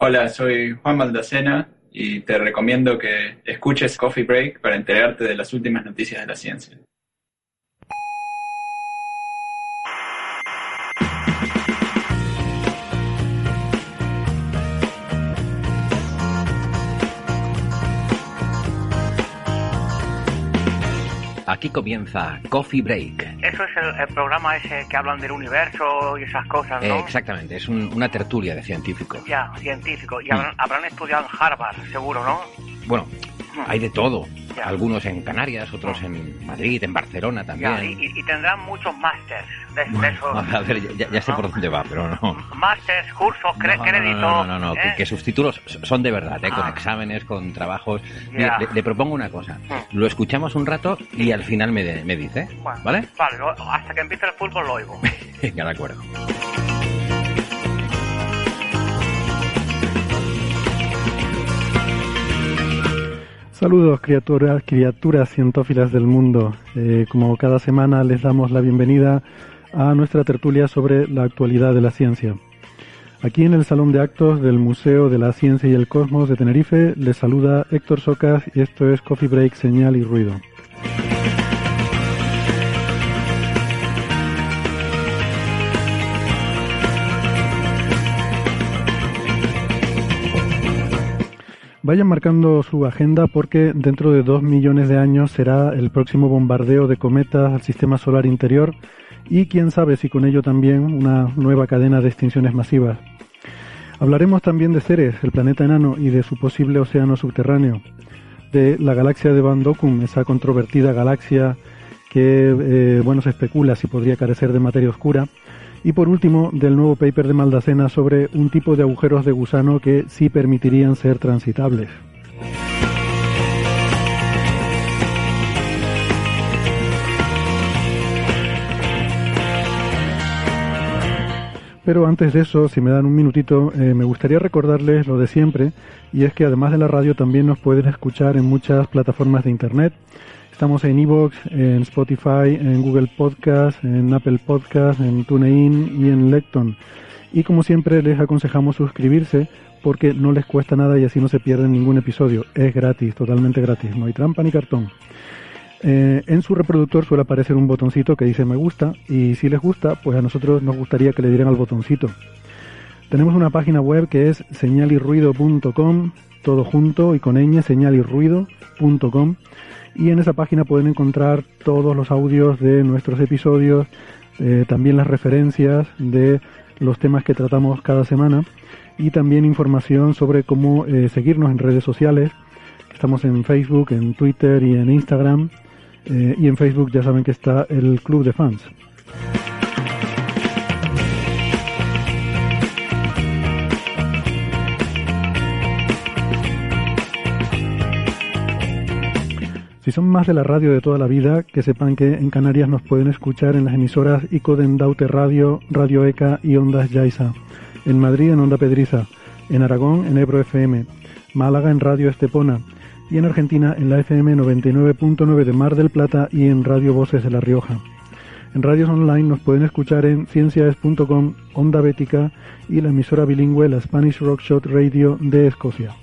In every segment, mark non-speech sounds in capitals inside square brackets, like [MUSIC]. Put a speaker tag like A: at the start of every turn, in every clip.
A: Hola, soy Juan Maldacena y te recomiendo que escuches Coffee Break para enterarte de las últimas noticias de la ciencia.
B: Aquí comienza Coffee Break.
C: Eso es el, el programa ese que hablan del universo y esas cosas, ¿no?
B: Eh, exactamente, es un- una tertulia de científicos.
C: Ya, científico.
B: Mm.
C: Y habrán, habrán estudiado en Harvard, seguro, ¿no?
B: Bueno, hay de todo.
C: Ya.
B: Algunos en Canarias, otros en Madrid, en Barcelona también.
C: Ya, y, y- y tendrán muchos másters de, de
B: Bueno,
C: esos.
B: a ver, ya, ya sé por dónde va, pero no.
C: Másters, cursos, cre-
B: No, no,
C: créditos.
B: No, no, no, que,
C: ¿eh?
B: que sus títulos son de verdad, ¿eh? con
C: Ah.
B: exámenes, con trabajos.
C: Ya.
B: le, le propongo una cosa. Lo escuchamos un rato y al final me, de- me dice,
C: Bueno,
B: ¿vale?
C: Vale, lo- hasta que empiece el fútbol lo oigo. [LAUGHS]
B: Venga, de acuerdo.
D: Saludos criaturas, criaturas cientófilas del mundo. Eh, como cada semana les damos la bienvenida a nuestra tertulia sobre la actualidad de la ciencia. Aquí en el Salón de Actos del Museo de la Ciencia y el Cosmos de Tenerife les saluda Héctor Socas y esto es Coffee Break, Señal y Ruido. Vayan marcando su agenda porque dentro de dos millones de años será el próximo bombardeo de cometas al sistema solar interior y quién sabe si con ello también una nueva cadena de extinciones masivas. Hablaremos también de Ceres, el planeta enano, y de su posible océano subterráneo, de la galaxia de Van Dokum, esa controvertida galaxia que eh, bueno se especula si podría carecer de materia oscura, y por último, del nuevo paper de Maldacena sobre un tipo de agujeros de gusano que sí permitirían ser transitables. Pero antes de eso, si me dan un minutito, eh, me gustaría recordarles lo de siempre, y es que además de la radio también nos pueden escuchar en muchas plataformas de Internet. Estamos en Evox, en Spotify, en Google Podcast, en Apple Podcast, en TuneIn y en Lecton. Y como siempre les aconsejamos suscribirse porque no les cuesta nada y así no se pierden ningún episodio. Es gratis, totalmente gratis, no hay trampa ni cartón. Eh, en su reproductor suele aparecer un botoncito que dice me gusta y si les gusta, pues a nosotros nos gustaría que le dieran al botoncito. Tenemos una página web que es señalirruido.com, todo junto y con ñ, señalirruido.com y en esa página pueden encontrar todos los audios de nuestros episodios, eh, también las referencias de los temas que tratamos cada semana y también información sobre cómo eh, seguirnos en redes sociales. Estamos en Facebook, en Twitter y en Instagram. Eh, y en Facebook ya saben que está el Club de Fans. Si son más de la radio de toda la vida, que sepan que en Canarias nos pueden escuchar en las emisoras Icoden Daute Radio, Radio ECA y Ondas Yaiza. En Madrid en Onda Pedriza. En Aragón en Ebro FM. Málaga en Radio Estepona. Y en Argentina en la FM 99.9 de Mar del Plata y en Radio Voces de La Rioja. En radios online nos pueden escuchar en ciencias.com, Onda Bética y la emisora bilingüe la Spanish Rockshot Radio de Escocia.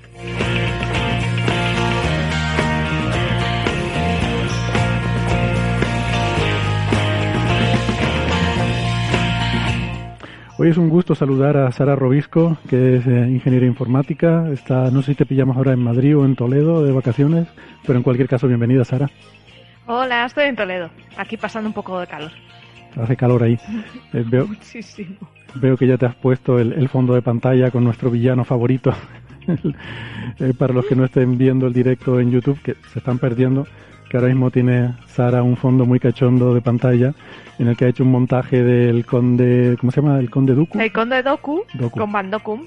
D: Hoy es un gusto saludar a Sara Robisco, que es eh, ingeniera informática. Está, no sé si te pillamos ahora en Madrid o en Toledo de vacaciones, pero en cualquier caso, bienvenida, Sara.
E: Hola, estoy en Toledo, aquí pasando un poco de calor.
D: Hace calor ahí. [LAUGHS] Eh, veo,
E: Muchísimo.
D: veo que ya te has puesto el, el fondo de pantalla con nuestro villano favorito. [LAUGHS] Eh, para los que no estén viendo el directo en YouTube, que se están perdiendo, que ahora mismo tiene Sara un fondo muy cachondo de pantalla en el que ha hecho un montaje del conde, ¿cómo se llama? El conde Dooku.
E: El conde Doku,
D: Doku.
E: con Van Dokum.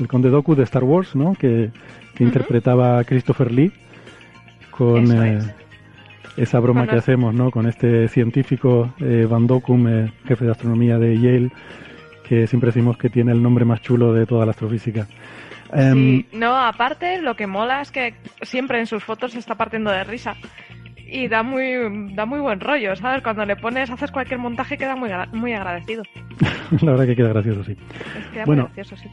D: El conde Dooku de Star Wars, ¿no? Que, que interpretaba a Christopher Lee con eh,
E: es.
D: esa broma que hacemos, ¿no? Con este científico eh, Van Dokum, eh, jefe de astronomía de Yale, que siempre decimos que tiene el nombre más chulo de toda la astrofísica. Em,
E: no, aparte lo que mola es que siempre en sus fotos se está partiendo de risa. Y da muy, da muy buen rollo, ¿sabes? Cuando le pones, haces cualquier montaje queda muy, muy agradecido. [LAUGHS]
D: la verdad que queda gracioso, sí.
E: Es que
D: Bueno.
E: muy gracioso, sí.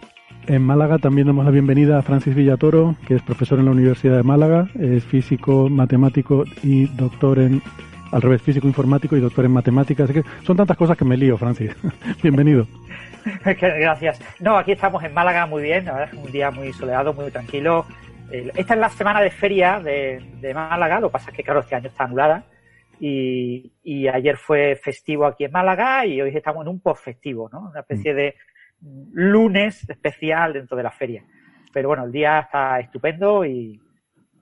D: En Málaga también damos la bienvenida a Francis Villatoro, que es profesor en la Universidad de Málaga, es físico, matemático y doctor en, al revés, físico informático y doctor en matemáticas. Así que son tantas cosas que me lío, Francis. [LAUGHS] Bienvenido. [LAUGHS]
F: Gracias. No, aquí estamos en Málaga muy bien, la verdad es que un día muy soleado, muy tranquilo. Esta es la semana de feria de, de Málaga, lo que pasa es que claro, este año está anulada. Y, y ayer fue festivo aquí en Málaga y hoy estamos en un post-festivo, ¿no? Una especie de lunes especial dentro de la feria. Pero bueno, el día está estupendo y,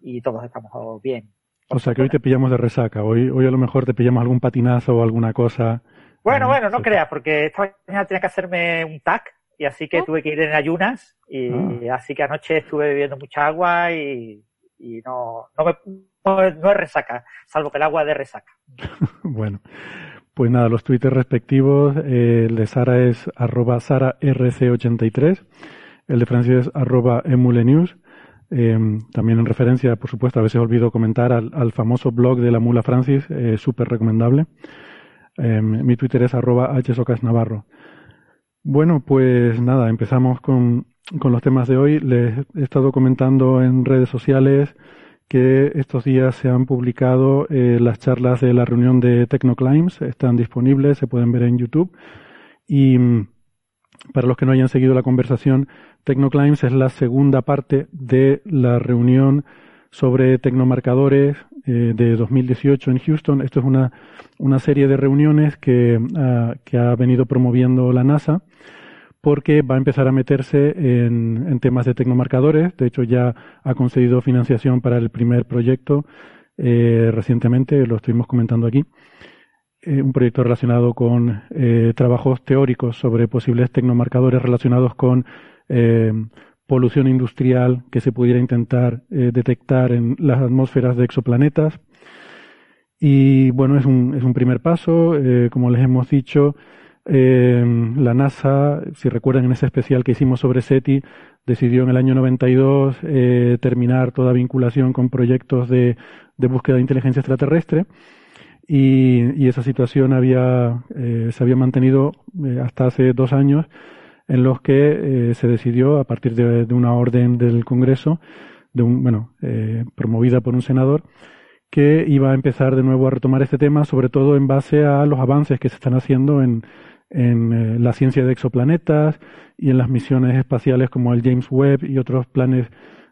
F: y todos estamos bien.
D: O sea que hoy te pillamos de resaca. Hoy, hoy a lo mejor te pillamos algún patinazo o alguna cosa.
F: Bueno,
D: Ah,
F: bueno, no creas, porque esta mañana tenía que hacerme un TAC y así que
E: Oh.
F: tuve que ir en ayunas y así que anoche estuve bebiendo mucha agua y, y no, no, me, no, es- no es resaca, salvo que el agua de resaca. [LAUGHS]
D: Bueno, pues nada, los twitters respectivos, eh, el de Sara es arroba sararc83, el de Francis es arroba emulenews, eh, también en referencia, por supuesto, a veces olvido comentar al, al famoso blog de la mula Francis, eh, súper recomendable. Eh, mi Twitter es arroba hsocasnavarro. Bueno, pues nada, empezamos con, los temas de hoy. Les he estado comentando en redes sociales que estos días se han publicado eh, las charlas de la reunión de Tecnoclimbs, están disponibles, se pueden ver en YouTube. Y mm, para los que no hayan seguido la conversación, Tecnoclimbs es la segunda parte de la reunión sobre tecnomarcadores eh, de 2018 en Houston. Esto es una, una serie de reuniones que, ah, que ha venido promoviendo la NASA porque va a empezar a meterse en, en temas de tecnomarcadores. De hecho, ya ha concedido financiación para el primer proyecto eh, recientemente, lo estuvimos comentando aquí. Eh, un proyecto relacionado con eh, trabajos teóricos sobre posibles tecnomarcadores relacionados con eh, polución industrial que se pudiera intentar eh, detectar en las atmósferas de exoplanetas. Y bueno, es un, es un primer paso. eh, como les hemos dicho, eh, la NASA, si recuerdan en ese especial que hicimos sobre SETI, decidió en el año 92 eh, terminar toda vinculación con proyectos de, de búsqueda de inteligencia extraterrestre. Y, y esa situación había, eh, se había mantenido hasta hace dos años en los que eh, se decidió, a partir de, una orden del Congreso, de un, bueno, eh, promovida por un senador, que iba a empezar de nuevo a retomar este tema, sobre todo en base a los avances que se están haciendo en, en eh, la ciencia de exoplanetas y en las misiones espaciales como el James Webb y otros planes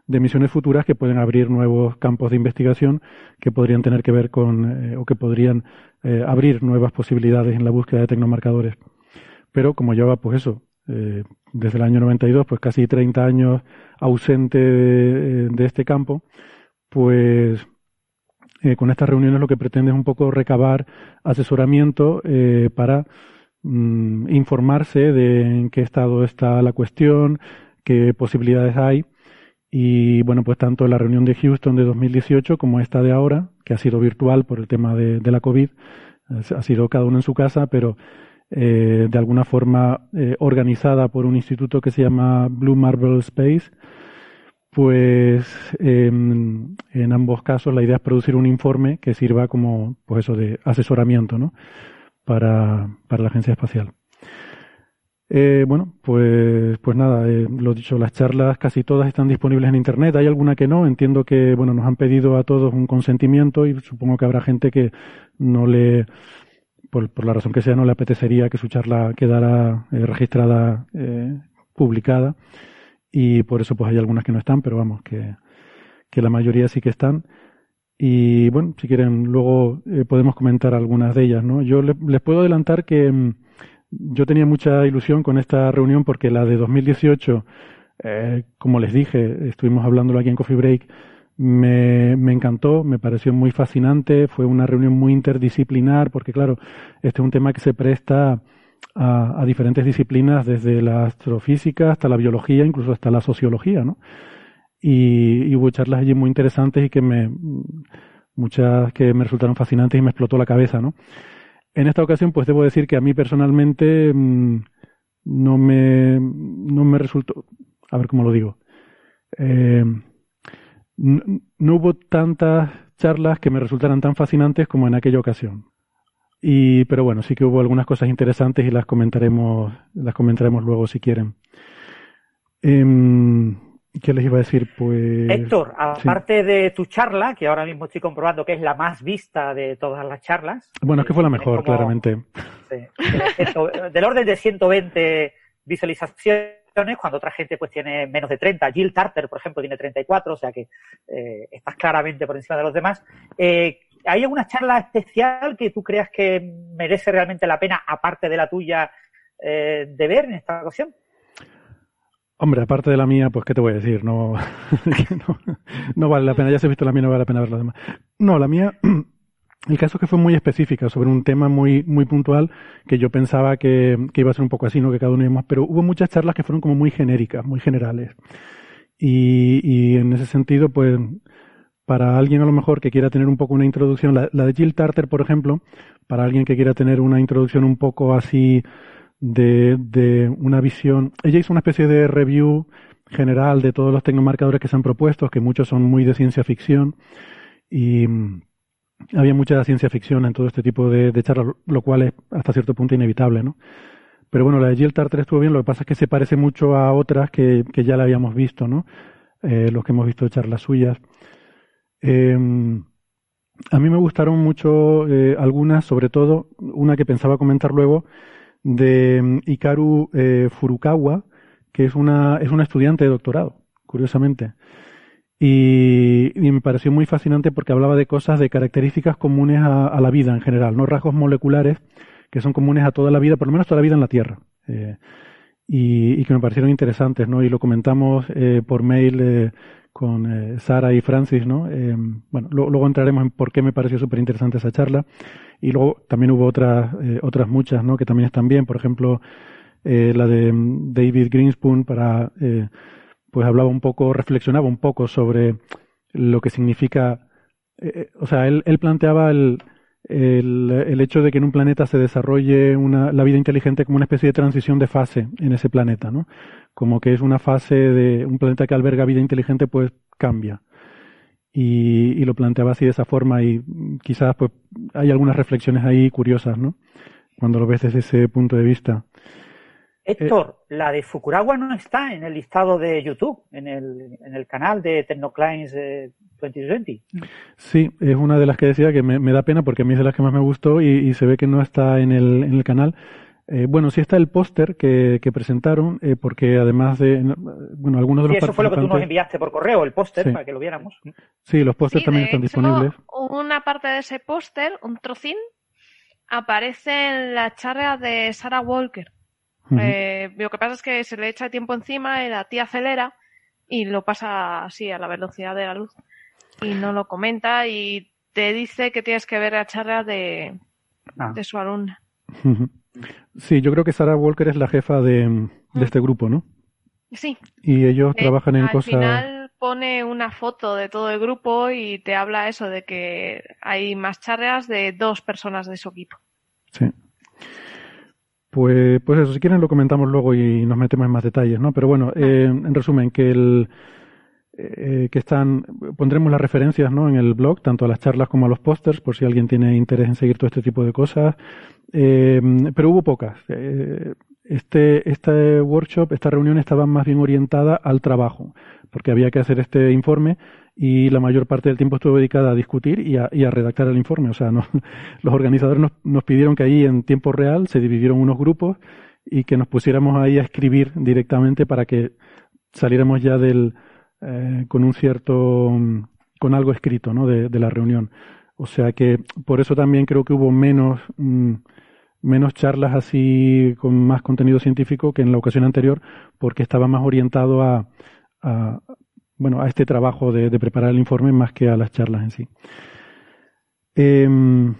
D: de misiones futuras que pueden abrir nuevos campos de investigación que podrían tener que ver con o que podrían abrir nuevas posibilidades en la búsqueda de tecnomarcadores. Pero como lleva, pues eso, eh, desde el año 92, pues casi 30 años ausente de, de este campo, pues eh, con estas reuniones lo que pretende es un poco recabar asesoramiento eh, para mm, informarse de en qué estado está la cuestión, qué posibilidades hay. Y bueno, pues tanto la reunión de Houston de 2018 como esta de ahora, que ha sido virtual por el tema de, la COVID, eh, ha sido cada uno en su casa, pero eh, de alguna forma eh, organizada por un instituto que se llama Blue Marble Space, pues em, en ambos casos la idea es producir un informe que sirva como pues eso de asesoramiento ¿no? para, para la agencia espacial. Eh, bueno, pues, pues nada, lo dicho, las charlas casi todas están disponibles en internet. Hay alguna que no. Entiendo que bueno nos han pedido a todos un consentimiento y supongo que habrá gente que no le, por, por la razón que sea, no le apetecería que su charla quedara eh, registrada, eh, publicada y por eso pues hay algunas que no están, pero vamos que, que la mayoría sí que están. Y bueno, si quieren luego eh, podemos comentar algunas de ellas, ¿no? Yo le- les puedo adelantar que mm, yo tenía mucha ilusión con esta reunión porque la de 2018, eh, como les dije, estuvimos hablándolo aquí en Coffee Break, me, me encantó, me pareció muy fascinante, fue una reunión muy interdisciplinar, porque claro, este es un tema que se presta a, a, diferentes disciplinas, desde la astrofísica hasta la biología, incluso hasta la sociología, ¿no? Y, hubo charlas allí muy interesantes y que me, muchas que me resultaron fascinantes y me explotó la cabeza, ¿no? En esta ocasión, pues debo decir que a mí personalmente mmm, no me, no me resultó, a ver cómo lo digo, eh, no, hubo tantas charlas que me resultaran tan fascinantes como en aquella ocasión. Y, pero bueno, sí que hubo algunas cosas interesantes y las comentaremos, las comentaremos luego si quieren. Eh, ¿Qué les iba a decir? Pues.
F: Héctor, aparte sí. de tu charla, que ahora mismo estoy comprobando que es la más vista de todas las charlas.
D: Bueno, es que fue la mejor, como, claramente.
F: Sí, del orden de 120 visualizaciones, cuando otra gente pues tiene menos de 30. Jill Tarter, por ejemplo, tiene 34, o sea que eh, estás claramente por encima de los demás. Eh, ¿Hay alguna charla especial que tú creas que merece realmente la pena, aparte de la tuya, eh, de ver en esta ocasión?
D: Hombre, aparte de la mía, pues qué te voy a decir, no, [LAUGHS] no, vale la pena, ya se ha visto la mía, no vale la pena ver las demás. No, la mía, [CLEARS THROAT] el caso es que fue muy específica, sobre un tema muy, muy puntual, que yo pensaba que, que iba a ser un poco así, ¿no? Que cada uno íbamos, pero hubo muchas charlas que fueron como muy genéricas, muy generales. Y, y en ese sentido, pues, para alguien a lo mejor que quiera tener un poco una introducción, la, la de Jill Tarter, por ejemplo, para alguien que quiera tener una introducción un poco así, de, de, una visión. Ella hizo una especie de review general de todos los tecnomarcadores que se han propuesto, que muchos son muy de ciencia ficción, y había mucha ciencia ficción en todo este tipo de, charlas, lo cual es hasta cierto punto inevitable, ¿no? Pero bueno, la de Jill Tarter estuvo bien, lo que pasa es que se parece mucho a otras que, que ya la habíamos visto, ¿no? Eh, los que hemos visto charlas suyas. Eh, a mí me gustaron mucho eh, algunas, sobre todo una que pensaba comentar luego, de Hikaru eh, Furukawa, que es una, es una estudiante de doctorado, curiosamente. Y, me pareció muy fascinante porque hablaba de cosas, de características comunes a, la vida en general, no rasgos moleculares que son comunes a toda la vida, por lo menos toda la vida en la Tierra. Eh, y, que me parecieron interesantes, ¿no? Y lo comentamos eh, por mail eh, con Sara y Francis, ¿no? bueno, lo, luego entraremos en por qué me pareció súper interesante esa charla. Y luego también hubo otras, eh, otras muchas, ¿no? Que también están bien. Por ejemplo, eh, la de David Greenspoon para, eh, pues hablaba un poco, reflexionaba un poco sobre lo que significa, o sea, él, él planteaba el, el, el, hecho de que en un planeta se desarrolle una, la vida inteligente como una especie de transición de fase en ese planeta, ¿no? Como que es una fase de un planeta que alberga vida inteligente, pues cambia y, y, lo planteaba así de esa forma y quizás pues hay algunas reflexiones ahí curiosas, ¿no? Cuando lo ves desde ese punto de vista.
F: Héctor, eh, la de Fukuragua no está en el listado de YouTube, en el, en el canal de Tecnoclines eh, 2020.
D: Sí, es una de las que decía que me, me, da pena porque a mí es de las que más me gustó y, y se ve que no está en el, en el canal. Eh, bueno, sí está el póster que, que, presentaron, eh, porque además de, bueno, algunos de los
F: sí, eso fue lo que tú nos enviaste por correo, el póster, sí. para que lo viéramos.
D: Sí, los pósters
E: sí,
D: también están
E: hecho,
D: disponibles.
E: Una parte de ese póster, un trocín, aparece en la charla de Sarah Walker. Uh -huh. eh, lo que pasa es que se le echa tiempo encima y la tía acelera y lo pasa así a la velocidad de la luz. Y no lo comenta y te dice que tienes que ver la charla de, ah. de su alumna.
D: Uh -huh. Sí, yo creo que Sarah Walker es la jefa de, de este grupo, ¿no?
E: Sí.
D: Y ellos eh, trabajan en
E: al
D: cosas.
E: Al final pone una foto de todo el grupo y te habla eso de que hay más charlas de dos personas de su equipo.
D: Sí. Pues, pues eso, si quieren lo comentamos luego y nos metemos en más detalles, ¿no? Pero bueno, eh, en resumen, que el eh, que están, pondremos las referencias ¿no? en el blog, tanto a las charlas como a los pósters, por si alguien tiene interés en seguir todo este tipo de cosas. Eh, pero hubo pocas. Eh, este, este workshop, esta reunión estaba más bien orientada al trabajo, porque había que hacer este informe y la mayor parte del tiempo estuvo dedicada a discutir y a, y a redactar el informe. O sea, no, [LAUGHS] los organizadores nos, nos pidieron que ahí en tiempo real se dividieron unos grupos y que nos pusiéramos ahí a escribir directamente para que saliéramos ya del, eh, con un cierto, con algo escrito, ¿no? De, de, la reunión. O sea que por eso también creo que hubo menos, mm, menos charlas así con más contenido científico que en la ocasión anterior, porque estaba más orientado a, a bueno, a este trabajo de, preparar el informe más que a las charlas en sí. Em,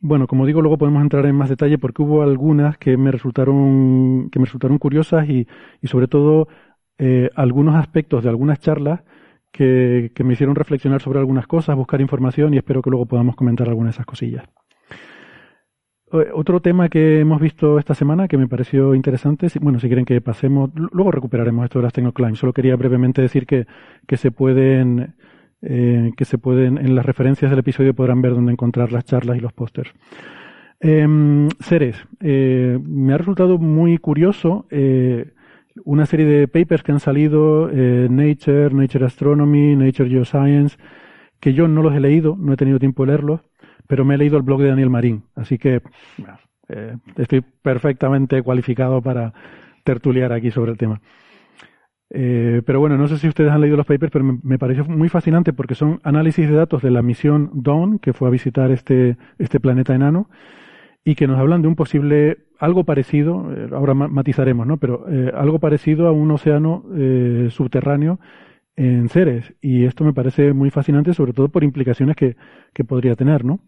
D: bueno, como digo, luego podemos entrar en más detalle porque hubo algunas que me resultaron, que me resultaron curiosas y, y sobre todo eh, algunos aspectos de algunas charlas que, que, me hicieron reflexionar sobre algunas cosas, buscar información y espero que luego podamos comentar algunas de esas cosillas. Eh, otro tema que hemos visto esta semana que me pareció interesante, bueno, si quieren que pasemos, luego recuperaremos esto de las Tecnoclimb. Solo quería brevemente decir que, que se pueden, eh, que se pueden, en las referencias del episodio podrán ver dónde encontrar las charlas y los pósters. Eh, Ceres, eh, me ha resultado muy curioso eh, una serie de papers que han salido, eh, Nature, Nature Astronomy, Nature Geoscience, que yo no los he leído, no he tenido tiempo de leerlos, pero me he leído el blog de Daniel Marín, así que eh, estoy perfectamente cualificado para tertuliar aquí sobre el tema. Eh, pero bueno, no sé si ustedes han leído los papers, pero me, me, pareció muy fascinante porque son análisis de datos de la misión Dawn, que fue a visitar este, este planeta enano, y que nos hablan de un posible, algo parecido, eh, ahora matizaremos, ¿no? Pero algo parecido a un océano subterráneo en Ceres. Y esto me parece muy fascinante, sobre todo por implicaciones que, que podría tener, ¿no?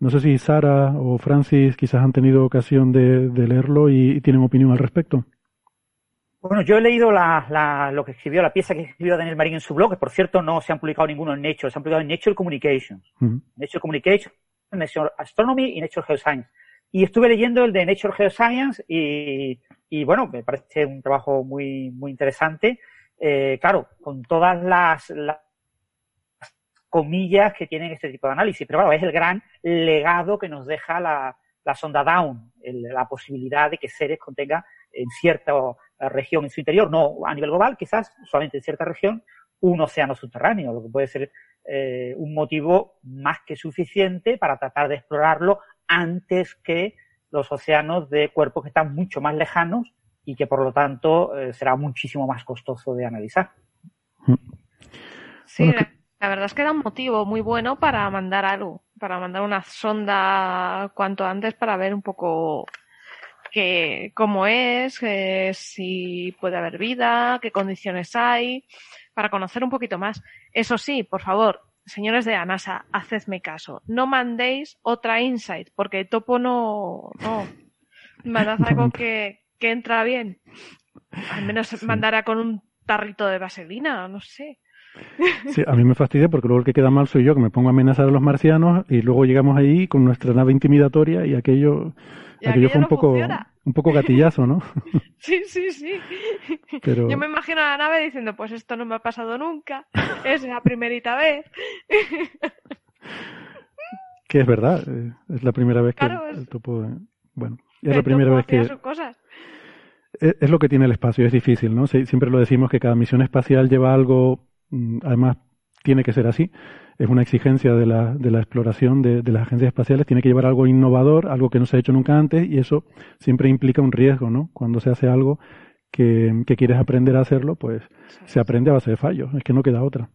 D: No sé si Sara o Francis quizás han tenido ocasión de, de leerlo y, y, tienen opinión al respecto.
F: Bueno, yo he leído la, la, lo que escribió, la pieza que escribió Daniel Marín en su blog, que por cierto no se han publicado ninguno en Nature, se han publicado en Nature Communications. Uh -huh. Nature Communications, Nature Astronomy y Nature Geoscience. Y estuve leyendo el de Nature Geoscience y, y bueno, me parece un trabajo muy, muy interesante. Eh, claro, con todas las, las, comillas que tienen este tipo de análisis, pero claro, es el gran legado que nos deja la, la sonda Down, el, la posibilidad de que Ceres contenga en cierta región en su interior, no a nivel global, quizás solamente en cierta región, un océano subterráneo, lo que puede ser eh, un motivo más que suficiente para tratar de explorarlo antes que los océanos de cuerpos que están mucho más lejanos y que por lo tanto eh, será muchísimo más costoso de analizar.
E: Sí, la, la, verdad es que da un motivo muy bueno para mandar algo, para mandar una sonda cuanto antes para ver un poco que, cómo es, que, si puede haber vida, qué condiciones hay, para conocer un poquito más. Eso sí, por favor, señores de ANASA, hacedme caso. No mandéis otra Insight, porque Topo no, no. Mandad algo [LAUGHS] que, que entra bien. Al menos sí. mandará con un tarrito de vaselina, no sé.
D: Sí, a mí me fastidia porque luego el que queda mal soy yo, que me pongo a amenazar a los marcianos y luego llegamos ahí con nuestra nave intimidatoria y aquello,
E: y
D: aquello fue un
E: no
D: poco,
E: funciona.
D: un poco gatillazo, ¿no? [LAUGHS]
E: Sí, sí, sí.
D: Pero...
E: Yo me imagino a la nave diciendo, pues esto no me ha pasado nunca, es la primerita vez. [LAUGHS]
D: Que es verdad, es la primera vez que
E: claro,
D: el, el, topo, eh, bueno, es la primera vez que...
E: Cosas.
D: Es, lo que tiene el espacio, es difícil, ¿no? Siempre lo decimos que cada misión espacial lleva algo, además tiene que ser así, es una exigencia de la, de la exploración de, de, las agencias espaciales, tiene que llevar algo innovador, algo que no se ha hecho nunca antes, y eso siempre implica un riesgo, ¿no? Cuando se hace algo que, que quieres aprender a hacerlo, pues se aprende a base de fallos, es que no queda otra.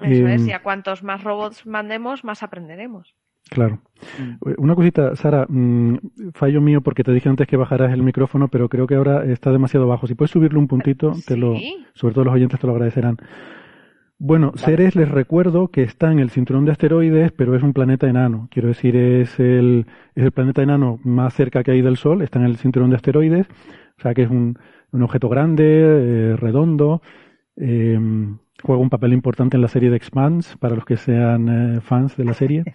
E: Eso eh, es, y a cuantos más robots mandemos, más aprenderemos.
D: Claro. Mm. Una cosita, Sara, mmm, fallo mío porque te dije antes que bajaras el micrófono, pero creo que ahora está demasiado bajo. Si puedes subirlo un puntito,
E: ¿Sí?
D: te lo, sobre todo los oyentes te lo agradecerán. Bueno, vale. Ceres les recuerdo que está en el cinturón de asteroides, pero es un planeta enano. Quiero decir, es el, es el planeta enano más cerca que hay del Sol, está en el cinturón de asteroides, o sea que es un, un objeto grande, eh, redondo, eh, juega un papel importante en la serie de Expanse, para los que sean eh, fans de la serie. [LAUGHS]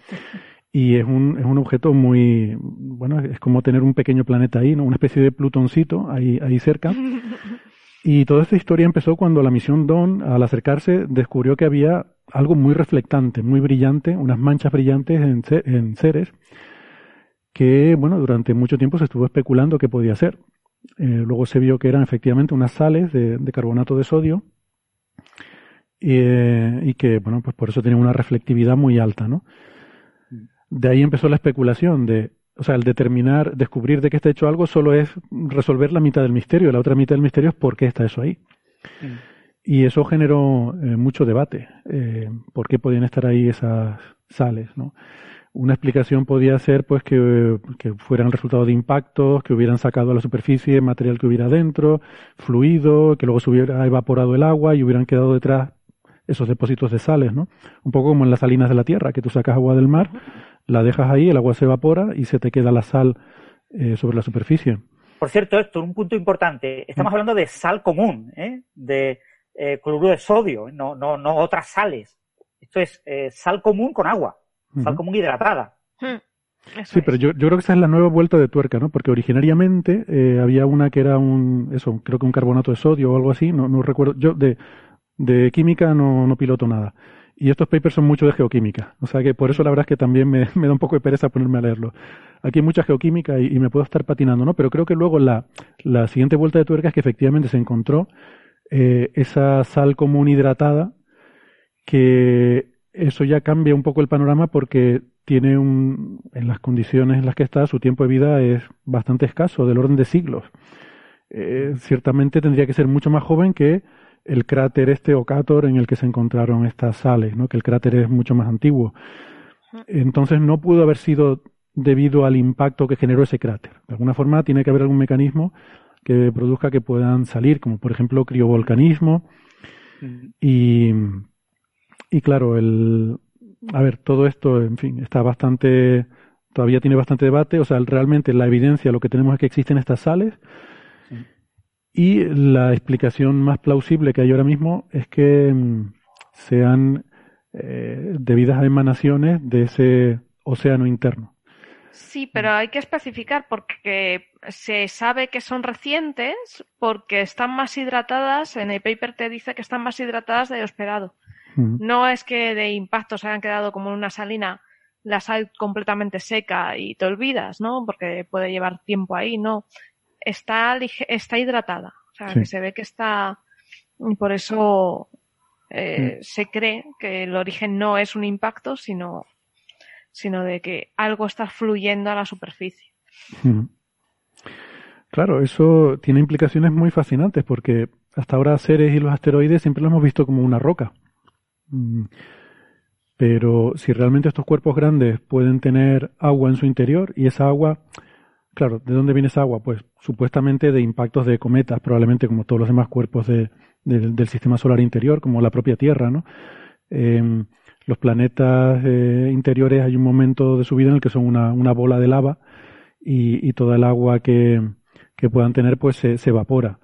D: Y es un, es un objeto muy, bueno, es como tener un pequeño planeta ahí, ¿no? Una especie de plutoncito ahí, ahí cerca. [LAUGHS] Y toda esta historia empezó cuando la misión Dawn, al acercarse, descubrió que había algo muy reflectante, muy brillante, unas manchas brillantes en, en Ceres, que, bueno, durante mucho tiempo se estuvo especulando qué podía ser. Eh, luego se vio que eran efectivamente unas sales de, de carbonato de sodio y, eh, y, que, bueno, pues por eso tenían una reflectividad muy alta, ¿no? De ahí empezó la especulación de o sea, el determinar, descubrir de qué está hecho algo solo es resolver la mitad del misterio. La otra mitad del misterio es por qué está eso ahí. Mm. Y eso generó eh, mucho debate. Eh, ¿Por qué podían estar ahí esas sales? ¿no? una explicación podía ser pues que, que fueran el resultado de impactos, que hubieran sacado a la superficie material que hubiera dentro, fluido, que luego se hubiera evaporado el agua y hubieran quedado detrás esos depósitos de sales, ¿no? Un poco como en las salinas de la tierra, que tú sacas agua del mar, la dejas ahí, el agua se evapora y se te queda la sal eh, sobre la superficie.
F: Por cierto, esto es un punto importante. Estamos
D: Mm.
F: hablando de sal común, ¿eh? de eh, cloruro de sodio, no, no, no otras sales. Esto es eh, sal común con agua, sal común hidratada.
E: Eso
D: Sí,
E: es.
D: pero yo, yo creo que esa es la nueva vuelta de tuerca, ¿no? Porque originariamente eh, había una que era un, eso, creo que un carbonato de sodio o algo así, no, no recuerdo. Yo de, de química no, no piloto nada. Y estos papers son mucho de geoquímica. O sea que por eso la verdad es que también [LAUGHS] me, da un poco de pereza ponerme a leerlo. Aquí hay mucha geoquímica y, y me puedo estar patinando, ¿no? Pero creo que luego la, la siguiente vuelta de tuerca es que efectivamente se encontró eh, esa sal común hidratada que eso ya cambia un poco el panorama porque tiene un, en las condiciones en las que está, su tiempo de vida es bastante escaso, del orden de siglos. Eh, ciertamente tendría que ser mucho más joven que el cráter este Ocator en el que se encontraron estas sales, ¿no? que el cráter es mucho más antiguo. Entonces no pudo haber sido debido al impacto que generó ese cráter. De alguna forma tiene que haber algún mecanismo que produzca que puedan salir, como por ejemplo criovolcanismo. Y, y claro, el, a ver, todo esto, en fin, está bastante, todavía tiene bastante debate. O sea, realmente la evidencia, lo que tenemos es que existen estas sales. Y la explicación más plausible que hay ahora mismo es que mm, sean eh, debidas a emanaciones de ese océano interno.
E: Sí, pero hay que especificar porque se sabe que son recientes porque están más hidratadas, en el paper te dice que están más hidratadas de lo esperado. No es que de impacto se hayan quedado como en una salina la sal completamente seca y te olvidas, ¿no? Porque puede llevar tiempo ahí, no. Está, está hidratada. O sea,
D: Sí.
E: que se ve que está. Por eso
D: Mm.
E: eh, se cree que el origen no es un impacto, sino, sino de que algo está fluyendo a la superficie.
D: Mm. Claro, eso tiene implicaciones muy fascinantes porque hasta ahora Ceres y los asteroides siempre los hemos visto como una roca. Mm. Pero si realmente estos cuerpos grandes pueden tener agua en su interior y esa agua, claro, ¿de dónde viene esa agua? Pues supuestamente de impactos de cometas, probablemente como todos los demás cuerpos de- del- sistema solar interior, como la propia Tierra, ¿no? Em, los planetas eh, interiores hay un momento de su vida en el que son una, bola de lava y, toda el agua que, puedan tener pues se, se evapora.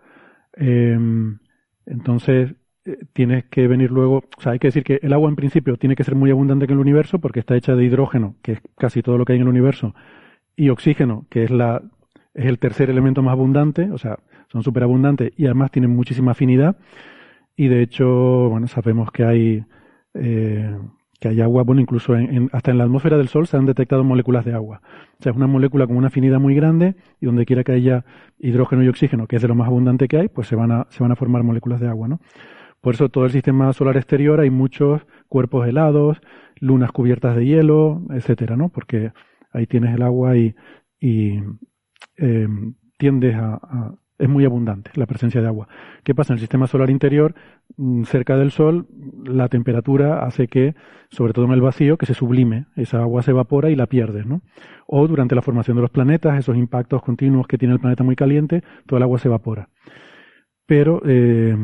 D: Em, entonces eh, tienes que venir luego, o sea, hay que decir que el agua en principio tiene que ser muy abundante en el universo porque está hecha de hidrógeno, que es casi todo lo que hay en el universo, y oxígeno, que es la es el tercer elemento más abundante, o sea, son súper abundantes y además tienen muchísima afinidad. Y de hecho, bueno, sabemos que hay eh, que hay agua, bueno, incluso en- hasta en la atmósfera del Sol se han detectado moléculas de agua. O sea, es una molécula con una afinidad muy grande y donde quiera que haya hidrógeno y oxígeno, que es de lo más abundante que hay, pues se van a, se van a formar moléculas de agua, ¿no? Por eso todo el sistema solar exterior hay muchos cuerpos helados, lunas cubiertas de hielo, etcétera, ¿no? Porque ahí tienes el agua y, eh, tiendes a, es muy abundante la presencia de agua. ¿Qué pasa? En el sistema solar interior, mm, cerca del Sol, la temperatura hace que, sobre todo en el vacío, que se sublime. Esa agua se evapora y la pierdes, ¿no? O durante la formación de los planetas, esos impactos continuos que tiene el planeta muy caliente, toda el agua se evapora. Pero eh,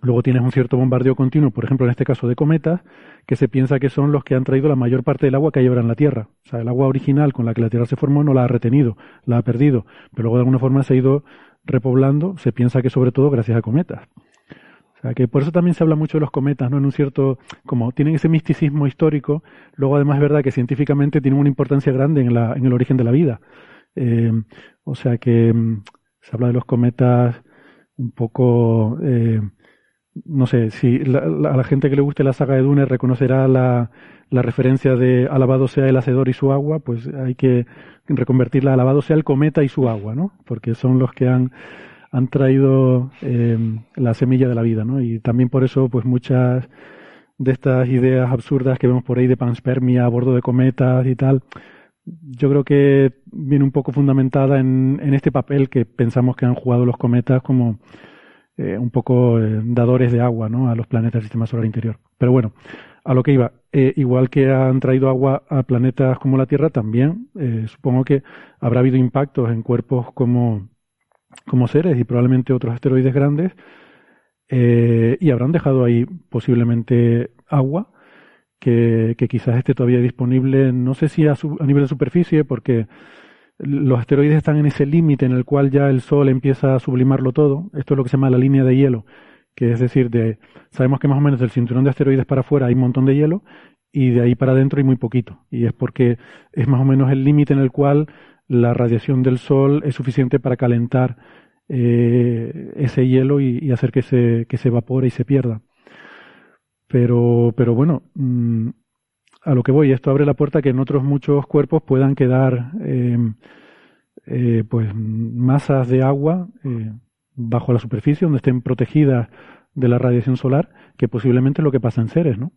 D: luego tienes un cierto bombardeo continuo, por ejemplo, en este caso de cometas, que se piensa que son los que han traído la mayor parte del agua que hay ahora en la Tierra. O sea, el agua original con la que la Tierra se formó no la ha retenido, la ha perdido, pero luego de alguna forma se ha ido repoblando, se piensa que sobre todo gracias a cometas. O sea, que por eso también se habla mucho de los cometas, ¿no? En un cierto, como tienen ese misticismo histórico, luego además es verdad que científicamente tienen una importancia grande en, en el origen de la vida. Eh, o sea que mm, se habla de los cometas un poco, eh, no sé, si la- a la gente que le guste la saga de Dune reconocerá la, la referencia de alabado sea el hacedor y su agua, pues hay que reconvertirla alabado sea el cometa y su agua, ¿no? Porque son los que han, han traído eh, la semilla de la vida, ¿no? Y también por eso, pues muchas de estas ideas absurdas que vemos por ahí de panspermia a bordo de cometas y tal, yo creo que viene un poco fundamentada en, en este papel que pensamos que han jugado los cometas como eh, un poco eh, dadores de agua ¿no? a los planetas del sistema solar interior. Pero bueno, a lo que iba, eh, igual que han traído agua a planetas como la Tierra, también supongo que habrá habido impactos en cuerpos como, como Ceres y probablemente otros asteroides grandes y habrán dejado ahí posiblemente agua que, quizás esté todavía disponible, no sé si a, a nivel de superficie, porque los asteroides están en ese límite en el cual ya el Sol empieza a sublimarlo todo. Esto es lo que se llama la línea de hielo que es decir, de, sabemos que más o menos del cinturón de asteroides para afuera hay un montón de hielo y de ahí para adentro hay muy poquito. Y es porque es más o menos el límite en el cual la radiación del Sol es suficiente para calentar eh, ese hielo y, hacer que se, que se evapore y se pierda. Pero, pero bueno, mm, a lo que voy, esto abre la puerta a que en otros muchos cuerpos puedan quedar em, eh, pues masas de agua eh, bajo la superficie, donde estén protegidas de la radiación solar, que posiblemente es lo que pasa en Ceres, ¿no?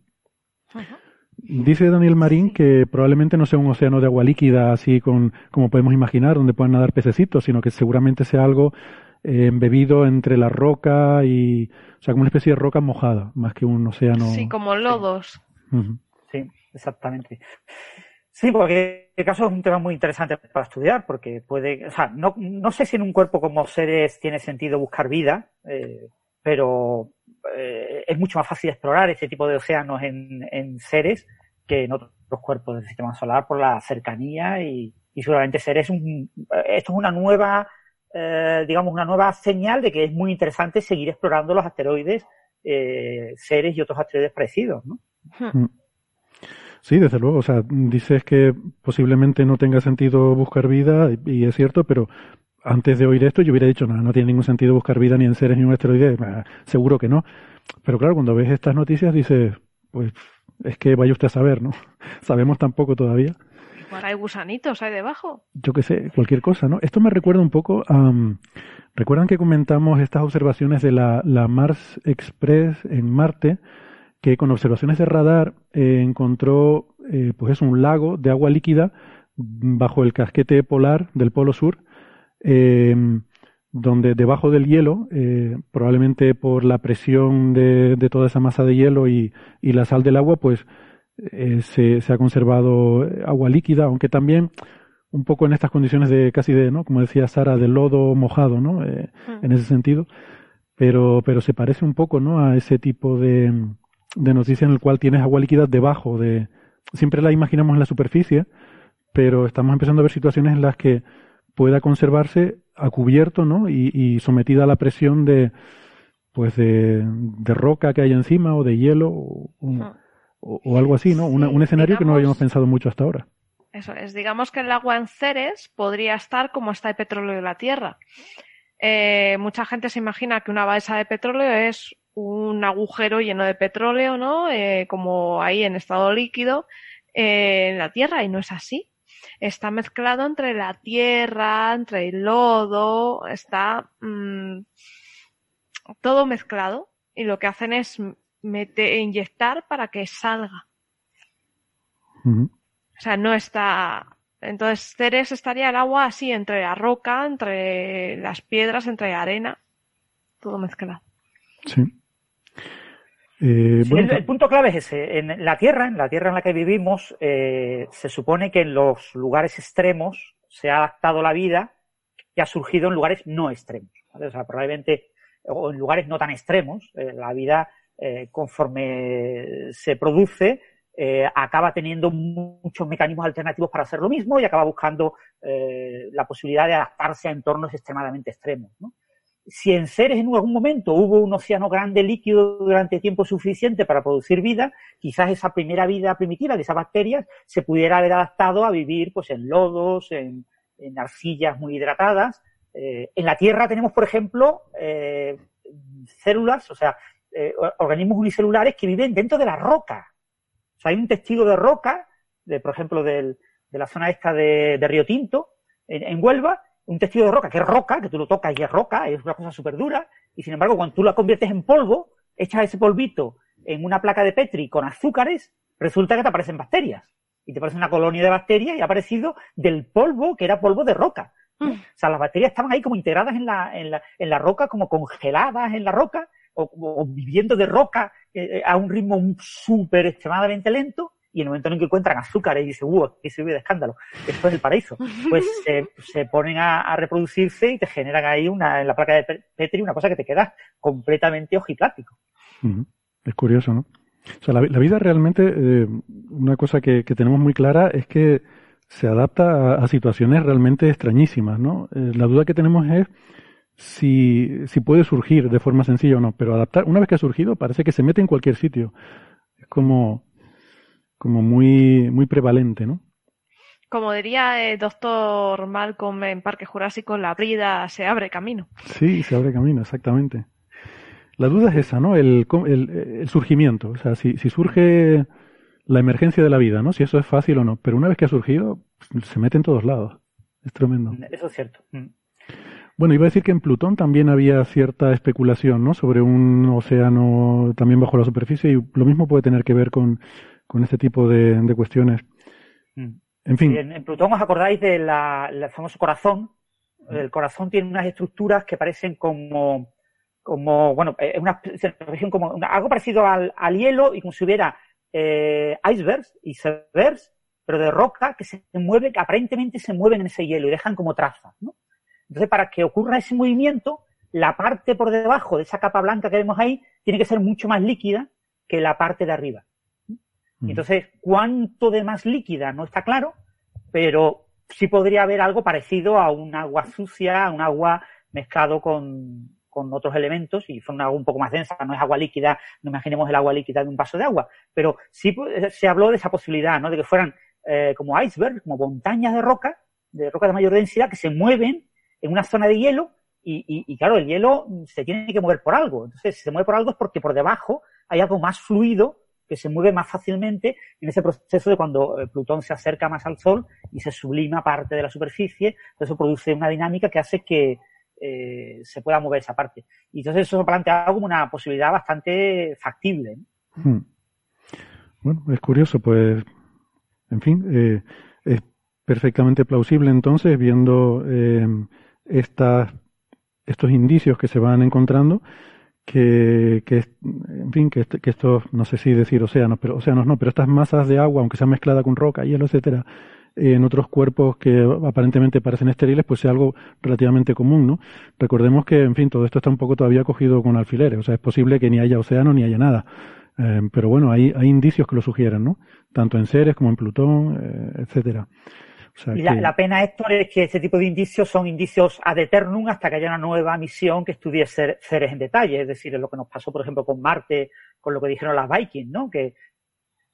D: Dice Daniel Marín que probablemente no sea un océano de agua líquida, así con, como podemos imaginar, donde puedan nadar pececitos, sino que seguramente sea algo eh, embebido entre la roca y, o sea, como una especie de roca mojada, más que un océano.
E: Sí, como lodos.
F: Sí, exactamente. Sí, porque el caso es un tema muy interesante para estudiar, porque puede, o sea, no, no sé si en un cuerpo como seres tiene sentido buscar vida, eh, pero eh, es mucho más fácil explorar este tipo de océanos en, en seres que en otros cuerpos del sistema solar por la cercanía y, y seguramente seres un, esto es una nueva, eh, digamos, una nueva señal de que es muy interesante seguir explorando los asteroides, seres y otros asteroides parecidos, ¿no? Hmm.
D: Sí, desde luego. O sea, dices que posiblemente no tenga sentido buscar vida, y es cierto, pero antes de oír esto yo hubiera dicho, no, no tiene ningún sentido buscar vida ni en seres ni en un asteroide. Seguro que no. Pero claro, cuando ves estas noticias dices, pues es que vaya usted a saber, ¿no? [LAUGHS] Sabemos tampoco todavía.
E: Igual hay gusanitos ahí debajo.
D: Yo qué sé, cualquier cosa, ¿no? Esto me recuerda un poco a... ¿Recuerdan que comentamos estas observaciones de la, la Mars Express en Marte? Que con observaciones de radar eh, encontró eh, pues es un lago de agua líquida bajo el casquete polar del Polo Sur, eh, donde debajo del hielo, probablemente por la presión de, toda esa masa de hielo y, la sal del agua, pues se, ha conservado agua líquida, aunque también un poco en estas condiciones de casi de, ¿no? Como decía Sara, de lodo mojado, ¿no? Hmm. En ese sentido. Pero, pero se parece un poco, ¿no? A ese tipo de, de noticia en el cual tienes agua líquida debajo de... Siempre la imaginamos en la superficie, pero estamos empezando a ver situaciones en las que pueda conservarse a cubierto, ¿no? Y, sometida a la presión de, pues de, roca que hay encima o de hielo o, algo así, ¿no? un escenario que no habíamos pensado mucho hasta ahora.
E: Eso es, digamos que el agua en Ceres podría estar como está el petróleo de la Tierra. Eh, mucha gente se imagina que una balsa de petróleo es un agujero lleno de petróleo, ¿no? Eh, como ahí en estado líquido eh, en la Tierra y no es así. Está mezclado entre la tierra, entre el lodo, está mm, todo mezclado y lo que hacen es meter, inyectar para que salga. O sea, no está. Entonces, Ceres estaría el agua así entre la roca, entre las piedras, entre la arena, todo mezclado.
D: Sí.
F: Eh, el, punto clave es ese. En la Tierra, en la Tierra en la que vivimos, eh, se supone que en los lugares extremos se ha adaptado la vida y ha surgido en lugares no extremos. O sea, probablemente, o en lugares no tan extremos, eh, la vida, conforme se produce, acaba teniendo muchos mecanismos alternativos para hacer lo mismo y acaba buscando la posibilidad de adaptarse a entornos extremadamente extremos. ¿no? Si en Ceres en algún momento hubo un océano grande líquido durante tiempo suficiente para producir vida, quizás esa primera vida primitiva de esas bacterias se pudiera haber adaptado a vivir pues en lodos, en, arcillas muy hidratadas. Eh, en la Tierra tenemos, por ejemplo, eh, células, o sea, eh, organismos unicelulares que viven dentro de la roca. O sea, hay un testigo de roca, de, por ejemplo, de la zona esta de, Río Tinto, en Huelva, un testigo de roca, que es roca, que tú lo tocas y es roca, es una cosa súper dura, y sin embargo, cuando tú la conviertes en polvo, echas ese polvito en una placa de Petri con azúcares, resulta que te aparecen bacterias. Y te aparece una colonia de bacterias y ha aparecido del polvo que era polvo de roca. Mm. O sea, las bacterias estaban ahí como integradas en la, en la, en la roca, como congeladas en la roca, o, viviendo de roca eh, a un ritmo súper extremadamente lento, y en el momento en que encuentran azúcar y dicen, ¡uh, que se vive de escándalo! Esto es el paraíso. Pues [LAUGHS] se ponen a, reproducirse y te generan ahí una, en la placa de Petri una cosa que te queda completamente ojiplático.
D: Es curioso, ¿no? O sea, la, vida realmente, eh, una cosa que, tenemos muy clara es que se adapta a, situaciones realmente extrañísimas, ¿no? Eh, la duda que tenemos es si, si puede surgir de forma sencilla o no, pero adaptar, una vez que ha surgido, parece que se mete en cualquier sitio. Es como, como muy, muy prevalente, ¿no?
E: Como diría el doctor Malcolm en Parque Jurásico, la brida se abre camino.
D: Sí, se abre camino, exactamente. La duda es esa, ¿no? El, el, surgimiento. O sea, si, si, surge la emergencia de la vida, ¿no? Si eso es fácil o no. Pero una vez que ha surgido, se mete en todos lados. Es tremendo.
F: Eso es cierto. Mm.
D: Bueno, iba a decir que en Plutón también había cierta especulación, ¿no? Sobre un océano también bajo la superficie y lo mismo puede tener que ver con, con este tipo de, de cuestiones.
F: Mm. En fin. en, Plutón os acordáis del famoso corazón. El corazón tiene unas estructuras que parecen como como, bueno, es una región como algo parecido al, al, hielo y como si hubiera eh, icebergs, icebergs, pero de roca que se mueven, que aparentemente se mueven en ese hielo y dejan como trazas, ¿no? Entonces, para que ocurra ese movimiento, la parte por debajo de esa capa blanca que vemos ahí tiene que ser mucho más líquida que la parte de arriba. Mm. Entonces, cuánto de más líquida no está claro, pero sí podría haber algo parecido a un agua sucia, a un agua mezclado con, con otros elementos y son agua un poco más densa, no es agua líquida, no imaginemos el agua líquida de un vaso de agua, pero sí pues, se habló de esa posibilidad, ¿no? De que fueran eh, como icebergs, como montañas de roca, de roca de mayor densidad, que se mueven en una zona de hielo y, y, claro, el hielo se tiene que mover por algo. Entonces, si se mueve por algo es porque por debajo hay algo más fluido que se mueve más fácilmente en ese proceso de cuando eh, Plutón se acerca más al Sol y se sublima parte de la superficie. Eso produce una dinámica que hace que, eh, se pueda mover esa parte. Y entonces eso plantea como una posibilidad bastante factible. Hmm.
D: Bueno, es curioso, pues, en fin, eh, es perfectamente plausible entonces, viendo estas, estos indicios que se van encontrando, que, que, en fin, que, que estos, no sé si decir océanos, pero océanos no, pero estas masas de agua, aunque sean mezcladas con roca, hielo, etcétera, en otros cuerpos que aparentemente parecen estériles, pues sea algo relativamente común, ¿no? Recordemos que, en fin, todo esto está un poco todavía cogido con alfileres, o sea, es posible que ni haya océano ni haya nada. Eh, pero bueno, hay, hay indicios que lo sugieren, ¿no? Tanto en Ceres como en Plutón, eh, etcétera.
F: Y la, pena, Héctor, es que este tipo de indicios son indicios ad eternum hasta que haya una nueva misión que estudie Ceres en detalle. Es decir, lo que nos pasó, por ejemplo, con Marte, con lo que dijeron las Vikings, ¿no? Que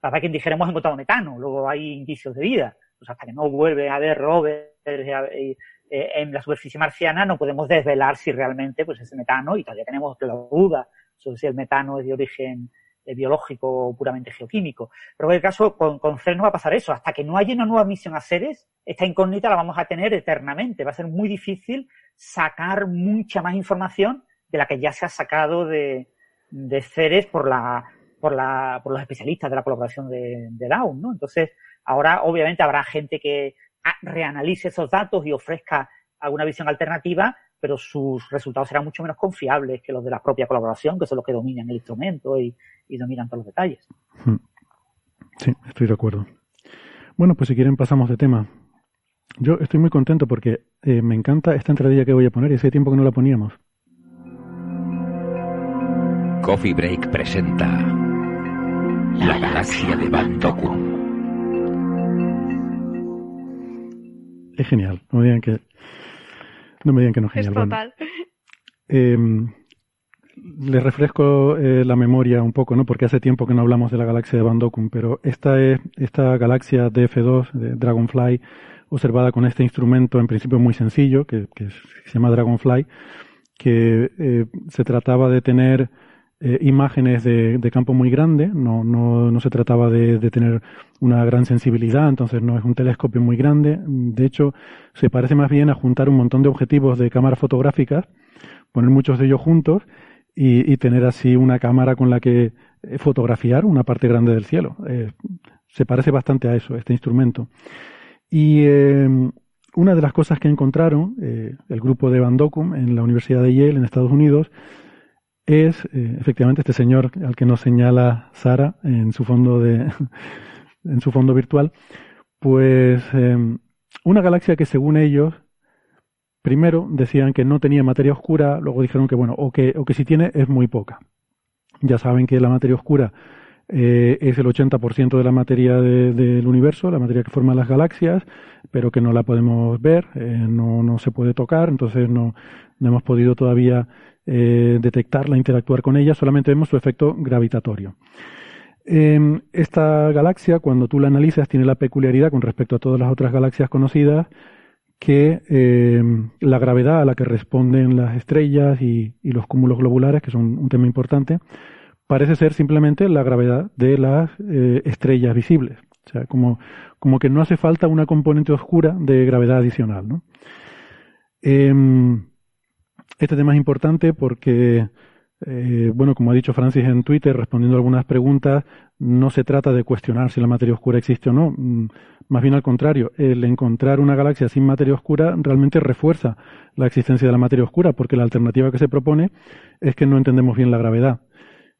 F: las Vikings dijeron hemos encontrado metano, luego hay indicios de vida pues hasta que no vuelve a haber rovers eh, en la superficie marciana no podemos desvelar si realmente pues ese metano, y todavía tenemos la duda sobre si el metano es de origen eh, biológico o puramente geoquímico. Pero en el caso con, con CERN no va a pasar eso. Hasta que no haya una nueva misión a Ceres, esta incógnita la vamos a tener eternamente. Va a ser muy difícil sacar mucha más información de la que ya se ha sacado de, de Ceres por la, por la, por los especialistas de la colaboración de, de Down, ¿no? Entonces, Ahora, obviamente, habrá gente que reanalice esos datos y ofrezca alguna visión alternativa, pero sus resultados serán mucho menos confiables que los de la propia colaboración, que son los que dominan el instrumento y, dominan todos los detalles. Hmm.
D: Sí, estoy de acuerdo. Bueno, pues si quieren pasamos de tema. Yo estoy muy contento porque eh, me encanta esta entradilla que voy a poner y hace tiempo que no la poníamos.
G: Coffee Break presenta La galaxia de Bandoku.
D: es genial. No digan que no me digan que no es genial.
E: Es total.
D: Em, les refresco eh, la memoria un poco, ¿no? Porque hace tiempo que no hablamos de la galaxia de Van pero esta es esta galaxia DF2 de Dragonfly observada con este instrumento en principio muy sencillo que, se llama Dragonfly, que eh, se trataba de tener eh, imágenes de, campo muy grande, no, no, no se trataba de, tener una gran sensibilidad, entonces no es un telescopio muy grande, de hecho se parece más bien a juntar un montón de objetivos de cámaras fotográficas, poner muchos de ellos juntos y, tener así una cámara con la que eh, fotografiar una parte grande del cielo. Eh, se parece bastante a eso, este instrumento. Y una de las cosas que encontraron el grupo de Van Docum en la Universidad de Yale en Estados Unidos es eh, efectivamente este señor al que nos señala Sara en su fondo de [LAUGHS] en su fondo virtual, pues em, una galaxia que según ellos primero decían que no tenía materia oscura, luego dijeron que bueno, o que o que si tiene es muy poca. Ya saben que la materia oscura eh, es el 80% de la materia del universo, la materia que forma las galaxias, pero que no la podemos ver, eh, no, no, se puede tocar, entonces no, no hemos podido todavía eh, detectarla, interactuar con ella, solamente vemos su efecto gravitatorio. Em, esta galaxia, cuando tú la analizas, tiene la peculiaridad con respecto a todas las otras galaxias conocidas que em, la gravedad a la que responden las estrellas y, los cúmulos globulares, que son un tema importante, parece ser simplemente la gravedad de las eh, estrellas visibles. O sea, como, como que no hace falta una componente oscura de gravedad adicional. ¿no? Em, este tema es importante porque, eh, bueno, como ha dicho Francis en Twitter, respondiendo a algunas preguntas, no se trata de cuestionar si la materia oscura existe o no. Mm, más bien al contrario, el encontrar una galaxia sin materia oscura realmente refuerza la existencia de la materia oscura, porque la alternativa que se propone es que no entendemos bien la gravedad.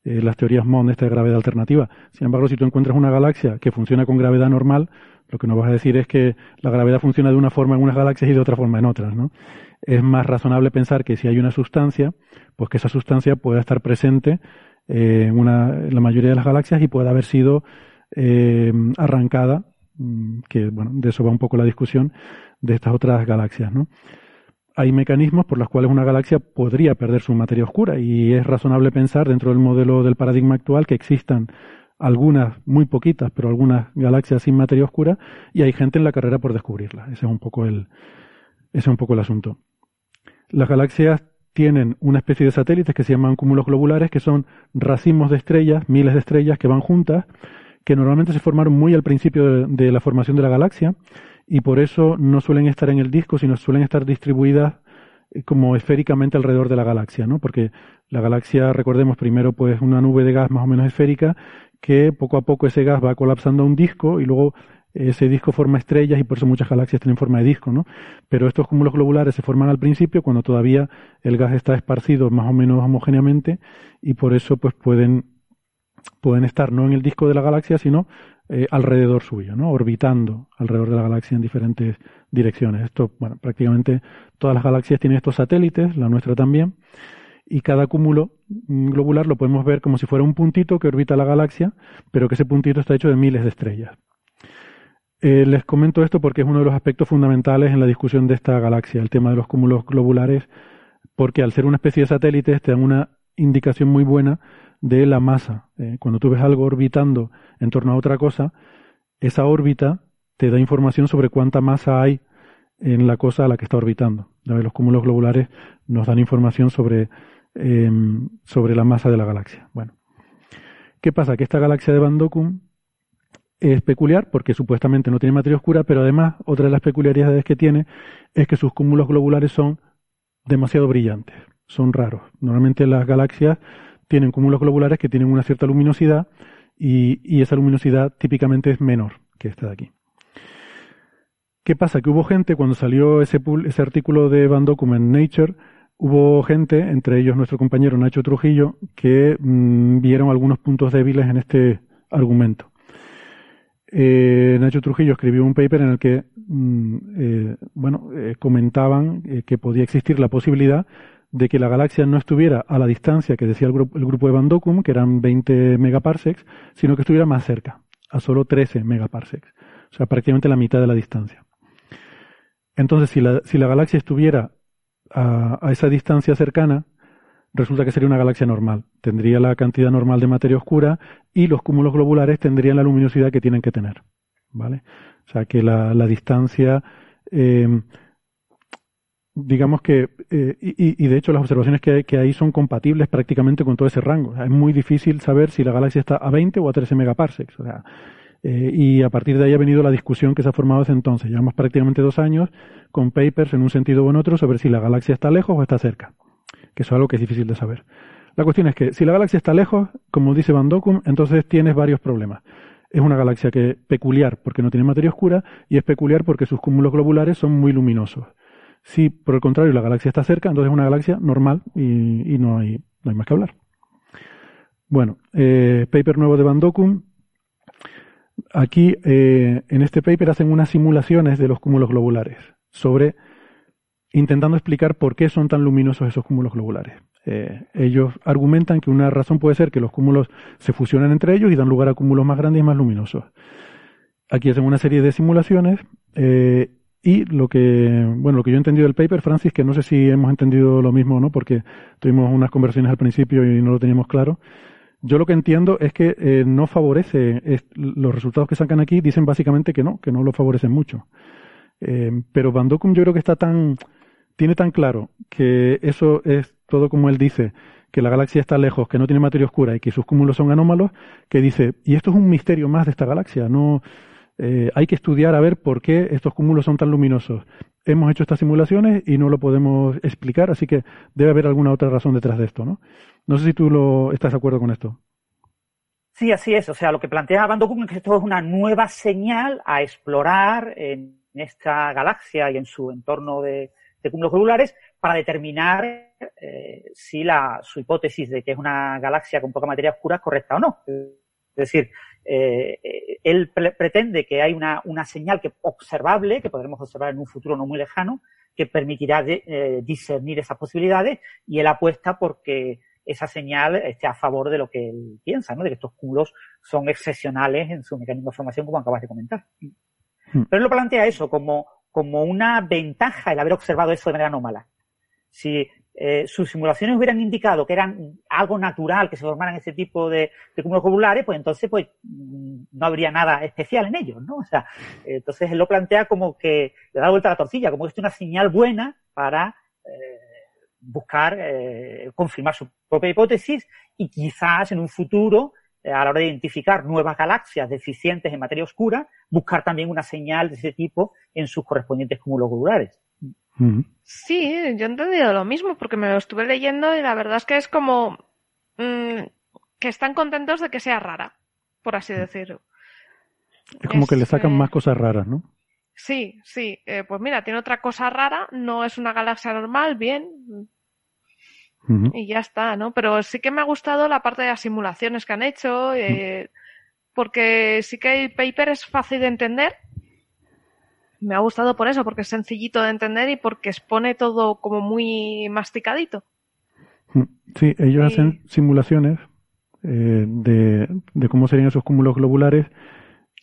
D: Eh, las teorías esta de gravedad alternativa. Sin embargo, si tú encuentras una galaxia que funciona con gravedad normal, lo que nos vas a decir es que la gravedad funciona de una forma en unas galaxias y de otra forma en otras, ¿no? Es más razonable pensar que si hay una sustancia, pues que esa sustancia pueda estar presente eh, en, una, la mayoría de las galaxias y pueda haber sido eh, arrancada, mm, que bueno, de eso va un poco la discusión de estas otras galaxias, ¿no? hay mecanismos por los cuales una galaxia podría perder su materia oscura y es razonable pensar dentro del modelo del paradigma actual que existan algunas, muy poquitas, pero algunas galaxias sin materia oscura y hay gente en la carrera por descubrirla. Ese es un poco el, ese es un poco el asunto. Las galaxias tienen una especie de satélites que se llaman cúmulos globulares, que son racimos de estrellas, miles de estrellas que van juntas, que normalmente se formaron muy al principio de la formación de la galaxia y por eso no suelen estar en el disco, sino suelen estar distribuidas eh, como esféricamente alrededor de la galaxia, ¿no? Porque la galaxia, recordemos primero, pues una nube de gas más o menos esférica que poco a poco ese gas va colapsando a un disco y luego ese disco forma estrellas y por eso muchas galaxias tienen forma de disco, ¿no? Pero estos cúmulos globulares se forman al principio cuando todavía el gas está esparcido más o menos homogéneamente y por eso pues pueden pueden estar no en el disco de la galaxia, sino eh, alrededor suyo, ¿no? orbitando alrededor de la galaxia en diferentes direcciones. Esto, bueno, prácticamente todas las galaxias tienen estos satélites, la nuestra también, y cada cúmulo globular lo podemos ver como si fuera un puntito que orbita la galaxia, pero que ese puntito está hecho de miles de estrellas. Eh, les comento esto porque es uno de los aspectos fundamentales en la discusión de esta galaxia, el tema de los cúmulos globulares, porque al ser una especie de satélites te dan una indicación muy buena de la masa. Eh, cuando tú ves algo orbitando en torno a otra cosa, esa órbita te da información sobre cuánta masa hay en la cosa a la que está orbitando. Los cúmulos globulares nos dan información sobre, em, sobre la masa de la galaxia. Bueno, ¿qué pasa? Que esta galaxia de Van es peculiar porque supuestamente no tiene materia oscura, pero además otra de las peculiaridades que tiene es que sus cúmulos globulares son demasiado brillantes, son raros. Normalmente las galaxias tienen cúmulos globulares que tienen una cierta luminosidad y, esa luminosidad típicamente es menor que esta de aquí. ¿Qué pasa? Que hubo gente, cuando salió ese, artículo de Van Document Nature, hubo gente, entre ellos nuestro compañero Nacho Trujillo, que mm, vieron algunos puntos débiles en este argumento. Eh, Nacho Trujillo escribió un paper en el que, mm, eh, bueno, eh, comentaban que podía existir la posibilidad de que la galaxia no estuviera a la distancia que decía el, grupo, el grupo de Van que eran 20 megaparsecs, sino que estuviera más cerca, a solo 13 megaparsecs, o sea, prácticamente la mitad de la distancia. Entonces, si la, si la galaxia estuviera a esa distancia cercana, resulta que sería una galaxia normal. Tendría la cantidad normal de materia oscura y los cúmulos globulares tendrían la luminosidad que tienen que tener. ¿Vale? O sea que la, distancia eh, digamos que, eh, y, de hecho las observaciones que, que, hay son compatibles prácticamente con todo ese rango. es muy difícil saber si la galaxia está a 20 o a 13 megaparsecs. O sea, eh, y a partir de ahí ha venido la discusión que se ha formado desde entonces. Llevamos prácticamente dos años con papers en un sentido u en otro sobre si la galaxia está lejos o está cerca, que eso es algo que es difícil de saber. La cuestión es que si la galaxia está lejos, como dice Van Dokum, entonces tienes varios problemas. Es una galaxia que peculiar porque no tiene materia oscura y es peculiar porque sus cúmulos globulares son muy luminosos. Si por el contrario la galaxia está cerca, entonces es una galaxia normal y, no, hay, más que hablar. Bueno, eh, paper nuevo de Van Dokum. Aquí, eh, en este paper, hacen unas simulaciones de los cúmulos globulares sobre intentando explicar por qué son tan luminosos esos cúmulos globulares. Eh, ellos argumentan que una razón puede ser que los cúmulos se fusionan entre ellos y dan lugar a cúmulos más grandes y más luminosos. Aquí hacen una serie de simulaciones eh, y lo que, bueno, lo que yo he entendido del paper, Francis, que no sé si hemos entendido lo mismo o no, porque tuvimos unas conversaciones al principio y no lo teníamos claro. Yo lo que entiendo es que eh, no favorece, los resultados que sacan aquí dicen básicamente que no, que no lo favorecen mucho. pero Van yo creo que está tan, tiene tan claro que eso es todo como él dice, que la galaxia está lejos, que no tiene materia oscura y que sus cúmulos son anómalos, que dice, y esto es un misterio más de esta galaxia, no eh, hay que estudiar a ver por qué estos cúmulos son tan luminosos. Hemos hecho estas simulaciones y no lo podemos explicar, así que debe haber alguna otra razón detrás de esto, ¿no? No sé si tú lo estás de acuerdo con esto.
F: Sí, así es. O sea, lo que plantea Van es que esto es una nueva señal a explorar en esta galaxia y en su entorno de, de cúmulos globulares para determinar eh, si la, su hipótesis de que es una galaxia con poca materia oscura es correcta o no. Es decir, eh, él pretende que hay una, una, señal que observable, que podremos observar en un futuro no muy lejano, que permitirá eh, discernir esas posibilidades y él apuesta porque esa señal esté a favor de lo que él piensa, ¿no? de que estos cúmulos son excepcionales en su mecanismo de formación, como acabas de comentar. Hmm. Pero él lo plantea eso como como una ventaja el haber observado eso de manera anómala. Si eh, sus simulaciones hubieran indicado que eran algo natural que se formaran ese tipo de, cúmulos globulares, pues entonces pues no habría nada especial en ellos, ¿no? O sea, entonces él lo plantea como que le da vuelta a la tortilla, como que es una señal buena para eh, buscar eh, confirmar su propia hipótesis y quizás en un futuro a la hora de identificar nuevas galaxias deficientes en materia oscura, buscar también una señal de ese tipo en sus correspondientes cúmulos globulares.
E: Sí, yo he entendido lo mismo porque me lo estuve leyendo y la verdad es que es como mm, que están contentos de que sea rara, por así decirlo.
D: Es como que le sacan más cosas raras, ¿no?
E: Sí, sí. Eh, pues mira, tiene otra cosa rara, no es una galaxia normal, bien, y ya está, ¿no? Pero sí que me ha gustado la parte de las simulaciones que han hecho, eh, porque sí que el paper es fácil de entender. Me ha gustado por eso, porque es sencillito de entender y porque expone todo como muy masticadito.
D: Sí, ellos hacen simulaciones eh, de, de, cómo serían esos cúmulos globulares,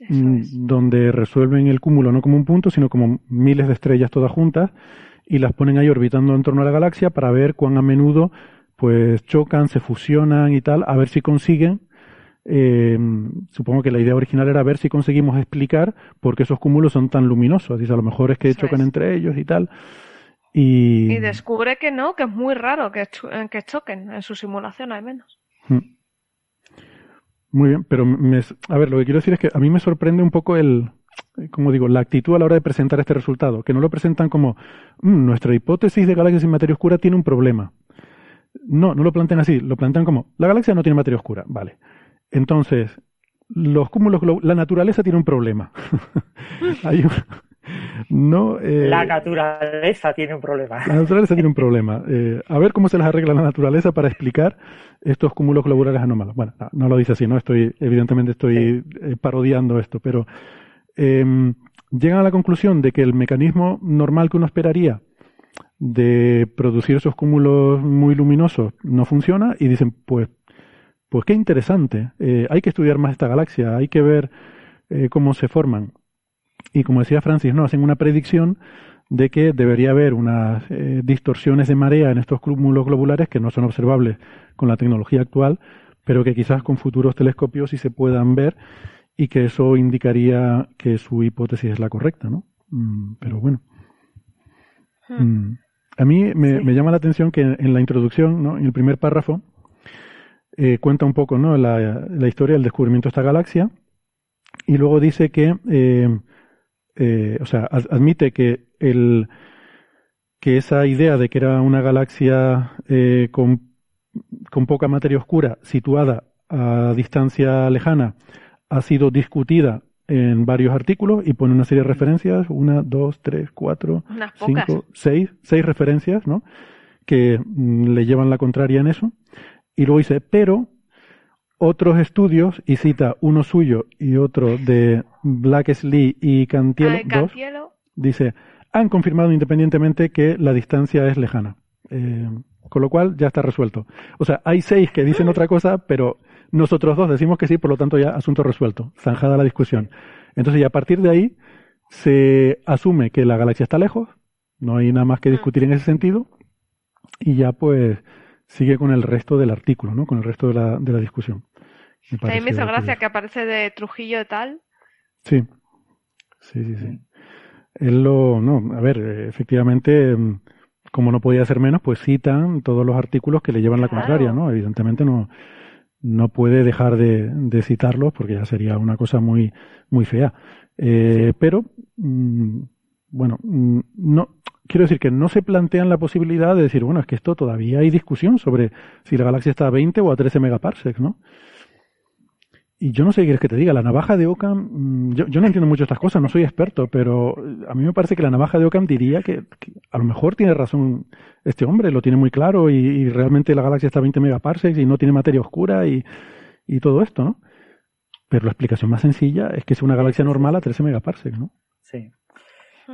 D: mm, donde resuelven el cúmulo no como un punto, sino como miles de estrellas todas juntas y las ponen ahí orbitando en torno a la galaxia para ver cuán a menudo pues chocan, se fusionan y tal, a ver si consiguen eh, supongo que la idea original era ver si conseguimos explicar por qué esos cúmulos son tan luminosos. Dice, a lo mejor es que chocan entre ellos y tal. Y...
E: y... descubre que no, que es muy raro que, que choquen, en su simulación al menos.
D: Hmm. Muy bien, pero a ver, lo que quiero decir es que a mí me sorprende un poco el, como digo, la actitud a la hora de presentar este resultado, que no lo presentan como mm, nuestra hipótesis de galaxias sin materia oscura tiene un problema. No, no lo plantean así, lo plantean como la galaxia no tiene materia oscura, vale. Entonces, los cúmulos, la naturaleza tiene un problema. [LAUGHS]
F: no, eh, la naturaleza tiene un problema.
D: La naturaleza tiene un problema. Eh, a ver cómo se les arregla la naturaleza para explicar estos cúmulos globulares anómalos. Bueno, no, lo dice así, ¿no? Estoy, evidentemente estoy eh, parodiando esto, pero eh, llegan a la conclusión de que el mecanismo normal que uno esperaría de producir esos cúmulos muy luminosos no funciona y dicen, pues, pues qué interesante, eh, hay que estudiar más esta galaxia, hay que ver eh, cómo se forman. Y como decía Francis, no hacen una predicción de que debería haber unas eh, distorsiones de marea en estos cúmulos globulares que no son observables con la tecnología actual, pero que quizás con futuros telescopios sí se puedan ver y que eso indicaría que su hipótesis es la correcta, ¿no? Mm, pero bueno. Hmm. Mm, a mí me, llama la atención que en la introducción, ¿no? en el primer párrafo, eh, cuenta un poco ¿no? la, historia del descubrimiento de esta galaxia y luego dice que, eh, eh, o sea, admite que, el, que esa idea de que era una galaxia con, con poca materia oscura situada a distancia lejana ha sido discutida en varios artículos y pone una serie de referencias, una, dos, tres, cuatro, cinco, seis, seis referencias, ¿no? Que mm, le llevan la contraria en eso. Y luego dice, pero otros estudios, y cita uno suyo y otro de Blackesley y Cantielo,
E: Ah, Cantielo.
D: dice, han confirmado independientemente que la distancia es lejana. Eh, con lo cual ya está resuelto. O sea, hay seis que dicen otra cosa, pero nosotros dos decimos que sí, por lo tanto ya asunto resuelto, zanjada la discusión. Entonces, y a partir de ahí se asume que la galaxia está lejos, no hay nada más que discutir en ese sentido, y ya pues sigue con el resto del artículo, ¿no? Con el resto de la, de la discusión. Me
E: A mí me hizo gracia que aparece de Trujillo y tal.
D: Sí, sí, sí, sí. Él lo, no, a ver, efectivamente, mm, como no podía ser menos, pues citan todos los artículos que le llevan la
E: Claro.
D: contraria, ¿no? Evidentemente no, no puede dejar de, de citarlos porque ya sería una cosa muy, muy fea. Eh, Pero, mm, bueno, mm, no, quiero decir que no se plantean la posibilidad de decir, bueno, es que esto todavía hay discusión sobre si la galaxia está a 20 o a 13 megaparsecs, ¿no? Y yo no sé qué quieres que te diga, la navaja de Occam, mm, yo, yo no entiendo mucho estas cosas, no soy experto, pero a mí me parece que la navaja de Occam diría que, que a lo mejor tiene razón este hombre, lo tiene muy claro y, y realmente la galaxia está a 20 megaparsecs y no tiene materia oscura y, y todo esto, ¿no? Pero la explicación más sencilla es que es una galaxia normal a 13 megaparsecs, ¿no?
F: Sí.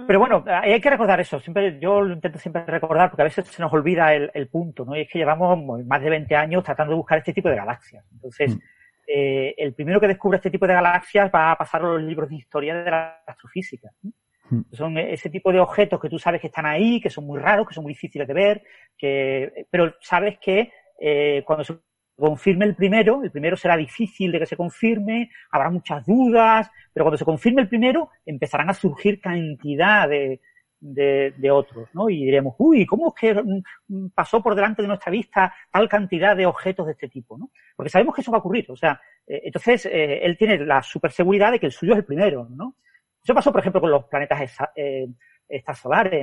F: Pero bueno, hay que recordar eso. Siempre, yo lo intento siempre recordar porque a veces se nos olvida el, el punto, ¿no? Y es que llevamos más de 20 años tratando de buscar este tipo de galaxias. Entonces,
D: Mm.
F: Eh, el primero que descubre este tipo de galaxias va a pasar a los libros de historia de la astrofísica. ¿no?
D: Mm.
F: Son ese tipo de objetos que tú sabes que están ahí, que son muy raros, que son muy difíciles de ver, que, pero sabes que eh, cuando se confirme el primero, el primero será difícil de que se confirme, habrá muchas dudas, pero cuando se confirme el primero empezarán a surgir cantidad de, de, de otros, ¿no? Y diremos, uy, ¿cómo es que pasó por delante de nuestra vista tal cantidad de objetos de este tipo, ¿no? Porque sabemos que eso va a ocurrir, o sea, eh, entonces eh, él tiene la super seguridad de que el suyo es el primero, ¿no? Eso pasó, por ejemplo, con los planetas esa- eh,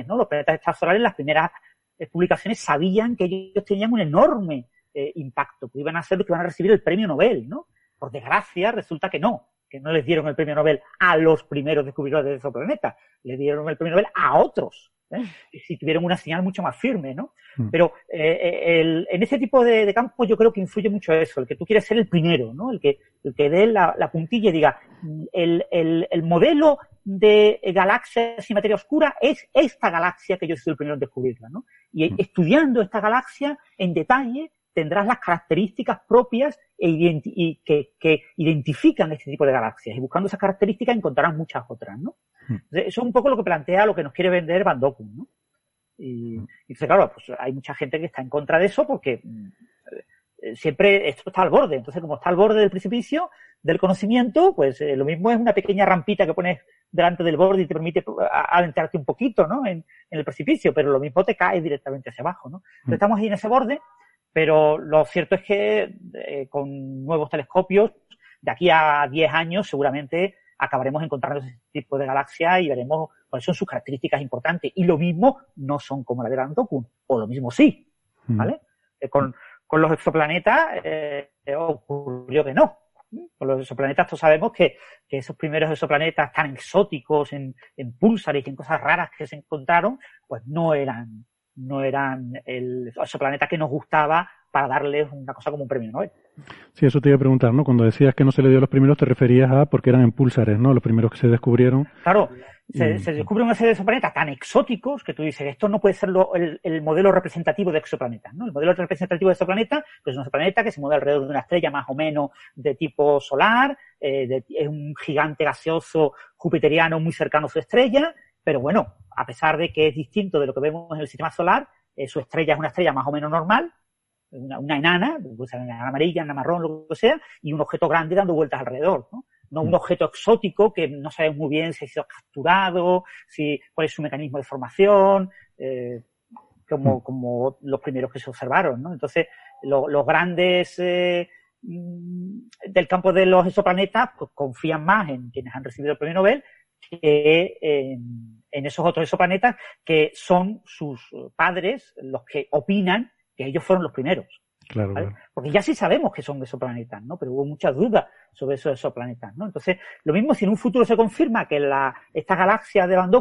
F: ¿no? Los planetas extrasolares, las primeras eh, publicaciones sabían que ellos tenían un enorme impacto, que iban a ser los que iban a recibir el premio Nobel, ¿no? Por desgracia, resulta que no, que no les dieron el premio Nobel a los primeros descubridores de esos planetas, le dieron el premio Nobel a otros, ¿eh? si tuvieron una señal mucho más firme, ¿no?
D: Mm.
F: Pero eh, el- en ese tipo de, de campos yo creo que influye mucho eso, el que tú quieres ser el primero, ¿no? El que, el que dé la, la puntilla y diga, "Mm, el, el, el modelo de galaxias y materia oscura es esta galaxia que yo soy el primero en descubrirla, ¿no? Y
D: Mm.
F: estudiando esta galaxia en detalle tendrás las características propias e identi- y que, que identifican este tipo de galaxias. Y buscando esas características encontrarás muchas otras, ¿no?
D: Mm.
F: Entonces, eso es un poco lo que plantea lo que nos quiere vender Van ¿no? Y, entonces, claro, pues hay mucha gente que está en contra de eso porque eh, siempre esto está al borde. Entonces, como está al borde del precipicio del conocimiento, pues eh, lo mismo es una pequeña rampita que pones delante del borde y te permite a- adentrarte un poquito, ¿no? En, en el precipicio, pero lo mismo te cae directamente hacia abajo, ¿no? Entonces,
D: Mm.
F: estamos ahí en ese borde, pero lo cierto es que eh, con nuevos telescopios, de aquí a 10 años, seguramente acabaremos encontrando ese tipo de galaxias y veremos cuáles son sus características importantes. Y lo mismo no son como la de Van Dokum, o lo mismo sí,
D: Mm.
F: ¿vale? Eh, con, con los exoplanetas eh, ocurrió que no. Con los exoplanetas todos sabemos que, que esos primeros exoplanetas tan exóticos en, en púlsares y en cosas raras que se encontraron, pues no eran, no eran el exoplaneta que nos gustaba para darles una cosa como un premio Nobel.
D: Sí, eso te iba a preguntar, ¿no? Cuando decías que no se le dio a los primeros, te referías a porque eran en púlsares, ¿no? Los primeros que se descubrieron.
F: Claro, se, se descubre una serie de exoplanetas tan exóticos que tú dices, esto no puede ser lo- el, el modelo representativo de exoplanetas, ¿no? El modelo representativo de exoplaneta pues es un exoplaneta que se mueve alrededor de una estrella más o menos de tipo solar, eh, de- es un gigante gaseoso jupiteriano muy cercano a su estrella, pero bueno, a pesar de que es distinto de lo que vemos en el sistema solar, eh, su estrella es una estrella más o menos normal, una, una enana, puede ser una enana amarilla, una marrón, lo que sea, y un objeto grande dando vueltas alrededor, ¿no? No un objeto exótico que no sabemos muy bien si ha sido capturado, si, cuál es su mecanismo de formación, eh, como, como los primeros que se observaron, ¿no? Entonces, lo- los grandes eh, mm, del campo de los exoplanetas pues, confían más en quienes han recibido el premio Nobel que en, en esos otros exoplanetas que son sus padres los que opinan que ellos fueron los primeros.
D: Claro,
F: ¿vale?
D: claro.
F: Porque ya sí sabemos que son exoplanetas, ¿no? Pero hubo muchas dudas sobre esos exoplanetas, ¿no? Entonces, lo mismo si en un futuro se confirma que la, esta galaxia de Van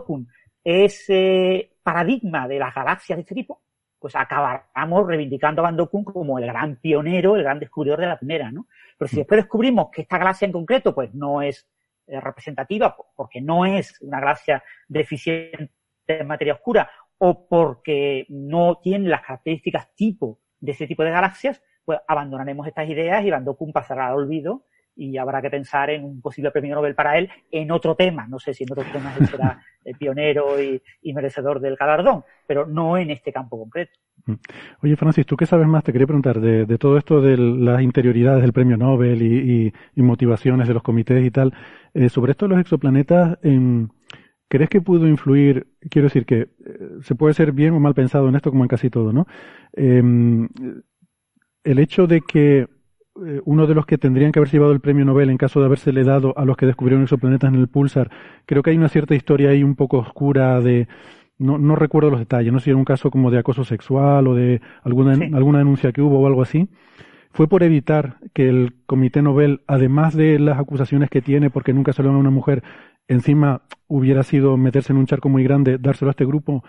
F: es eh, paradigma de las galaxias de este tipo, pues acabamos reivindicando a Van como el gran pionero, el gran descubridor de la primera, ¿no? Pero si mm. después descubrimos que esta galaxia en concreto, pues no es representativa, porque no es una galaxia deficiente en materia oscura, o porque no tiene las características tipo de ese tipo de galaxias, pues abandonaremos estas ideas y Van pasará al olvido y habrá que pensar en un posible premio Nobel para él en otro tema. No sé si en otros temas él será pionero y, merecedor del galardón, pero no en este campo concreto.
D: Mm. Oye, Francis, ¿tú qué sabes más? Te quería preguntar de, todo esto de las interioridades del premio Nobel y, motivaciones de los comités y tal. Eh, sobre esto de los exoplanetas, ¿crees que pudo influir? Quiero decir que eh, se puede ser bien o mal pensado en esto, como en casi todo, ¿no? Em, el hecho de que eh, uno de los que tendrían que haber llevado el premio Nobel en caso de habérsele dado a los que descubrieron exoplanetas en el pulsar. Creo que hay una cierta historia ahí un poco oscura de, no, no recuerdo los detalles, no sé si era un caso como de acoso sexual o de alguna, alguna denuncia que hubo o algo así. Fue por evitar que el Comité Nobel, además de las acusaciones que tiene porque nunca se lo a una mujer, encima hubiera sido meterse en un charco muy grande, dárselo a este grupo.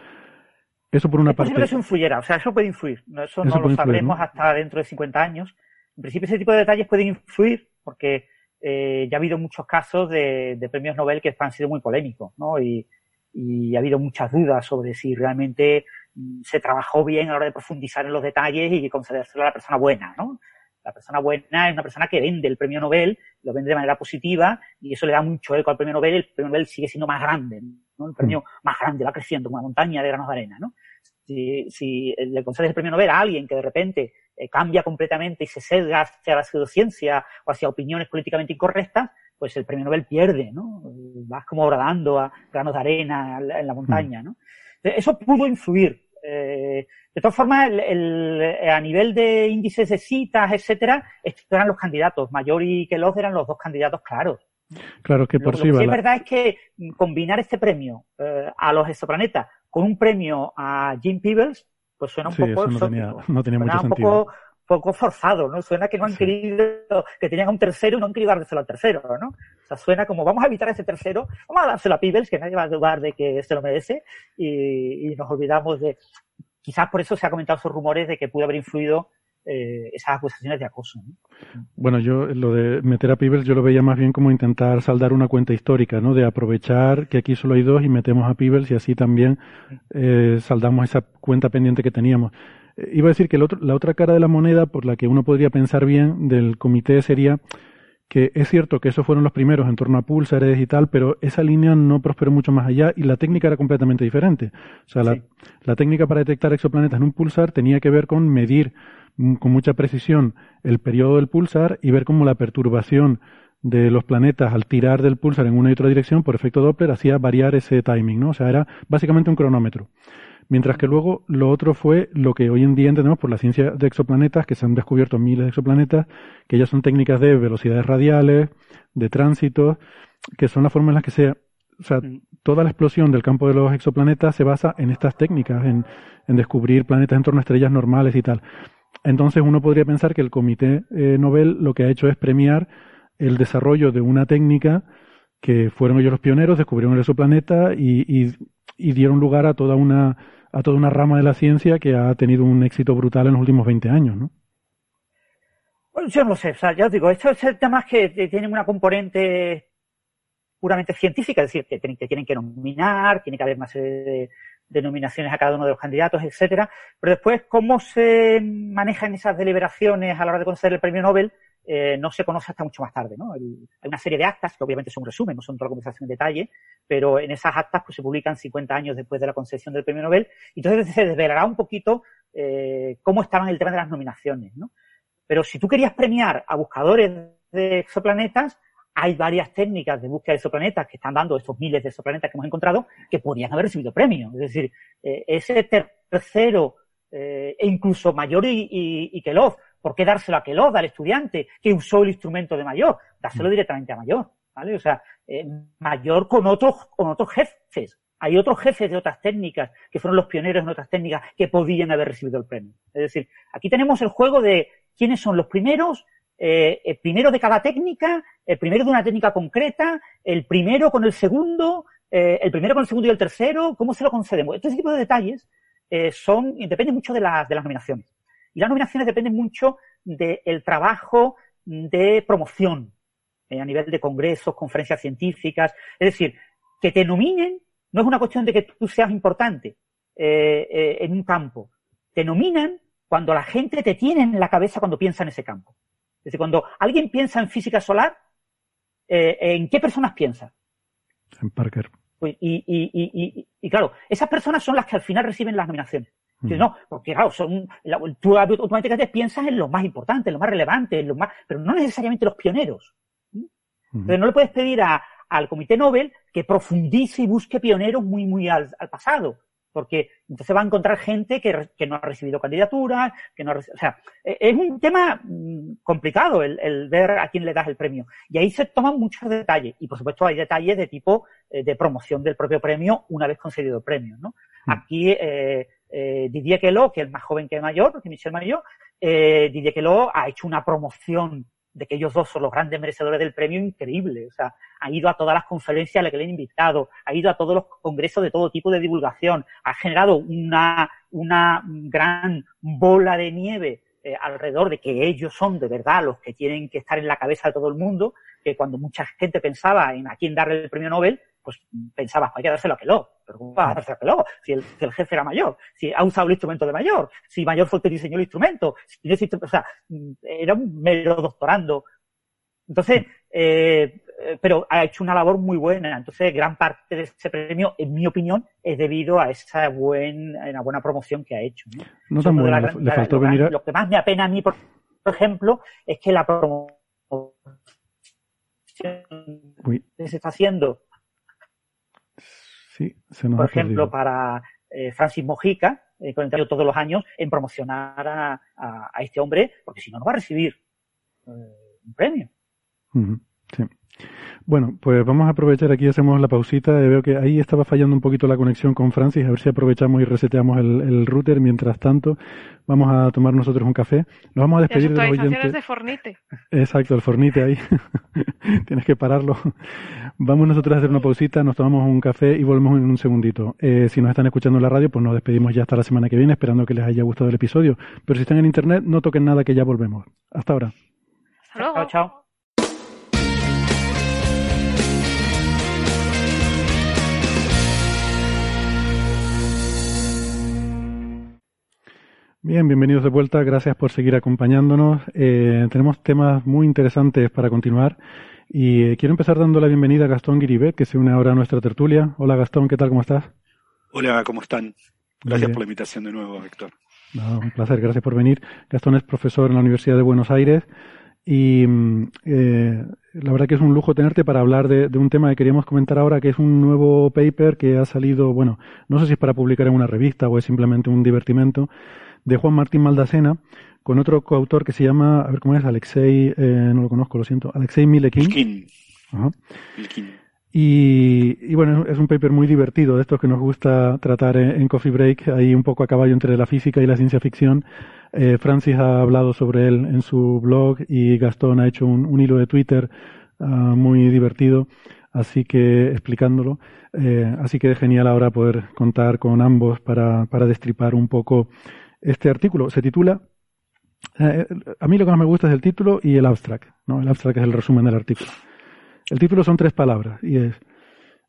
D: Eso por una
F: es
D: parte.
F: que eso influyera, o sea, eso puede influir. Eso, no lo sabremos hasta dentro de 50 años en principio ese tipo de detalles pueden influir porque eh, ya ha habido muchos casos de, premios Nobel que han sido muy polémicos, ¿no? Y, ha habido muchas dudas sobre si realmente mm, se trabajó bien a la hora de profundizar en los detalles y concedérselo a la persona buena, ¿no? La persona buena es una persona que vende el premio Nobel, lo vende de manera positiva y eso le da mucho eco al premio Nobel. El premio Nobel sigue siendo más grande, ¿no? El premio mm. más grande va creciendo como una montaña de granos de arena, ¿no? Si, si le concedes el premio Nobel a alguien que de repente eh, cambia completamente y se sesga hacia la pseudociencia o hacia opiniones políticamente incorrectas, pues el premio Nobel pierde, ¿no? Vas como bradando a granos de arena en la montaña, ¿no? Eso pudo influir. Eh, de todas formas, a nivel de índices de citas, etcétera, estos eran los candidatos. Mayor y Kellogg eran los dos candidatos claros.
D: Claro que por
F: lo, sí. Lo que es verdad es que combinar este premio eh, a los exoplanetas con un premio a Jim Peebles pues suena un poco
D: no tenía, no tenía mucho
F: un poco, poco forzado, ¿no? Suena que no han querido, que tenían un tercero y no han querido dárselo al tercero, ¿no? O sea, suena como vamos a evitar ese tercero, vamos a dárselo a Peebles, que nadie va a dudar de que se lo merece, y, y nos olvidamos de, quizás por eso se ha comentado esos rumores de que pudo haber influido eh, esas acusaciones de acoso.
D: Bueno, yo lo de meter a Peebles yo lo veía más bien como intentar saldar una cuenta histórica, ¿no? De aprovechar que aquí solo hay dos y metemos a Peebles y así también eh, saldamos esa cuenta pendiente que teníamos. Iba a decir que la otra cara de la moneda por la que uno podría pensar bien del comité sería que es cierto que esos fueron los primeros en torno a pulsares y tal, pero esa línea no prosperó mucho más allá y la técnica era completamente diferente. O sea, la, la técnica para detectar exoplanetas en un pulsar tenía que ver con medir con mucha precisión el periodo del pulsar y ver cómo la perturbación de los planetas al tirar del pulsar en una y otra dirección por efecto Doppler hacía variar ese timing, ¿no? O sea, era básicamente un cronómetro. Mientras que luego lo otro fue lo que hoy en día entendemos por la ciencia de exoplanetas, que se han descubierto miles de exoplanetas, que ya son técnicas de velocidades radiales, de tránsito, que son las formas en las que se, o sea, toda la explosión del campo de los exoplanetas se basa en estas técnicas, en, en descubrir planetas en torno a estrellas normales y tal. Entonces uno podría pensar que el Comité eh, Nobel lo que ha hecho es premiar el desarrollo de una técnica que fueron ellos los pioneros, descubrieron el exoplaneta y, y, dieron lugar a toda una a toda una rama de la ciencia que ha tenido un éxito brutal en los últimos 20 años, ¿no?
F: Yo no sé, o sea, ya os digo, estos temas que tienen una componente puramente científica, es decir, que tienen que, tienen que nominar, tiene que haber serie de, denominaciones a cada uno de los candidatos, etcétera. Pero después, cómo se manejan esas deliberaciones a la hora de conceder el premio Nobel, eh, no se conoce hasta mucho más tarde, ¿no? hay una serie de actas, que obviamente son un resumen, no son toda la conversación en detalle, pero en esas actas pues, se publican 50 años después de la concesión del premio Nobel, y entonces se desvelará un poquito eh, cómo estaban el tema de las nominaciones, ¿no? Pero si tú querías premiar a buscadores de exoplanetas, hay varias técnicas de búsqueda de exoplanetas que están dando estos miles de exoplanetas que hemos encontrado que podrían haber recibido premios. Es decir, eh, ese tercero eh, e incluso Mayor y, y, Kelov, ¿por qué dárselo a Kelov, al estudiante que usó el instrumento de Mayor? Dárselo mm. directamente a Mayor, ¿vale? O sea, eh, Mayor con otros, con otros jefes. Hay otros jefes de otras técnicas que fueron los pioneros en otras técnicas que podían haber recibido el premio. Es decir, aquí tenemos el juego de quiénes son los primeros, eh, el primero de cada técnica, el primero de una técnica concreta, el primero con el segundo, eh, el primero con el segundo y el tercero, cómo se lo concedemos. Este tipo de detalles eh, son, depende mucho de, las de las nominaciones. Y las nominaciones dependen mucho del trabajo de promoción eh, a nivel de congresos, conferencias científicas. Es decir, que te nominen no es una cuestión de que tú seas importante eh, en un campo. Te nominan cuando la gente te tiene en la cabeza cuando piensa en ese campo. Es decir, cuando alguien piensa en física solar, ¿en qué personas piensa?
D: En Parker.
F: Pues, y, y, y, claro, esas personas son las que al final reciben las nominaciones. Mm. No, porque claro, son, tú automáticamente piensas en lo más importante, en lo más relevante, en lo más, pero no necesariamente los pioneros. Pero no le puedes pedir a, al Comité Nobel que profundice y busque pioneros muy, muy al, al pasado porque entonces va a encontrar gente que, que no ha recibido candidaturas, que no ha, o sea, e, es un tema mm, complicado el, el, ver a quién le das el premio. Y ahí se toman muchos detalles. Y por supuesto hay detalles de tipo eh, de promoción del propio premio una vez concedido el premio, ¿no? Mm. Aquí, eh, eh, Didier Queloz, que es más joven que mayor, que Michel Mayor, eh, Didier Queloz ha hecho una promoción de que ellos dos son los grandes merecedores del premio increíble. O sea, ha ido a todas las conferencias a las que le han invitado, ha ido a todos los congresos de todo tipo de divulgación, ha generado una, una gran bola de nieve eh, alrededor de que ellos son de verdad los que tienen que estar en la cabeza de todo el mundo, que cuando mucha gente pensaba en a quién darle el premio Nobel, pues pensaba, hay que dárselo a Queloz, pero ¿cómo va a dárselo a Queloz? Si el, si el, jefe era mayor, si ha usado el instrumento de mayor, si mayor fue el que diseñó el instrumento, si o sea, era un mero doctorando. Entonces, eh, pero ha hecho una labor muy buena. Entonces, gran parte de ese premio, en mi opinión, es debido a esa buena, buena promoción que ha hecho.
D: No, tan bueno, le, faltó venir
F: Lo que más me apena a mí, por ejemplo, es que la promoción que se está haciendo por ejemplo, para eh, Francis Mojica, eh, con el todos los años, en promocionar a, este hombre, porque si no, no va a recibir eh, un premio.
D: Sí. Bueno, pues vamos a aprovechar aquí, hacemos la pausita. Veo que ahí estaba fallando un poquito la conexión con Francis, a ver si aprovechamos y reseteamos el, router. Mientras tanto, vamos a tomar nosotros un café. Nos vamos a despedir de los oyentes.
E: de Fornite.
D: Exacto, el Fornite ahí. [LAUGHS] Tienes que pararlo. Vamos nosotros a hacer una pausita, nos tomamos un café y volvemos en un segundito. Eh, si nos están escuchando en la radio, pues nos despedimos ya hasta la semana que viene, esperando que les haya gustado el episodio. Pero si están en internet, no toquen nada que ya volvemos. Hasta ahora.
E: Hasta luego. Chao, chao.
D: Bien, bienvenidos de vuelta. Gracias por seguir acompañándonos. Eh, tenemos temas muy interesantes para continuar. Y eh, quiero empezar dando la bienvenida a Gastón Guiribet, que se une ahora a nuestra tertulia. Hola Gastón, ¿qué tal? ¿Cómo estás?
H: Hola, ¿cómo están? Gracias por la invitación de nuevo, Héctor.
D: un placer, gracias por venir. Gastón es profesor en la Universidad de Buenos Aires y mm, eh, la verdad que es un lujo tenerte para hablar de, de, un tema que queríamos comentar ahora, que es un nuevo paper que ha salido, bueno, no sé si es para publicar en una revista o es simplemente un divertimento, de Juan Martín Maldacena, con otro coautor que se llama, a ver cómo es, Alexei, eh, no lo conozco, lo siento, Alexei Milekin. Y, y, bueno, es un paper muy divertido, de estos que nos gusta tratar en, Coffee Break, ahí un poco a caballo entre la física y la ciencia ficción. Eh, Francis ha hablado sobre él en su blog y Gastón ha hecho un, hilo de Twitter uh, muy divertido, así que explicándolo. Eh, así que es genial ahora poder contar con ambos para, para destripar un poco este artículo se titula, eh, a mí lo que más me gusta es el título y el abstract, ¿no? El abstract es el resumen del artículo. El título son tres palabras y es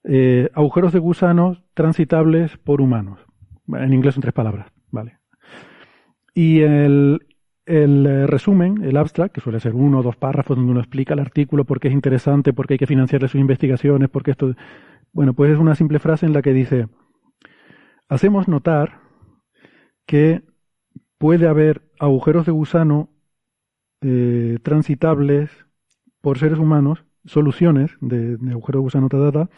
D: eh, agujeros de gusanos transitables por humanos. En inglés son tres palabras, ¿vale? Y el, el eh, resumen, el abstract, que suele ser uno o dos párrafos donde uno explica el artículo, por qué es interesante, por qué hay que financiarle sus investigaciones, por qué esto... Bueno, pues es una simple frase en la que dice, hacemos notar que puede haber agujeros de gusano eh, transitables por seres humanos, soluciones de, agujeros de gusano data,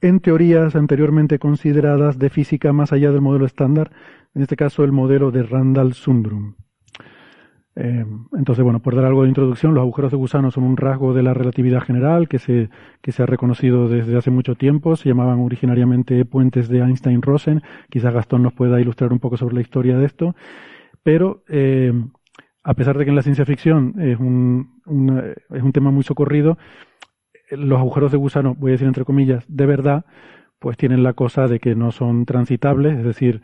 D: en teorías anteriormente consideradas de física más allá del modelo estándar, en este caso el modelo de Randall-Sundrum. Eh, entonces, bueno, por dar algo de introducción, los agujeros de gusano son un rasgo de la relatividad general que se, que se ha reconocido desde hace mucho tiempo. Se llamaban originariamente puentes de Einstein-Rosen. Quizás Gastón nos pueda ilustrar un poco sobre la historia de esto pero eh, a pesar de que en la ciencia ficción es un, es un tema muy socorrido, los agujeros de gusano, voy a decir entre comillas, de verdad, pues tienen la cosa de que no son transitables, es decir,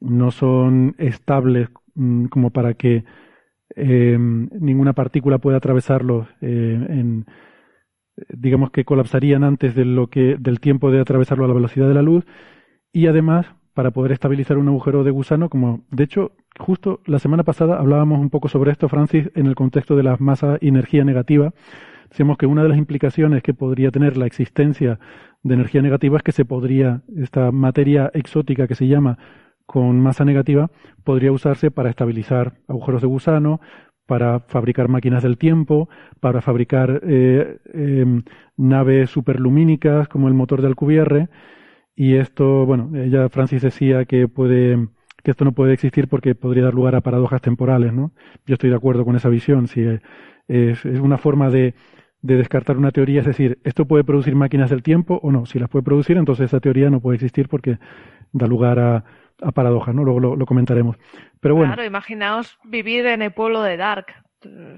D: no son estables mm, como para que eh, ninguna partícula pueda atravesarlos eh, en, digamos que colapsarían antes de lo que del tiempo de atravesarlo a la velocidad de la luz. Y además para poder estabilizar un agujero de gusano como de hecho justo la semana pasada hablábamos un poco sobre esto Francis en el contexto de la masa y energía negativa decíamos que una de las implicaciones que podría tener la existencia de energía negativa es que se podría esta materia exótica que se llama con masa negativa podría usarse para estabilizar agujeros de gusano, para fabricar máquinas del tiempo, para fabricar eh, em, naves superlumínicas como el motor de Alcubierre. Y esto, bueno, ella Francis decía que puede que esto no puede existir porque podría dar lugar a paradojas temporales, ¿no? Yo estoy de acuerdo con esa visión. Si es, una forma de, de descartar una teoría, es decir, esto puede producir máquinas del tiempo o no. Si las puede producir, entonces esa teoría no puede existir porque da lugar a, paradojas, ¿no? Luego lo, comentaremos. Pero bueno.
E: Claro, imaginaos vivir en el pueblo de Dark.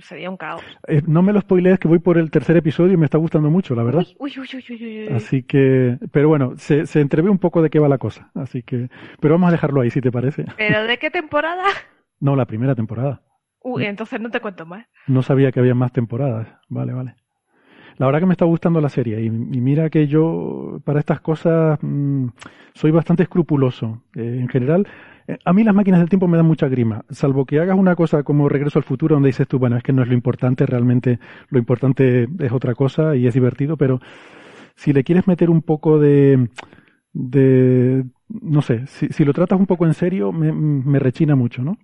E: Sería un caos.
D: Eh, no me lo spoilees que voy por el tercer episodio y me está gustando mucho, la verdad.
E: Uy, uy, uy,
D: así que, pero bueno, se, se entrevé un poco de qué va la cosa. Así que, pero vamos a dejarlo ahí, si te parece.
E: ¿Pero de qué temporada? [LAUGHS]
D: No, la primera temporada.
E: Uy, entonces no te cuento más.
D: No sabía que había más temporadas. Vale, vale. La verdad que me está gustando la serie y, mira que yo para estas cosas mm, soy bastante escrupuloso. Eh, en general, a mí las máquinas del tiempo me dan mucha grima, salvo que hagas una cosa como Regreso al Futuro donde dices tú, bueno, es que no es lo importante, realmente lo importante es otra cosa y es divertido, pero si le quieres meter un poco de, de no sé, si, si lo tratas un poco en serio, me, me rechina mucho, ¿no?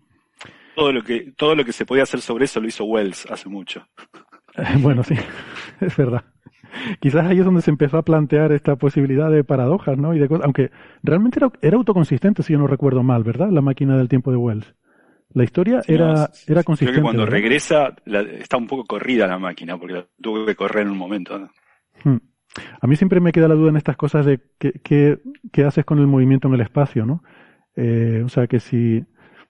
H: Todo lo que todo lo que se podía hacer sobre eso lo hizo Wells hace mucho. [LAUGHS]
D: bueno, sí, [LAUGHS] es verdad. [LAUGHS] Quizás ahí es donde se empezó a plantear esta posibilidad de paradojas, ¿no? Y de cosas, aunque realmente era, autoconsistente, si yo no recuerdo mal, ¿verdad? La máquina del tiempo de Wells. La historia era, era consistente.
H: Creo que cuando regresa está un poco corrida la máquina, porque tuvo que correr en un momento.
D: Hmm. A mí siempre me queda la duda en estas cosas de qué, qué, haces con el movimiento en el espacio, ¿no? Eh, o sea, que si,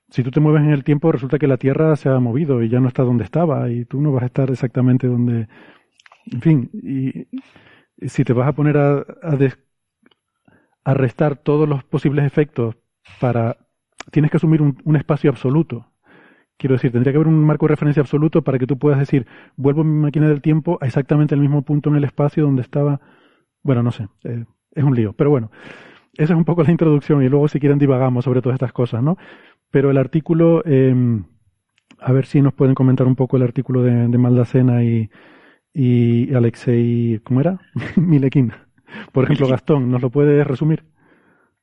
D: si tú te mueves en el tiempo, resulta que la Tierra se ha movido y ya no está donde estaba y tú no vas a estar exactamente donde... En fin, y si te vas a poner a, a, restar todos los posibles efectos para... Tienes que asumir un, espacio absoluto. Quiero decir, tendría que haber un marco de referencia absoluto para que tú puedas decir, vuelvo mi máquina del tiempo a exactamente el mismo punto en el espacio donde estaba... Bueno, no sé, eh, es un lío, pero bueno. Esa es un poco la introducción y luego si quieren divagamos sobre todas estas cosas, ¿no? Pero el artículo, eh, a ver si nos pueden comentar un poco el artículo de, de Maldacena y, y Alexei, ¿cómo era? [LAUGHS] Milekin. Por ejemplo, Gastón, ¿nos lo puedes resumir?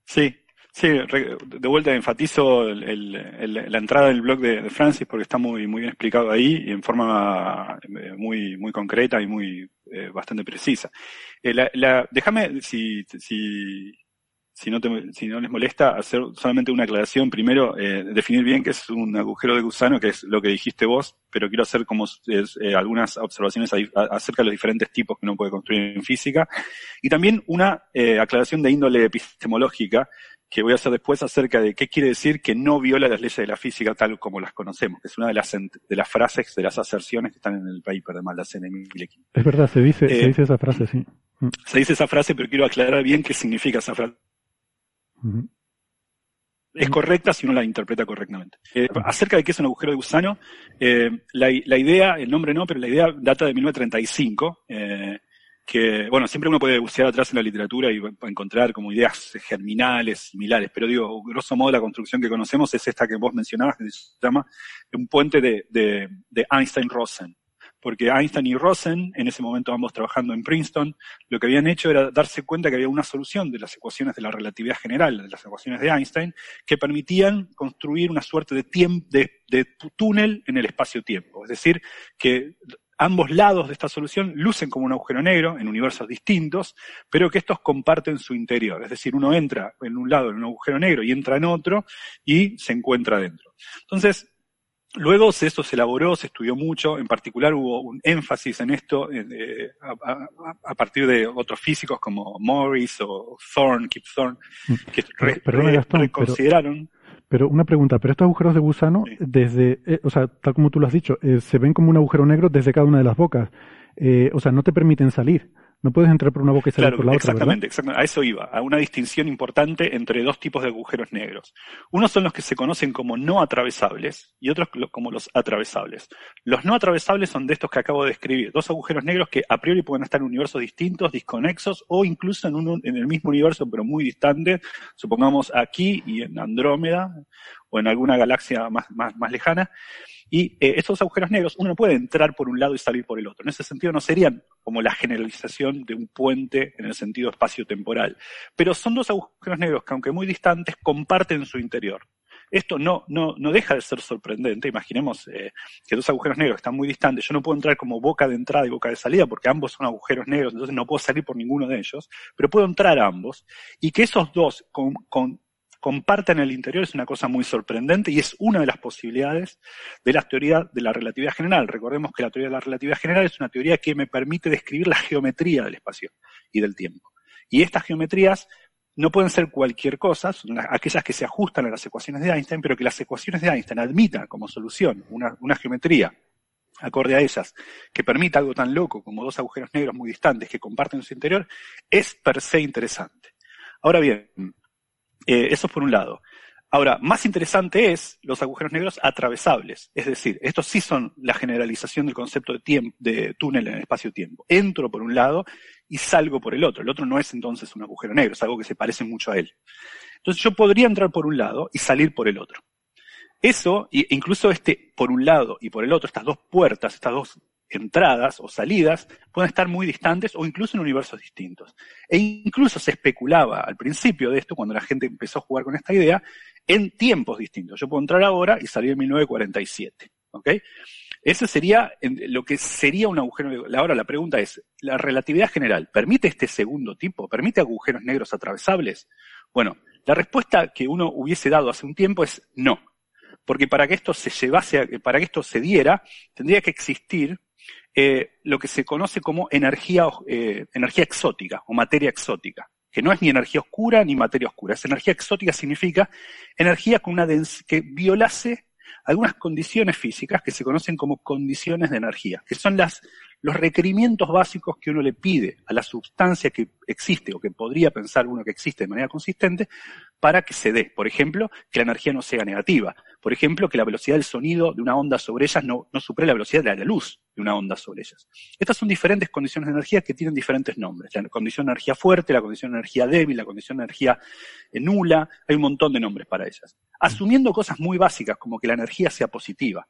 H: Sí, sí, de vuelta enfatizo el, la entrada del blog de, Francis porque está muy, muy bien explicado ahí y en forma eh, muy, muy concreta y muy eh, bastante precisa. Eh, la, déjame, si, si, si no, si no les molesta, hacer solamente una aclaración. Primero, eh, definir bien qué es un agujero de gusano, que es lo que dijiste vos, pero quiero hacer como eh, algunas observaciones acerca de los diferentes tipos que uno puede construir en física. Y también una eh, aclaración de índole epistemológica, que voy a hacer después acerca de qué quiere decir que no viola las leyes de la física tal como las conocemos, que es una de las, de las frases, de las aserciones que están en el paper de Maldacena y Milekin.
D: Es verdad, se dice, se dice esa frase, sí.
H: Se dice esa frase, pero quiero aclarar bien qué significa esa frase es correcta si uno la interpreta correctamente. Eh, acerca de qué es un agujero de gusano, eh, la, idea, el nombre no, pero la idea data de 1935, eh, que, bueno, siempre uno puede bucear atrás en la literatura y encontrar como ideas germinales, similares, pero digo, grosso modo la construcción que conocemos es esta que vos mencionabas, que se llama un puente de, de Einstein-Rosen porque Einstein y Rosen, en ese momento ambos trabajando en Princeton, lo que habían hecho era darse cuenta que había una solución de las ecuaciones de la relatividad general, de las ecuaciones de Einstein, que permitían construir una suerte de, de, túnel en el espacio-tiempo. Es decir, que ambos lados de esta solución lucen como un agujero negro en universos distintos, pero que estos comparten su interior. Es decir, uno entra en un lado en un agujero negro y entra en otro y se encuentra dentro. Entonces, Luego esto se elaboró, se estudió mucho, en particular hubo un énfasis en esto eh, a, partir de otros físicos como Morris o Thorne, Kip Thorne, mm. que reconsideraron.
D: Pero, una pregunta, pero estos agujeros de gusano, desde, eh, o sea, tal como tú lo has dicho, eh, se ven como un agujero negro desde cada una de las bocas. o sea, no te permiten salir. No puedes entrar por una boca y salir por la otra.
H: Exactamente, exactamente. A eso iba, a una distinción importante entre dos tipos de agujeros negros. Unos son los que se conocen como no atravesables y otros como los atravesables. Los no atravesables son de estos que acabo de describir, dos agujeros negros que a priori pueden estar en universos distintos, disconexos o incluso en, en el mismo universo pero muy distante, supongamos aquí y en Andrómeda o en alguna galaxia más, más, más lejana. Y eh, estos agujeros negros, uno no puede entrar por un lado y salir por el otro. En ese sentido no serían como la generalización de un puente en el sentido espacio-temporal. Pero son dos agujeros negros que, aunque muy distantes, comparten su interior. Esto no, no, no deja de ser sorprendente. Imaginemos eh, que dos agujeros negros están muy distantes. Yo no puedo entrar como boca de entrada y boca de salida porque ambos son agujeros negros, entonces no puedo salir por ninguno de ellos, pero puedo entrar ambos. Y que esos dos con, con compartan el interior es una cosa muy sorprendente y es una de las posibilidades de la teoría de la relatividad general. Recordemos que la teoría de la relatividad general es una teoría que me permite describir la geometría del espacio y del tiempo. Y estas geometrías no pueden ser cualquier cosa, son aquellas que se ajustan a las ecuaciones de Einstein, pero que las ecuaciones de Einstein admitan como solución una, una geometría acorde a ellas, que permita algo tan loco como dos agujeros negros muy distantes que comparten su interior, es per se interesante. Ahora bien, eh, eso por un lado. Ahora, más interesante es los agujeros negros atravesables. Es decir, estos sí son la generalización del concepto de, tiempo, de túnel en el espacio-tiempo. Entro por un lado y salgo por el otro. El otro no es entonces un agujero negro, es algo que se parece mucho a él. Entonces yo podría entrar por un lado y salir por el otro. Eso, incluso este por un lado y por el otro, estas dos puertas, estas dos entradas o salidas pueden estar muy distantes o incluso en universos distintos. E incluso se especulaba al principio de esto, cuando la gente empezó a jugar con esta idea, en tiempos distintos. Yo puedo entrar ahora y salir en 1947. ¿ok? Ese sería lo que sería un agujero negro. Ahora la pregunta es, ¿la relatividad general permite este segundo tipo? ¿Permite agujeros negros atravesables? Bueno, la respuesta que uno hubiese dado hace un tiempo es no. Porque para que esto se llevase, para que esto se diera, tendría que existir eh, lo que se conoce como energía, eh, energía exótica o materia exótica, que no es ni energía oscura ni materia oscura. Es energía exótica significa energía con una que violase algunas condiciones físicas que se conocen como condiciones de energía, que son las, los requerimientos básicos que uno le pide a la sustancia que existe o que podría pensar uno que existe de manera consistente para que se dé. Por ejemplo, que la energía no sea negativa. Por ejemplo, que la velocidad del sonido de una onda sobre ellas no, supere la velocidad de la luz de una onda sobre ellas. Estas son diferentes condiciones de energía que tienen diferentes nombres. La condición de energía fuerte, la condición de energía débil, la condición de energía eh, nula. Hay un montón de nombres para ellas. Asumiendo cosas muy básicas como que la energía sea positiva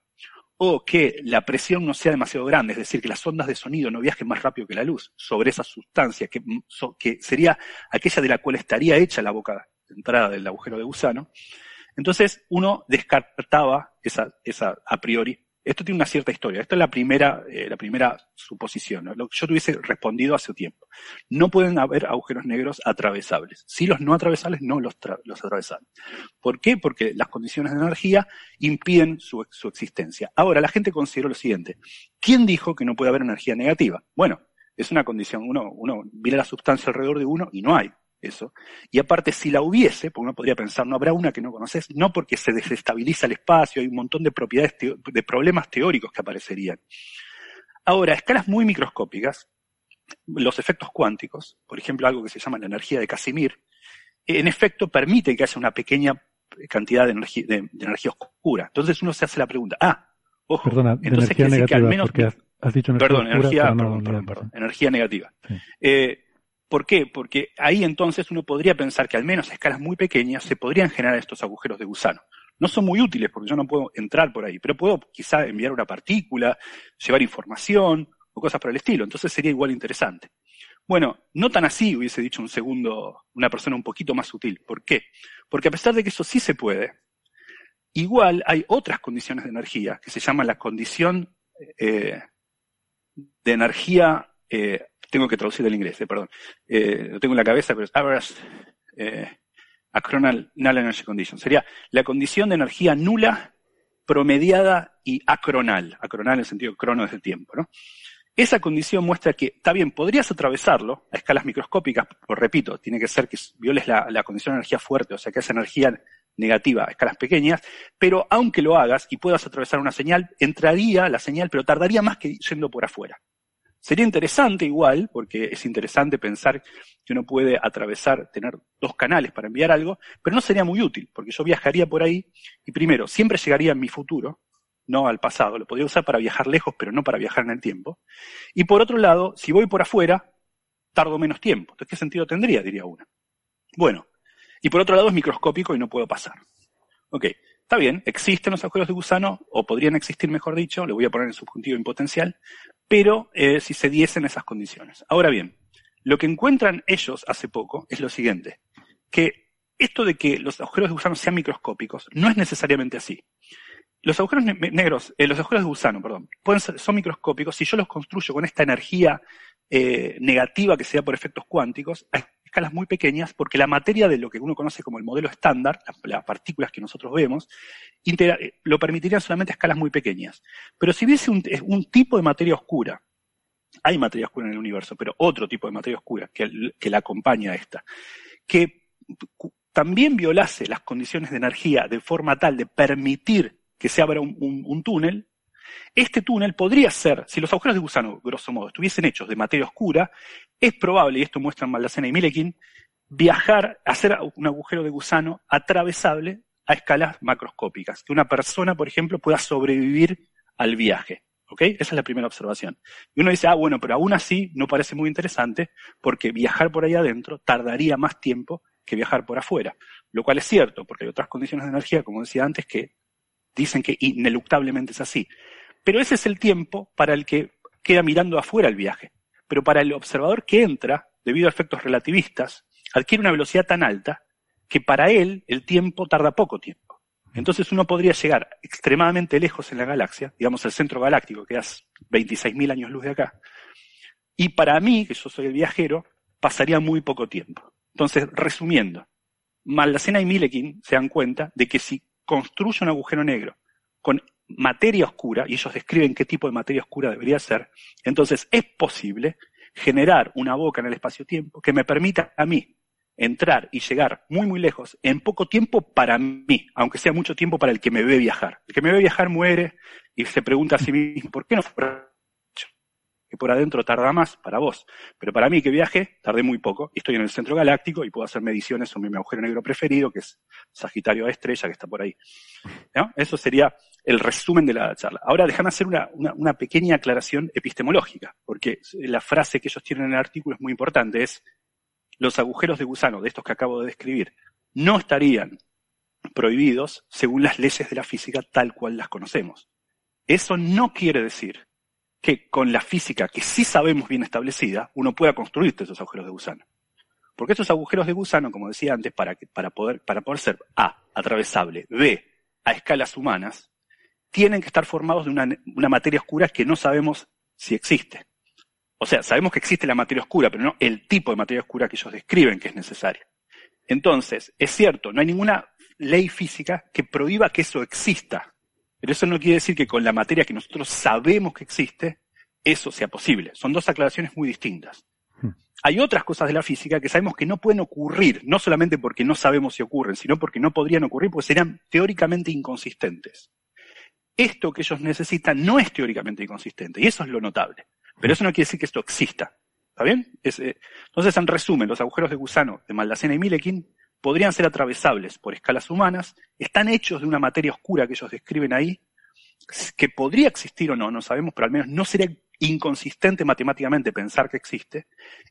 H: o que la presión no sea demasiado grande, es decir, que las ondas de sonido no viajen más rápido que la luz sobre esa sustancia que, mm, que sería aquella de la cual estaría hecha la boca de entrada del agujero de gusano. Entonces uno descartaba esa, esa a priori esto tiene una cierta historia. Esta es la primera, eh, la primera suposición, lo que yo tuviese respondido hace tiempo. No pueden haber agujeros negros atravesables. Si los no atravesables, no los, los atravesables. ¿Por qué? Porque las condiciones de energía impiden su, su existencia. Ahora, la gente consideró lo siguiente. ¿Quién dijo que no puede haber energía negativa? Bueno, es una condición. Uno, uno mira la sustancia alrededor de uno y no hay eso. Y aparte, si la hubiese, porque uno podría pensar, no habrá una que no conoces, no porque se desestabiliza el espacio, hay un montón de propiedades, de problemas teóricos que aparecerían. Ahora, a escalas muy microscópicas, los efectos cuánticos, por ejemplo, algo que se llama la energía de Casimir, en efecto permite que haya una pequeña cantidad de energía, de, energía oscura. Entonces uno se hace la pregunta, ah, ojo,
D: Perdona,
H: entonces
D: energía negativa,
H: que al menos...
D: Has, dicho energía
H: perdón,
D: oscura,
H: energía,
D: no,
H: perdón,
D: no,
H: perdón,
D: no,
H: perdón, energía negativa. Eh, ¿Por qué? Porque ahí entonces uno podría pensar que al menos a escalas muy pequeñas se podrían generar estos agujeros de gusano. No son muy útiles porque yo no puedo entrar por ahí, pero puedo quizá enviar una partícula, llevar información o cosas por el estilo. Entonces sería igual interesante. Bueno, no tan así hubiese dicho un segundo, una persona un poquito más sutil. ¿Por qué? Porque a pesar de que eso sí se puede, igual hay otras condiciones de energía que se llaman la condición eh, de energía eh, tengo que traducir del inglés, eh, perdón. Eh, lo tengo en la cabeza, pero es average eh, acronal null energy condition. Sería la condición de energía nula, promediada y acronal. Acronal en el sentido crono es el tiempo, ¿no? Esa condición muestra que, está bien, podrías atravesarlo a escalas microscópicas, pero repito, tiene que ser que violes la, la condición de energía fuerte, o sea, que esa energía negativa a escalas pequeñas, pero aunque lo hagas y puedas atravesar una señal, entraría la señal, pero tardaría más que yendo por afuera. Sería interesante igual, porque es interesante pensar que uno puede atravesar, tener dos canales para enviar algo, pero no sería muy útil, porque yo viajaría por ahí y primero, siempre llegaría a mi futuro, no al pasado, lo podría usar para viajar lejos, pero no para viajar en el tiempo. Y por otro lado, si voy por afuera, tardo menos tiempo. Entonces, ¿qué sentido tendría? Diría uno. Bueno, y por otro lado es microscópico y no puedo pasar. Ok, está bien, existen los agujeros de gusano, o podrían existir, mejor dicho, le voy a poner en subjuntivo impotencial, pero eh, si se diesen esas condiciones. Ahora bien, lo que encuentran ellos hace poco es lo siguiente, que esto de que los agujeros de gusano sean microscópicos no es necesariamente así. Los agujeros negros, eh, los agujeros de gusano, perdón, pueden ser, son microscópicos si yo los construyo con esta energía eh, negativa que se da por efectos cuánticos a escalas muy pequeñas, porque la materia de lo que uno conoce como el modelo estándar, las, partículas que nosotros vemos, eh, lo permitirían solamente a escalas muy pequeñas. Pero si hubiese un, tipo de materia oscura, hay materia oscura en el universo, pero otro tipo de materia oscura que, que la acompaña a esta, que también violase las condiciones de energía de forma tal de permitir que se abra un, túnel, este túnel podría ser, si los agujeros de gusano, grosso modo, estuviesen hechos de materia oscura, es probable, y esto muestran Maldacena y Milekin, viajar, hacer un agujero de gusano atravesable a escalas macroscópicas, que una persona, por ejemplo, pueda sobrevivir al viaje. ¿Ok? Esa es la primera observación. Y uno dice, ah, bueno, pero aún así no parece muy interesante porque viajar por ahí adentro tardaría más tiempo que viajar por afuera. Lo cual es cierto, porque hay otras condiciones de energía, como decía antes, que dicen que ineluctablemente es así. Pero ese es el tiempo para el que queda mirando afuera el viaje. Pero para el observador que entra, debido a efectos relativistas, adquiere una velocidad tan alta que para él el tiempo tarda poco tiempo. Entonces uno podría llegar extremadamente lejos en la galaxia, digamos el centro galáctico, que es 26.000 años luz de acá, y para mí, que yo soy el viajero, pasaría muy poco tiempo. Entonces, resumiendo, Maldacena y Milekin se dan cuenta de que si construye un agujero negro con materia oscura, y ellos describen qué tipo de materia oscura debería ser, entonces es posible generar una boca en el espacio-tiempo que me permita a mí entrar y llegar muy, muy lejos en poco tiempo para mí, aunque sea mucho tiempo para el que me ve viajar. El que me ve viajar muere y se pregunta a sí mismo, ¿por qué no que por adentro tarda más para vos. Pero para mí que viaje, tardé muy poco y estoy en el centro galáctico y puedo hacer mediciones sobre mi agujero negro preferido, que es Sagitario A estrella, que está por ahí. Eso sería el resumen de la charla. Ahora déjame hacer una, una, pequeña aclaración epistemológica, porque la frase que ellos tienen en el artículo es muy importante, es los agujeros de gusano, de estos que acabo de describir, no estarían prohibidos según las leyes de la física tal cual las conocemos. Eso no quiere decir que con la física que sí sabemos bien establecida, uno pueda construir esos agujeros de gusano. Porque esos agujeros de gusano, como decía antes, para, para, poder, para poder ser A, atravesable, B, a escalas humanas, tienen que estar formados de una, una materia oscura que no sabemos si existe. O sea, sabemos que existe la materia oscura, pero no el tipo de materia oscura que ellos describen que es necesaria. Entonces, es cierto, no hay ninguna ley física que prohíba que eso exista. Pero eso no quiere decir que con la materia que nosotros sabemos que existe, eso sea posible. Son dos aclaraciones muy distintas. Hmm. Hay otras cosas de la física que sabemos que no pueden ocurrir, no solamente porque no sabemos si ocurren, sino porque no podrían ocurrir porque serían teóricamente inconsistentes. Esto que ellos necesitan no es teóricamente inconsistente, y eso es lo notable. Pero eso no quiere decir que esto exista. ¿Está bien? Eh, entonces, en resumen, los agujeros de gusano de Maldacena y Milekin podrían ser atravesables por escalas humanas, están hechos de una materia oscura que ellos describen ahí, que podría existir o no, no sabemos, pero al menos no sería inconsistente matemáticamente pensar que existe,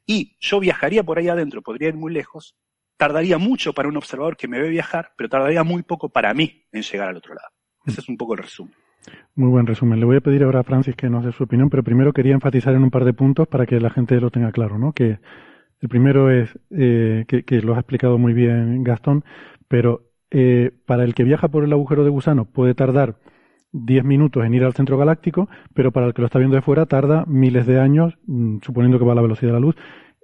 H: y yo viajaría por ahí adentro, podría ir muy lejos, tardaría mucho para un observador que me ve viajar, pero tardaría muy poco para mí en llegar al otro lado. Ese es un poco el resumen.
D: Muy buen resumen. Le voy a pedir ahora a Francis que nos dé su opinión, pero primero quería enfatizar en un par de puntos para que la gente lo tenga claro, ¿no? Que el primero es eh, que, lo ha explicado muy bien Gastón, pero eh, para el que viaja por el agujero de gusano puede tardar 10 minutos en ir al centro galáctico, pero para el que lo está viendo de fuera tarda miles de años, mm, suponiendo que va a la velocidad de la luz.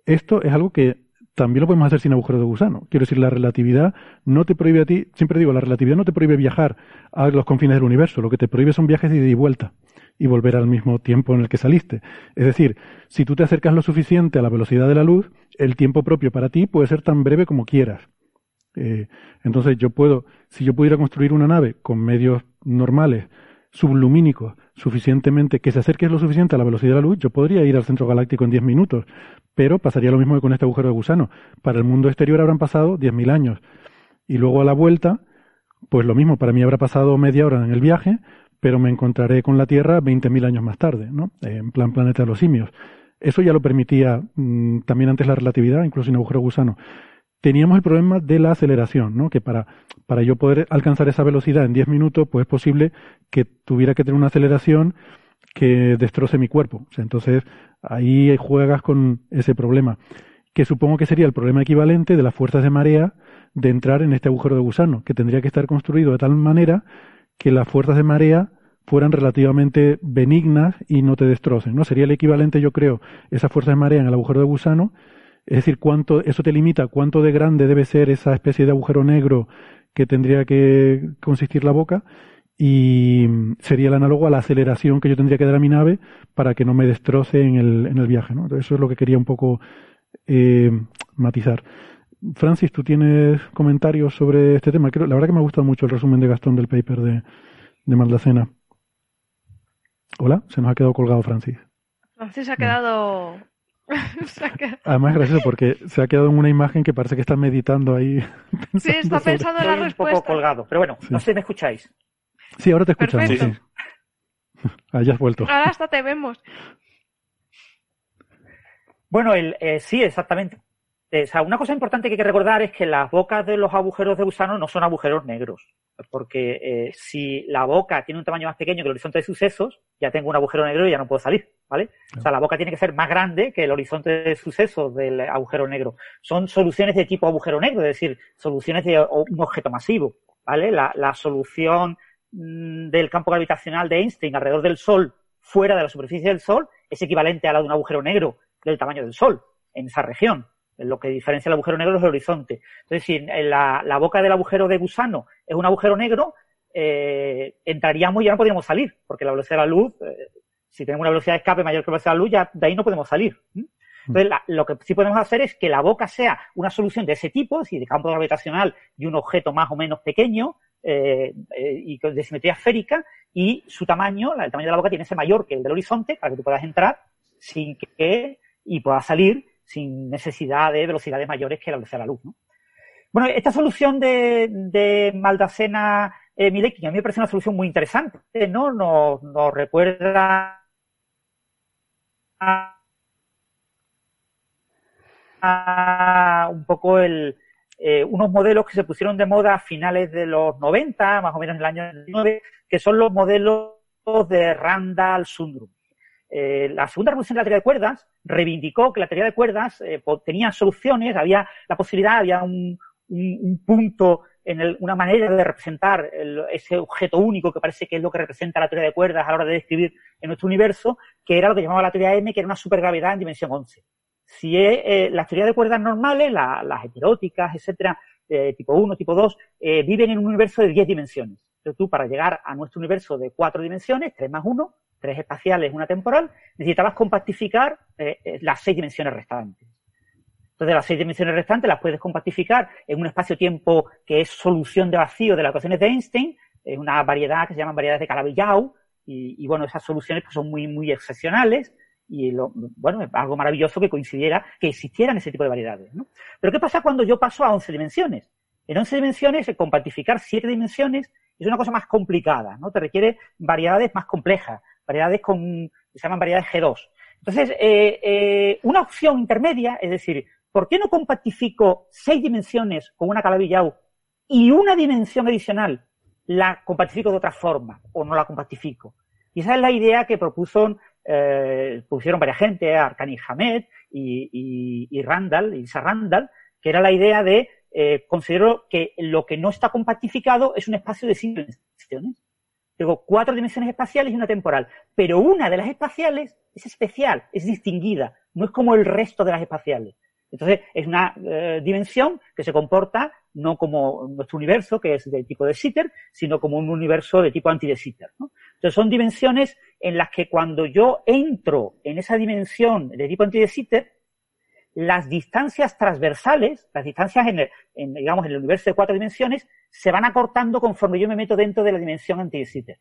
D: Esto es algo que también lo podemos hacer sin agujero de gusano. Quiero decir, la relatividad no te prohíbe a ti, siempre digo, la relatividad no te prohíbe viajar a los confines del universo, lo que te prohíbe son viajes de ida y vuelta y volver al mismo tiempo en el que saliste. Es decir, si tú te acercas lo suficiente a la velocidad de la luz, el tiempo propio para ti puede ser tan breve como quieras. Eh, entonces yo puedo, si yo pudiera construir una nave con medios normales, sublumínicos, suficientemente, que se acerque lo suficiente a la velocidad de la luz, yo podría ir al centro galáctico en 10 minutos, pero pasaría lo mismo que con este agujero de gusano. Para el mundo exterior habrán pasado 10.000 años. Y luego a la vuelta, pues lo mismo, para mí habrá pasado media hora en el viaje, pero me encontraré con la Tierra 20.000 años más tarde, ¿no? En plan planeta de los simios. Eso ya lo permitía mm, también antes la relatividad, incluso sin agujero gusano. Teníamos el problema de la aceleración, ¿no? Que para, para yo poder alcanzar esa velocidad en 10 minutos, pues es posible que tuviera que tener una aceleración que destroce mi cuerpo. Entonces ahí juegas con ese problema, que supongo que sería el problema equivalente de las fuerzas de marea de entrar en este agujero de gusano, que tendría que estar construido de tal manera que las fuerzas de marea fueran relativamente benignas y no te destrocen, ¿no? Sería el equivalente, yo creo, esa fuerza de marea en el agujero de gusano, es decir, cuánto, eso te limita cuánto de grande debe ser esa especie de agujero negro que tendría que consistir la boca, y sería el análogo a la aceleración que yo tendría que dar a mi nave para que no me destroce en el, en el viaje, ¿no? Eso es lo que quería un poco eh, matizar. Francis, ¿tú tienes comentarios sobre este tema? Creo, la verdad que me ha gustado mucho el resumen de Gastón del paper de, de Maldacena. Hola, se nos ha quedado colgado Francis.
E: Francis ha quedado... [LAUGHS]
D: Además es gracioso porque se ha quedado en una imagen que parece que está meditando ahí. [LAUGHS]
E: Sí, está pensando en la respuesta.
F: un poco colgado, pero bueno, no sé si me escucháis.
D: Sí, ahora te escuchamos. Sí. [LAUGHS] Has vuelto.
E: Ahora hasta te vemos.
F: Bueno, el, eh, sí, exactamente. Eh, o sea, una cosa importante que hay que recordar es que las bocas de los agujeros de gusano no son agujeros negros. Porque eh, si la boca tiene un tamaño más pequeño que el horizonte de sucesos, ya tengo un agujero negro y ya no puedo salir, ¿vale? O sea, la boca tiene que ser más grande que el horizonte de sucesos del agujero negro. Son soluciones de tipo agujero negro, es decir, soluciones de un objeto masivo, ¿vale? La, solución mm, del campo gravitacional de Einstein alrededor del Sol, fuera de la superficie del Sol, es equivalente a la de un agujero negro del tamaño del Sol, en esa región. Lo que diferencia el agujero negro es el horizonte. Entonces, si la, la boca del agujero de gusano es un agujero negro, eh, entraríamos y ya no podríamos salir, porque la velocidad de la luz, eh, si tenemos una velocidad de escape mayor que la velocidad de la luz, ya de ahí no podemos salir. Entonces, lo que sí podemos hacer es que la boca sea una solución de ese tipo, es decir, de campo gravitacional y un objeto más o menos pequeño eh, eh y de simetría esférica, y su tamaño, el tamaño de la boca tiene que ser mayor que el del horizonte para que tú puedas entrar sin que y puedas salir sin necesidad de velocidades mayores que la velocidad de la luz. ¿no? Bueno, esta solución de, de Maldacena eh, Milecki a mí me parece una solución muy interesante, ¿no? Nos, nos recuerda a, a un poco el, eh, unos modelos que se pusieron de moda a finales de los 90, más o menos en el año 99, que son los modelos de Randall-Sundrum. Eh, la segunda revolución de la teoría de cuerdas reivindicó que la teoría de cuerdas eh, tenía soluciones, había la posibilidad, había un, punto en una manera de representar ese objeto único que parece que es lo que representa la teoría de cuerdas a la hora de describir en nuestro universo, que era lo que llamaba la teoría M, que era una supergravedad en dimensión 11. Si es, eh, las teorías de cuerdas normales, las heteróticas, etcétera, tipo 1, tipo 2, viven en un universo de 10 dimensiones. Entonces tú, para llegar a nuestro universo de 4 dimensiones, 3 más 1, tres espaciales, una temporal, necesitabas compactificar eh, eh, las seis dimensiones restantes. Entonces, las seis dimensiones restantes las puedes compactificar en un espacio-tiempo que es solución de vacío de las ecuaciones de Einstein, es una variedad que se llaman variedades de Calabi-Yau, y, bueno, esas soluciones pues, son muy, muy excepcionales, y lo, bueno, es algo maravilloso que coincidiera que existieran ese tipo de variedades. ¿no? Pero ¿qué pasa cuando yo paso a 11 dimensiones? En 11 dimensiones, compactificar 7 dimensiones es una cosa más complicada, ¿no? Te requiere variedades más complejas, variedades con, se llaman variedades G2. Entonces, eh, eh, una opción intermedia, es decir, ¿por qué no compactifico seis dimensiones con una Calabi-Yau y una dimensión adicional la compactifico de otra forma o no la compactifico? Y esa es la idea que propuso, eh, pusieron varias gente, Arkani Hamed y, y, y Randall, Isa Randall, que era la idea de eh, considero que lo que no está compactificado es un espacio de cinco dimensiones. Tengo cuatro dimensiones espaciales y una temporal. Pero una de las espaciales es especial, es distinguida, no es como el resto de las espaciales. Entonces, es una eh, dimensión que se comporta no como nuestro universo, que es del tipo de Sitter, sino como un universo de tipo anti de Sitter. Entonces, son dimensiones en las que cuando yo entro en esa dimensión de tipo anti de Sitter, las distancias transversales, las distancias en, el, digamos, en el universo de cuatro dimensiones, se van acortando conforme yo me meto dentro de la dimensión anti Es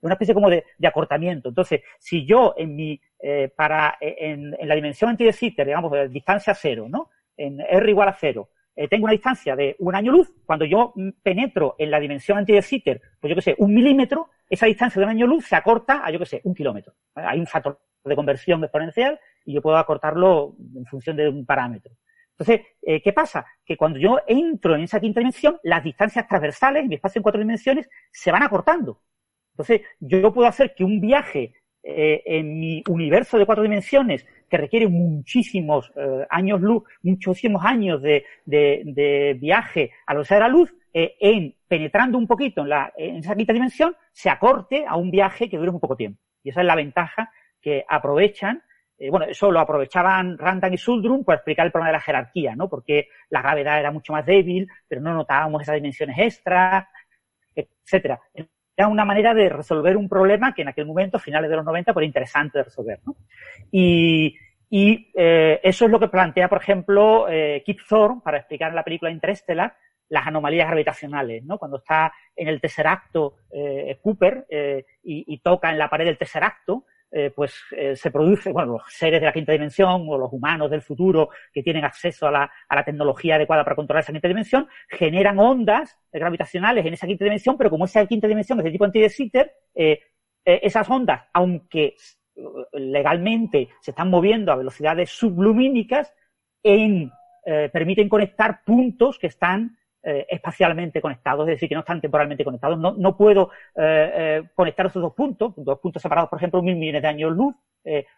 F: una especie como de, acortamiento. Entonces, si yo en mi, eh, para, en, la dimensión anti digamos, distancia cero, ¿no? En R igual a cero, eh, tengo una distancia de un año luz, cuando yo penetro en la dimensión anti de Sitter, pues yo que sé, un milímetro, esa distancia de un año luz se acorta a, yo que sé, un kilómetro. Hay un factor de conversión exponencial y yo puedo acortarlo en función de un parámetro. Entonces, eh, ¿qué pasa? Que cuando yo entro en esa quinta dimensión, las distancias transversales en mi espacio en cuatro dimensiones se van acortando. Entonces, yo puedo hacer que un viaje eh, en mi universo de cuatro dimensiones, que requiere muchísimos eh, años luz, muchísimos años de, viaje a la de la luz, en penetrando un poquito en, la, esa quinta dimensión, se acorte a un viaje que dure muy poco tiempo. Y esa es la ventaja que aprovechan eh, bueno, eso lo aprovechaban Randan y Suldrum para explicar el problema de la jerarquía, ¿no? Porque la gravedad era mucho más débil, pero no notábamos esas dimensiones extra, etcétera. Era una manera de resolver un problema que en aquel momento, finales de los 90, pues interesante de resolver, ¿no? Y, eh, eso es lo que plantea, por ejemplo, eh, Kip Thorne para explicar en la película Interstellar las anomalías gravitacionales, ¿no? Cuando está en el tesseracto eh, Cooper y, y, toca en la pared del tesseracto, eh, pues eh, se produce, bueno, los seres de la quinta dimensión o los humanos del futuro que tienen acceso a la, a la tecnología adecuada para controlar esa quinta dimensión, generan ondas gravitacionales en esa quinta dimensión, pero como esa quinta dimensión es de tipo anti Sitter, eh, esas ondas, aunque legalmente se están moviendo a velocidades sublumínicas, en, permiten conectar puntos que están eh, espacialmente conectados, es decir, que no están temporalmente conectados. No, no puedo eh, eh, conectar esos dos puntos, dos puntos separados, por ejemplo, mil millones de años luz,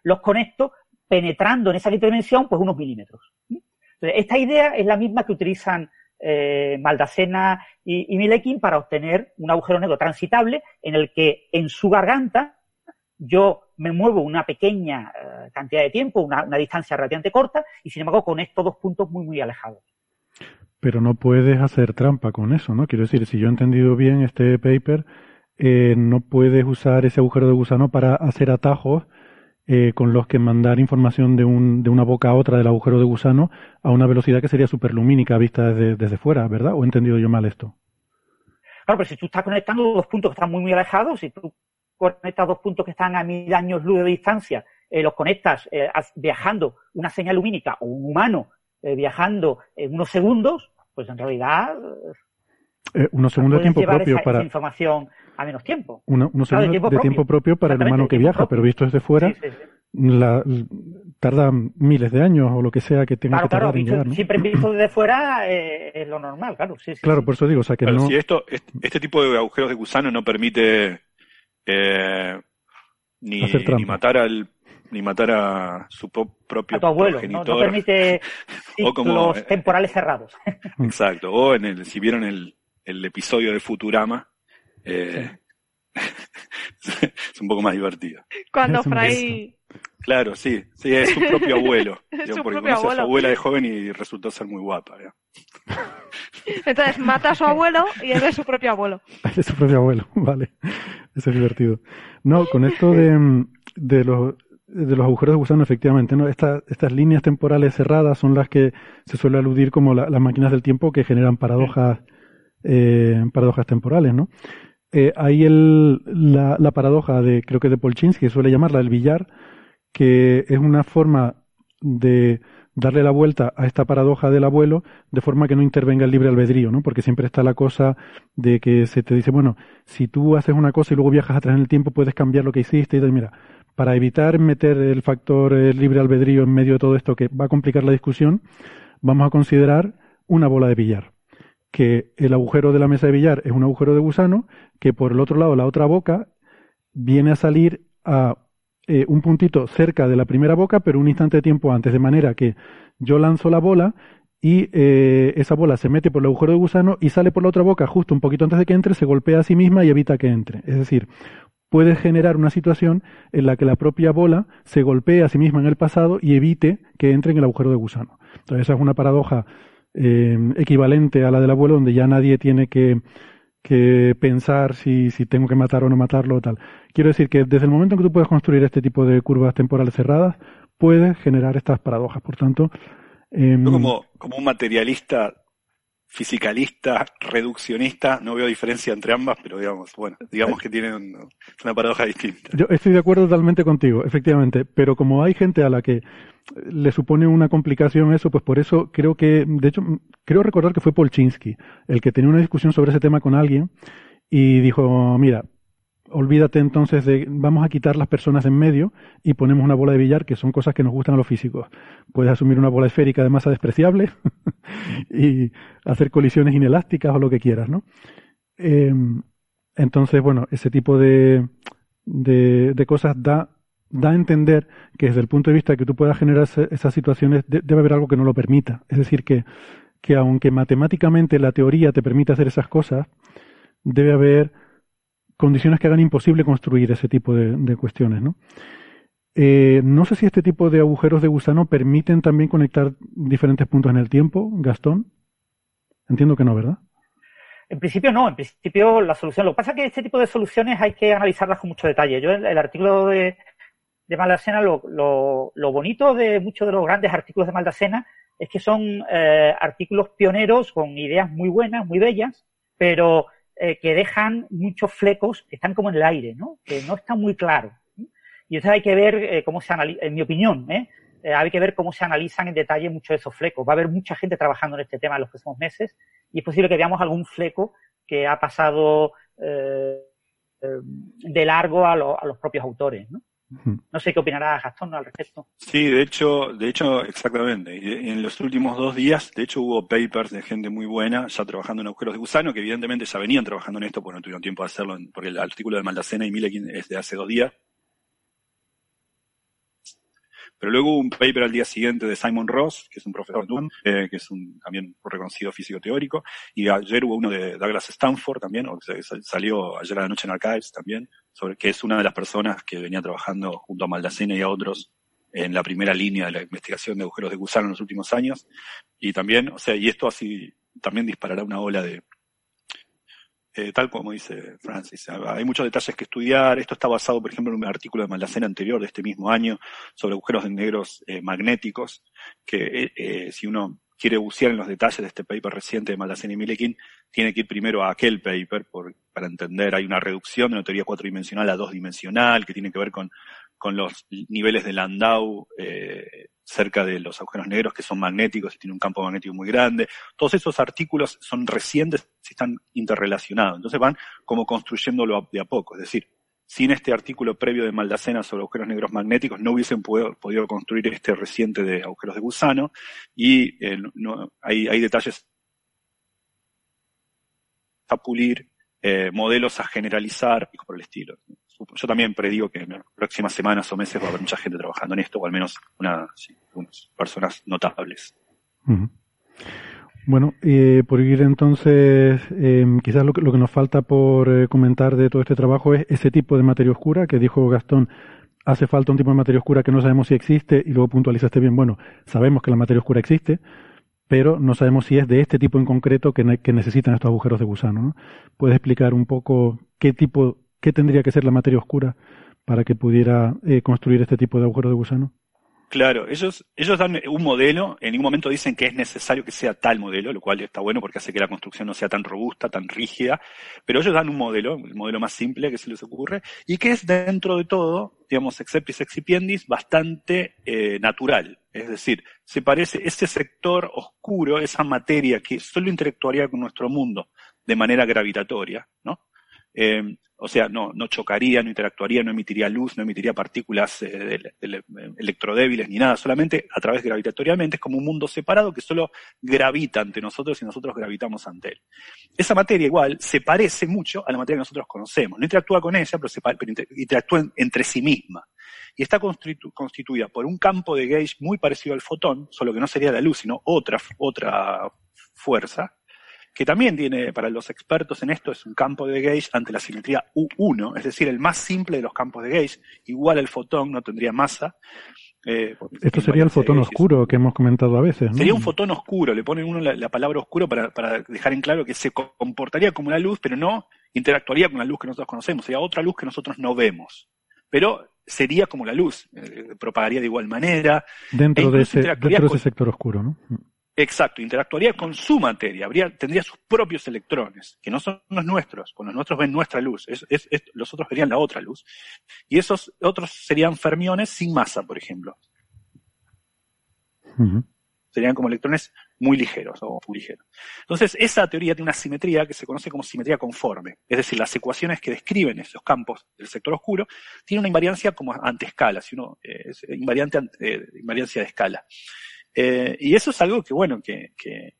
F: los conecto penetrando en esa dimensión, pues unos milímetros. Entonces, esta idea es la misma que utilizan Maldacena y, y Milekin para obtener un agujero negro transitable en el que en su garganta yo me muevo una pequeña cantidad de tiempo, una, una distancia relativamente corta, y sin embargo conecto dos puntos muy, muy alejados.
D: Pero no puedes hacer trampa con eso, ¿no? Quiero decir, si yo he entendido bien este paper, eh, no puedes usar ese agujero de gusano para hacer atajos eh, con los que mandar información de, un, de una boca a otra del agujero de gusano a una velocidad que sería superlumínica vista desde, desde fuera, ¿verdad? ¿O he entendido yo mal esto?
F: Claro, pero si tú estás conectando dos puntos que están muy, muy alejados, si tú conectas dos puntos que están a mil años luz de distancia, eh, los conectas viajando una señal lumínica o un humano viajando en unos segundos, pues en realidad
D: eh, unos segundos de tiempo propio para
F: información a menos tiempo.
D: unos segundos de, tiempo, propio. para el humano que viaja, pero visto desde fuera, La, tarda miles de años o lo que sea que tenga que tardar en llegar.
F: Siempre visto desde fuera eh, es lo normal, claro.
D: claro, por eso digo, o sea que no.
H: Si esto, este, tipo de agujeros de gusano no permite eh, ni, ni matar al ni matar a su propio
F: a tu abuelo, ¿no? permite [LAUGHS] ciclos eh, temporales cerrados. [LAUGHS]
H: Exacto. O en el, si vieron el, el episodio de Futurama, eh, [LAUGHS] es un poco más divertido.
E: Cuando Fray...
H: Claro, sí, sí, es su propio abuelo. su porque propio abuelo. a su abuela de joven y resultó ser muy guapa.
E: Entonces mata a su abuelo y él es su propio abuelo.
D: Es su propio abuelo, vale. Eso es divertido. No, con esto de, de los de los agujeros de gusano, efectivamente, ¿no? estas líneas temporales cerradas son las que se suele aludir como las máquinas del tiempo que generan paradojas, eh, paradojas temporales, ¿no? Eh, hay el, la, la, paradoja de, creo que de Polchinski, suele llamarla el billar, que es una forma de darle la vuelta a esta paradoja del abuelo de forma que no intervenga el libre albedrío, ¿no? Porque siempre está la cosa de que se te dice, bueno, si tú haces una cosa y luego viajas atrás en el tiempo, puedes cambiar lo que hiciste y tal. Mira, para evitar meter el factor libre albedrío en medio de todo esto que va a complicar la discusión, vamos a considerar una bola de billar. Que el agujero de la mesa de billar es un agujero de gusano, que por el otro lado, la otra boca, viene a salir a eh, un puntito cerca de la primera boca, pero un instante de tiempo antes, de manera que yo lanzo la bola y eh, esa bola se mete por el agujero de gusano y sale por la otra boca justo un poquito antes de que entre, se golpea a sí misma y evita que entre. Es decir, puede generar una situación en la que la propia bola se golpee a sí misma en el pasado y evite que entre en el agujero de gusano. Entonces esa es una paradoja eh, equivalente a la del abuelo, donde ya nadie tiene que, que pensar si, si, tengo que matar o no matarlo o tal. Quiero decir que desde el momento en que tú puedes construir este tipo de curvas temporales cerradas, puedes generar estas paradojas. Por tanto,
H: em, como, como un materialista fisicalista, reduccionista, no veo diferencia entre ambas, pero digamos, bueno, digamos que tienen una paradoja distinta.
D: Yo estoy de acuerdo totalmente contigo, efectivamente, pero como hay gente a la que le supone una complicación eso, pues por eso creo que, de hecho, creo recordar que fue Polchinski el que tenía una discusión sobre ese tema con alguien y dijo, mira, olvídate entonces de vamos a quitar las personas en medio y ponemos una bola de billar que son cosas que nos gustan a los físicos. Puedes asumir una bola esférica de masa despreciable [LAUGHS] y hacer colisiones inelásticas o lo que quieras, ¿no? Em, entonces, bueno, ese tipo de, de, cosas da, da a entender que desde el punto de vista de que tú puedas generar esas situaciones debe haber algo que no lo permita. Es decir, que, que aunque matemáticamente la teoría te permite hacer esas cosas, debe haber condiciones que hagan imposible construir ese tipo de, cuestiones, ¿no? Eh, no sé si este tipo de agujeros de gusano permiten también conectar diferentes puntos en el tiempo, Gastón. Entiendo que no, ¿verdad?
F: En principio no, en principio la solución. Lo que pasa es que este tipo de soluciones hay que analizarlas con mucho detalle. Yo el, el artículo de, de Maldacena, lo, lo, bonito de muchos de los grandes artículos de Maldacena es que son eh, artículos pioneros con ideas muy buenas, muy bellas, pero eh, que dejan muchos flecos que están como en el aire, ¿no? Que no está muy claro. Y entonces hay que ver eh, cómo se analiza, en mi opinión, ¿eh? ¿eh? hay que ver cómo se analizan en detalle muchos de esos flecos. Va a haber mucha gente trabajando en este tema en los próximos meses y es posible que veamos algún fleco que ha pasado eh, de largo a, a los propios autores, ¿no? No sé qué opinará Gastón al respecto.
H: Sí, de hecho, de hecho, exactamente. En los últimos dos días, de hecho, hubo papers de gente muy buena ya trabajando en agujeros de gusano, que evidentemente ya venían trabajando en esto, porque no tuvieron tiempo de hacerlo, porque el artículo de Maldacena y Milekin es de hace dos días. Pero luego hubo un paper al día siguiente de Simon Ross, que es un profesor eh, que es un también reconocido físico teórico, y ayer hubo uno de Douglas Stanford también, o sea, salió ayer a la noche en Archives también, sobre que es una de las personas que venía trabajando junto a Maldacena y a otros en la primera línea de la investigación de agujeros de gusano en los últimos años. Y también, o sea, y esto así también disparará una ola de, eh, tal como dice Francis. Hay muchos detalles que estudiar. Esto está basado, por ejemplo, en un artículo de Maldacena anterior de este mismo año sobre agujeros negros eh, magnéticos, que eh, si uno quiere bucear en los detalles de este paper reciente de Maldacena y Milekin, tiene que ir primero a aquel paper para entender. Hay una reducción de una teoría cuatridimensional a dos dimensional que tiene que ver con, con los niveles de Landau eh, cerca de los agujeros negros que son magnéticos y tienen un campo magnético muy grande. Todos esos artículos son recientes y están interrelacionados. Entonces van como construyéndolo de a poco. Es decir, sin este artículo previo de Maldacena sobre agujeros negros magnéticos no hubiesen podido, construir este reciente de agujeros de gusano. Y eh, no, hay, detalles a pulir, eh, modelos a generalizar y por el estilo. Yo también predigo que en las próximas semanas o meses va a haber mucha gente trabajando en esto, o al menos una, unas personas notables.
D: Bueno, eh, por ir entonces, em, quizás lo que, lo que, nos falta por eh, comentar de todo este trabajo es ese tipo de materia oscura que dijo Gastón. Hace falta un tipo de materia oscura que no sabemos si existe y luego puntualizaste bien, bueno, sabemos que la materia oscura existe, pero no sabemos si es de este tipo en concreto que, que necesitan estos agujeros de gusano. ¿no? ¿Puedes explicar un poco qué tipo qué tendría que ser la materia oscura para que pudiera eh, construir este tipo de agujero de gusano?
H: Claro, ellos, ellos dan un modelo, en ningún momento dicen que es necesario que sea tal modelo, lo cual está bueno porque hace que la construcción no sea tan robusta, tan rígida, pero ellos dan un modelo, el modelo más simple que se les ocurre, y que es dentro de todo, digamos, exceptis excipiendis, bastante eh, natural. Es decir, se parece, ese sector oscuro, esa materia que solo interactuaría con nuestro mundo de manera gravitatoria, ¿no? Eh, o sea, no, no chocaría, no interactuaría, no emitiría luz, no emitiría partículas eh, electrodébiles ni nada, solamente a través gravitatoriamente, es como un mundo separado que solo gravita ante nosotros y nosotros gravitamos ante él. Esa materia igual se parece mucho a la materia que nosotros conocemos, no interactúa con ella, pero, se, interactúa entre sí misma. Y está constituida por un campo de gauge muy parecido al fotón, solo que no sería la luz, sino otra, otra fuerza, que también tiene, para los expertos en esto, es un campo de gauge ante la simetría U1, es decir, el más simple de los campos de gauge, igual el fotón, no tendría masa.
D: Eh, Esto sería el fotón oscuro que hemos comentado a veces.
H: Sería un fotón oscuro, le ponen uno la, palabra oscuro para, para, dejar en claro que se comportaría como una luz, pero no interactuaría con la luz que nosotros conocemos, sería otra luz que nosotros no vemos. Pero sería como la luz, eh, propagaría de igual manera.
D: Dentro, e de ese, dentro de ese sector oscuro, ¿no?
H: Exacto, interactuaría con su materia, habría, tendría sus propios electrones, que no son los nuestros, con los nuestros ven nuestra luz, es, es, los otros verían la otra luz. Y esos otros serían fermiones sin masa, por ejemplo. Serían como electrones muy ligeros o muy ligeros. Entonces, esa teoría tiene una simetría que se conoce como simetría conforme. Es decir, las ecuaciones que describen esos campos del sector oscuro tienen una invariancia como escala, si uno, eh, es invariante, eh, invariancia de escala. Eh, y eso es algo que, bueno, que, que,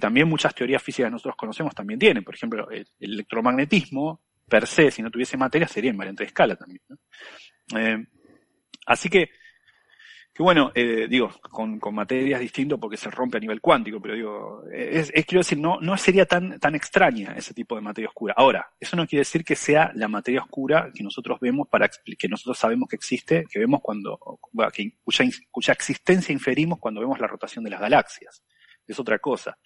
H: también muchas teorías físicas que nosotros conocemos también tienen. Por ejemplo, el, electromagnetismo, per se, si no tuviese materia, sería invariante de escala también. Eh, así que, que bueno, eh, digo, con, con materias distintas porque se rompe a nivel cuántico, pero digo, es, es, quiero decir, no, no sería tan, tan extraña ese tipo de materia oscura. Ahora, eso no quiere decir que sea la materia oscura que nosotros vemos para que nosotros sabemos que existe, que vemos cuando, que, cuya, cuya existencia inferimos cuando vemos la rotación de las galaxias. Es otra cosa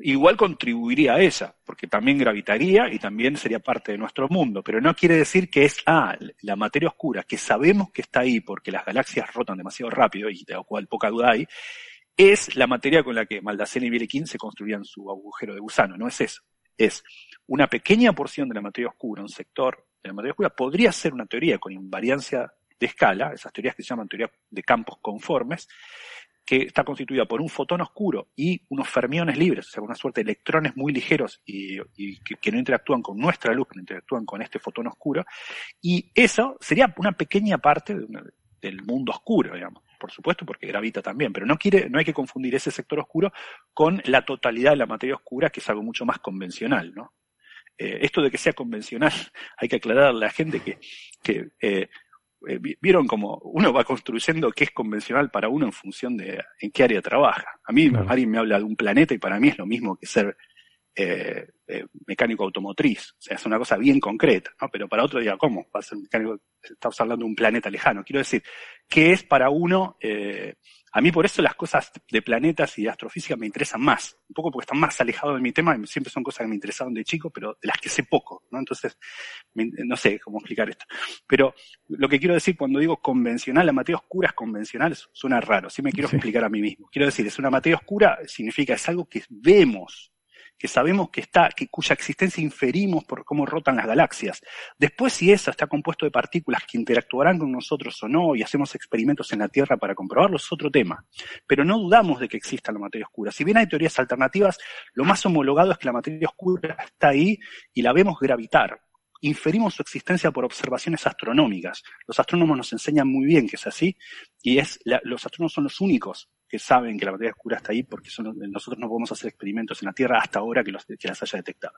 H: igual contribuiría a ella, porque también gravitaría y también sería parte de nuestro mundo, pero no quiere decir que es ah, la materia oscura, que sabemos que está ahí porque las galaxias rotan demasiado rápido y de lo cual poca duda hay, es la materia con la que Maldacena y Bielekin se construían su agujero de gusano, no es eso. Es una pequeña porción de la materia oscura, un sector de la materia oscura, podría ser una teoría con invariancia de escala, esas teorías que se llaman teoría de campos conformes, que está constituida por un fotón oscuro y unos fermiones libres, o sea, una suerte de electrones muy ligeros y, que, no interactúan con nuestra luz, que no interactúan con este fotón oscuro. Y eso sería una pequeña parte del mundo oscuro, digamos. Por supuesto, porque gravita también, pero no quiere, no hay que confundir ese sector oscuro con la totalidad de la materia oscura, que es algo mucho más convencional, ¿no? Eh, esto de que sea convencional, [LAUGHS] hay que aclararle a la gente que, que eh, eh, vieron como uno va construyendo qué es convencional para uno en función de en qué área trabaja. A mí alguien me habla de un planeta y para mí es lo mismo que ser eh, eh, mecánico automotriz. O sea, es una cosa bien concreta, ¿no? Pero para otro día, ¿cómo? Va a ser mecánico, estamos hablando de un planeta lejano. Quiero decir, ¿qué es para uno eh, a mí por eso las cosas de planetas y de astrofísica me interesan más, un poco porque están más alejados de mi tema, y siempre son cosas que me interesaron de chico, pero de las que sé poco, ¿no? Entonces, no sé cómo explicar esto. Pero lo que quiero decir cuando digo convencional, la materia oscura es convencional, suena raro, sí me quiero explicar a mí mismo. Quiero decir, es una materia oscura, significa, es algo que vemos, que sabemos que está, que cuya existencia inferimos por cómo rotan las galaxias. Después, si esa está compuesto de partículas que interactuarán con nosotros o no, y hacemos experimentos en la Tierra para comprobarlo, es otro tema. Pero no dudamos de que exista la materia oscura. Si bien hay teorías alternativas, lo más homologado es que la materia oscura está ahí y la vemos gravitar inferimos su existencia por observaciones astronómicas. Los astrónomos nos enseñan muy bien que es así, y es los astrónomos son los únicos que saben que la materia oscura está ahí porque nosotros no podemos hacer experimentos en la Tierra hasta ahora que, los, que las haya detectado.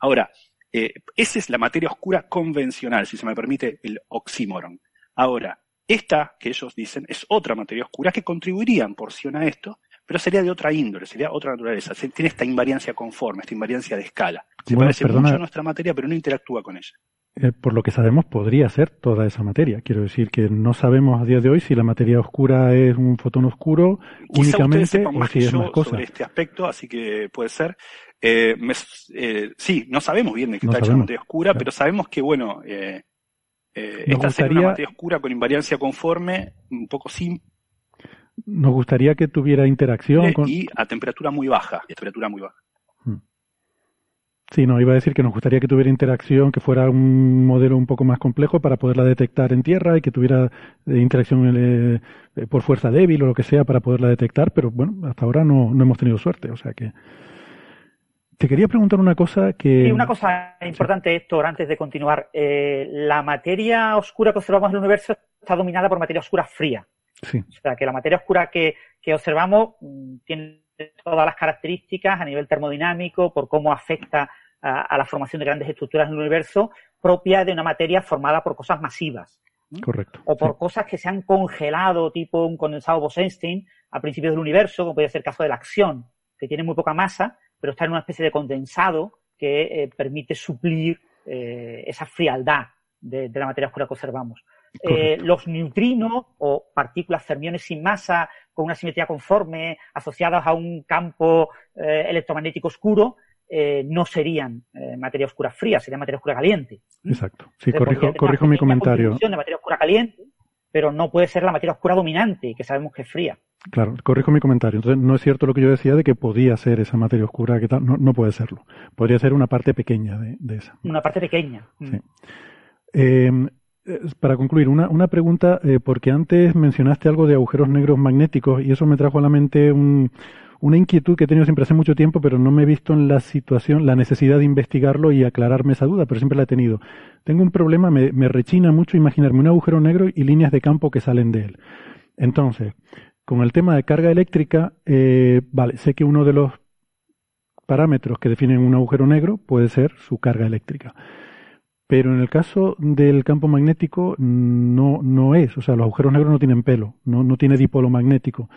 H: Ahora, eh, esa es la materia oscura convencional, si se me permite el oxímoron. Ahora, esta que ellos dicen es otra materia oscura que contribuiría en porción a esto, pero sería de otra índole, sería otra naturaleza. Tiene esta invariancia conforme, esta invariancia de escala. Se parece mucho a nuestra materia, pero no interactúa con ella.
D: Eh, por lo que sabemos, podría ser toda esa materia. Quiero decir que no sabemos a día de hoy si la materia oscura es un fotón oscuro únicamente o si es más cosas.
H: sobre este aspecto, así que puede ser. Eh, eh, sí, no sabemos bien de qué está hecha la materia oscura, pero sabemos que, bueno, eh, eh esta sería una materia oscura con invariancia conforme, un poco sin.
D: Nos gustaría que tuviera interacción
H: con... Y a temperatura muy baja, a temperatura muy baja.
D: Sí, no, iba a decir que nos gustaría que tuviera interacción, que fuera un modelo un poco más complejo para poderla detectar en tierra y que tuviera eh, interacción eh, eh, por fuerza débil o lo que sea para poderla detectar, pero bueno, hasta ahora no, no hemos tenido suerte, o sea que... Te quería preguntar una cosa que...
F: Sí, una cosa importante, Héctor, antes de continuar. la materia oscura que observamos en el universo está dominada por materia oscura fría.
D: Sí.
F: O sea, que la materia oscura que, que observamos mm, tiene todas las características a nivel termodinámico, por cómo afecta a, la formación de grandes estructuras en el universo propia de una materia formada por cosas masivas.
D: Correcto.
F: O por cosas que se han congelado, tipo un condensado Bose-Einstein, a principios del universo, como puede ser el caso de la acción, que tiene muy poca masa, pero está en una especie de condensado que eh, permite suplir eh, esa frialdad de, la materia oscura que observamos. Eh, los neutrinos o partículas fermiones sin masa con una simetría conforme asociadas a un campo electromagnético oscuro eh, no serían eh, materia oscura fría, sería materia oscura caliente.
D: Exacto. Sí, corrijo, corrijo mi comentario.
F: de materia oscura caliente, pero no puede ser la materia oscura dominante, que sabemos que es fría.
D: Claro, corrijo mi comentario. Entonces, no es cierto lo que yo decía de que podía ser esa materia oscura, que tal. No, no puede serlo. Podría ser una parte pequeña de, de esa.
F: Una parte pequeña.
D: Sí. Eh, para concluir, una, una pregunta, eh, porque antes mencionaste algo de agujeros negros magnéticos y eso me trajo a la mente un, una inquietud que he tenido siempre hace mucho tiempo, pero no me he visto en la situación, la necesidad de investigarlo y aclararme esa duda, pero siempre la he tenido. Tengo un problema, me, me rechina mucho imaginarme un agujero negro y líneas de campo que salen de él. Entonces, con el tema de carga eléctrica, eh, vale, sé que uno de los parámetros que definen un agujero negro puede ser su carga eléctrica. Pero en el caso del campo magnético no, no es, o sea, los agujeros negros no tienen pelo, no, no tiene dipolo magnético.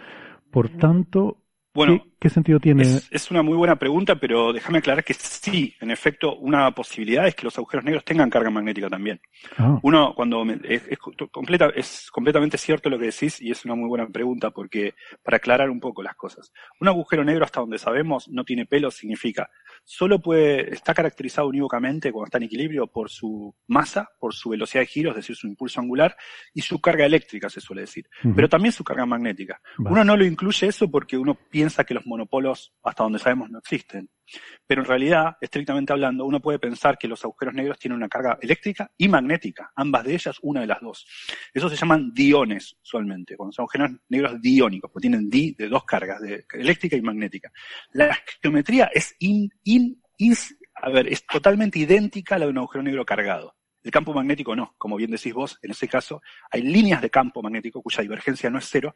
D: Por tanto,
H: Bueno,
D: ¿qué, qué sentido tiene?
H: Es, es una muy buena pregunta, pero déjame aclarar que sí, en efecto, una posibilidad es que los agujeros negros tengan carga magnética también.
D: Ah,
H: Uno, cuando me- es, es completa, es completamente cierto lo que decís y es una muy buena pregunta porque para aclarar un poco las cosas. Un agujero negro, hasta donde sabemos, no tiene pelo, significa solo puede, está caracterizado unívocamente cuando está en equilibrio por su masa, por su velocidad de giro, es decir, su impulso angular y su carga eléctrica, se suele decir,
D: ujú,
H: pero también su carga magnética.
D: vale.
H: Uno no lo incluye eso porque uno piensa que los monopolos, hasta donde sabemos, no existen. Pero en realidad, estrictamente hablando, uno puede pensar que los agujeros negros tienen una carga eléctrica y magnética, ambas de ellas, una de las dos. Eso se llaman diones usualmente, cuando son agujeros negros diónicos, porque tienen di de dos cargas, de eléctrica y magnética. La geometría es in, in, es totalmente idéntica a la de un agujero negro cargado. El campo magnético no, como bien decís vos, en ese caso hay líneas de campo magnético cuya divergencia no es cero,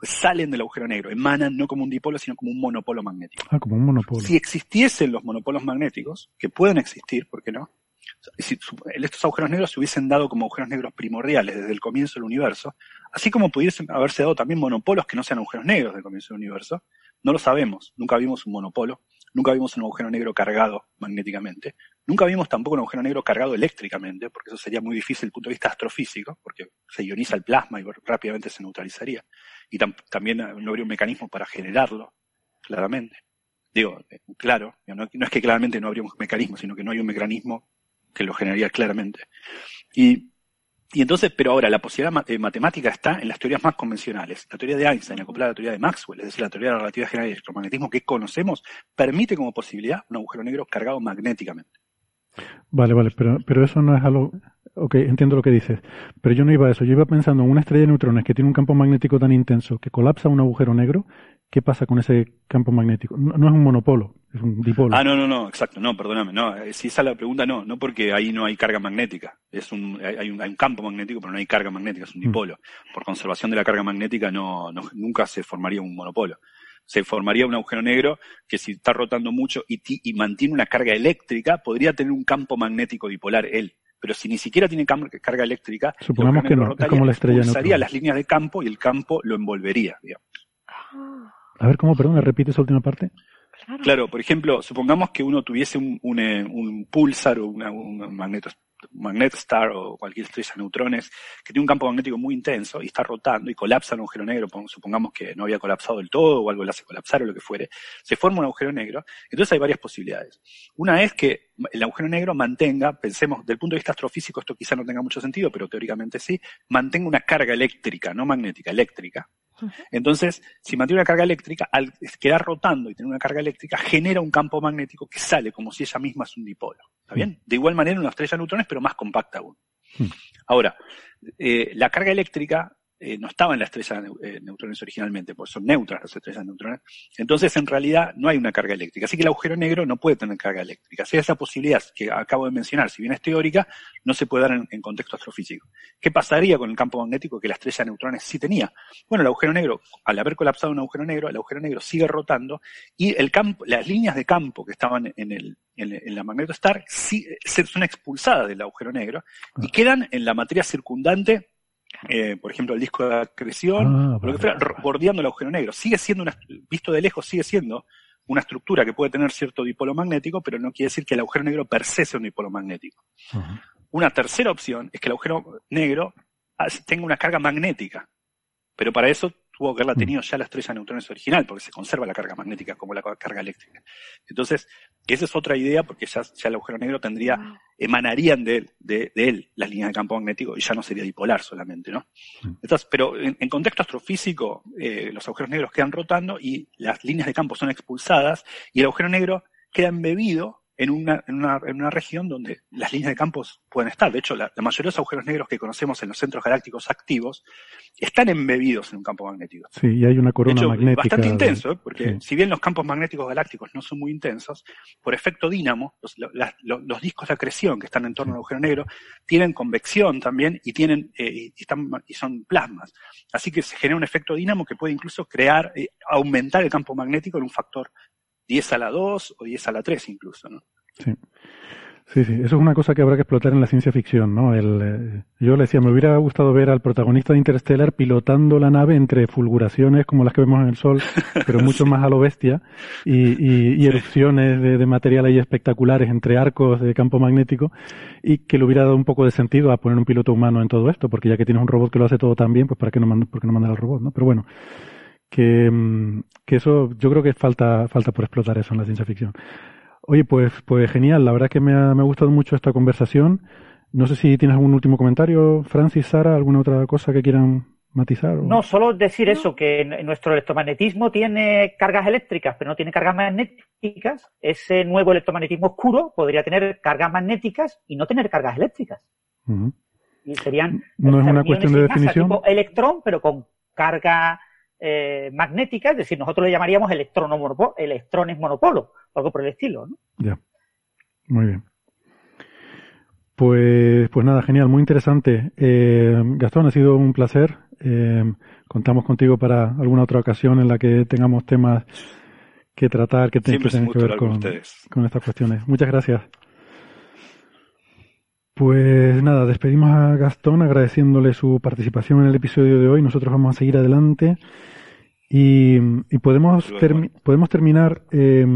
H: pues salen del agujero negro, emanan no como un dipolo, sino como un monopolo magnético.
D: Ah, como un monopolio.
H: Si existiesen los monopolos magnéticos, que pueden existir, ¿por qué no? Si estos agujeros negros se hubiesen dado como agujeros negros primordiales desde el comienzo del universo, así como pudiesen haberse dado también monopolos que no sean agujeros negros del comienzo del universo, no lo sabemos, nunca vimos un monopolo, nunca vimos un agujero negro cargado magnéticamente, nunca vimos tampoco un agujero negro cargado eléctricamente, porque eso sería muy difícil desde el punto de vista astrofísico, porque se ioniza el plasma y rápidamente se neutralizaría. Y tam- también eh, no habría un mecanismo para generarlo, claramente. Digo, eh, claro, no, no es que claramente no habría un mecanismo, sino que no hay un mecanismo que lo generaría claramente. Y, y entonces, pero ahora, la posibilidad eh, matemática está en las teorías más convencionales. La teoría de Einstein, acoplada a la teoría de Maxwell, es decir, la teoría de la relatividad general y electromagnetismo que conocemos, permite como posibilidad un agujero negro cargado magnéticamente.
D: Vale, vale, pero, pero eso no es algo... Ok, entiendo lo que dices. Pero yo no iba a eso. Yo iba pensando en una estrella de neutrones que tiene un campo magnético tan intenso que colapsa un agujero negro. ¿Qué pasa con ese campo magnético? No, no es un monopolo, es un dipolo.
H: Ah, no, no, no, exacto, no, perdóname, no, eh, si esa es la pregunta, no, no porque ahí no hay carga magnética, es un, hay, un, hay un campo magnético, pero no hay carga magnética, es un
D: Mm.
H: dipolo. Por conservación de la carga magnética no, no- nunca se formaría un monopolo. Se formaría un agujero negro que si está rotando mucho y, ti- y mantiene una carga eléctrica, podría tener un campo magnético dipolar él. Pero si ni siquiera tiene carga eléctrica, el
D: Supongamos que no, es como la estrella neutrones.
H: las líneas de campo y el campo lo envolvería, digamos.
D: A ver, ¿cómo? Perdón, repite esa última parte.
E: Claro.
H: Por ejemplo, supongamos que uno tuviese un, un, eh, un pulsar o una, un magneto, magnetstar o cualquier estrella de neutrones que tiene un campo magnético muy intenso y está rotando y colapsa un agujero negro, pon- supongamos que no había colapsado del todo o algo le hace colapsar o lo que fuere, se forma un agujero negro, entonces hay varias posibilidades. Una es que el agujero negro mantenga, pensemos, del punto de vista astrofísico esto quizá no tenga mucho sentido, pero teóricamente sí, mantenga una carga eléctrica, no magnética, eléctrica, entonces, si mantiene una carga eléctrica, al quedar rotando y tener una carga eléctrica, genera un campo magnético que sale como si ella misma es un dipolo. ¿Está bien? De igual manera una estrella de neutrones, pero más compacta aún.
D: Mm.
H: Ahora, eh, la carga eléctrica eh, no estaba en la estrella de eh, neutrones originalmente, porque son neutras las estrellas de neutrones. Entonces, en realidad, no hay una carga eléctrica. Así que el agujero negro no puede tener carga eléctrica. Si esa posibilidad que acabo de mencionar, si bien es teórica, no se puede dar en, en contexto astrofísico. ¿Qué pasaría con el campo magnético que la estrella de neutrones sí tenía? Bueno, el agujero negro, al haber colapsado un agujero negro, el agujero negro sigue rotando y el campo, las líneas de campo que estaban en, el, en, en la magnetostar sí, se- son expulsadas del agujero negro y quedan en la materia circundante, eh, por ejemplo, el disco de acreción,
D: Ah,
H: lo que fuera, bordeando el agujero negro. Sigue siendo una, visto de lejos, sigue siendo una estructura que puede tener cierto dipolo magnético, pero no quiere decir que el agujero negro per se sea un dipolo magnético. Una tercera opción es que el agujero negro as- tenga una carga magnética, pero para eso tuvo que haberla tenido ya la estrella de neutrones original, porque se conserva la carga magnética como la carga eléctrica. Entonces, esa es otra idea, porque ya, ya el agujero negro tendría, emanarían de, de, de, él las líneas de campo magnético y ya no sería dipolar solamente, ¿no? Entonces, pero en, en contexto astrofísico, eh, los agujeros negros quedan rotando y las líneas de campo son expulsadas y el agujero negro queda embebido en una, en una, en una región donde las líneas de campos pueden estar. De hecho, la, la, mayoría de los agujeros negros que conocemos en los centros galácticos activos están embebidos en un campo magnético.
D: Sí, y hay una corona
H: de hecho,
D: magnética.
H: Bastante intenso, ¿eh? porque
D: sí.
H: si bien los campos magnéticos galácticos no son muy intensos, por efecto dínamo, los, los, los discos de acreción que están en torno al agujero negro tienen convección también y tienen eh, y, están, y son plasmas. Así que se genera un efecto dínamo que puede incluso crear, eh, aumentar el campo magnético en un factor 10 a la 2 o 10 a la 3 incluso, ¿no?
D: Sí. Sí, sí, eso es una cosa que habrá que explotar en la ciencia ficción, ¿no? El, eh, yo le decía, me hubiera gustado ver al protagonista de Interstellar pilotando la nave entre fulguraciones como las que vemos en el Sol, [LAUGHS] pero mucho sí. más a lo bestia, y, y, y erupciones de, de, material ahí espectaculares entre arcos de campo magnético, y que le hubiera dado un poco de sentido a poner un piloto humano en todo esto, porque ya que tienes un robot que lo hace todo tan bien, pues ¿para qué no, manda, por qué no mandar al robot, no? Pero bueno, que, mm, que eso, yo creo que falta, falta por explotar eso en la ciencia ficción. Oye, pues, pues genial. La verdad que me ha, me ha gustado mucho esta conversación. No sé si tienes algún último comentario, Francis, Sara, alguna otra cosa que quieran matizar. O...
F: No, solo decir eso, que nuestro electromagnetismo tiene cargas eléctricas, pero no tiene cargas magnéticas. Ese nuevo electromagnetismo oscuro podría tener cargas magnéticas y no tener cargas eléctricas. Uh -huh. Y serían
D: no es una cuestión de definición.
F: Tipo electrón, pero con carga eh, magnética, es decir, nosotros le llamaríamos electrones monopolo, algo por el estilo, ¿no?
D: Ya, muy bien. Pues, pues nada, genial, muy interesante. Eh, Gastón, ha sido un placer. Eh, contamos contigo para alguna otra ocasión en la que tengamos temas que tratar que, te, que tengan que ver con, con estas cuestiones. Muchas gracias. Pues nada, despedimos a Gastón agradeciéndole su participación en el episodio de hoy. Nosotros vamos a seguir adelante y, y podemos, termi podemos terminar, eh,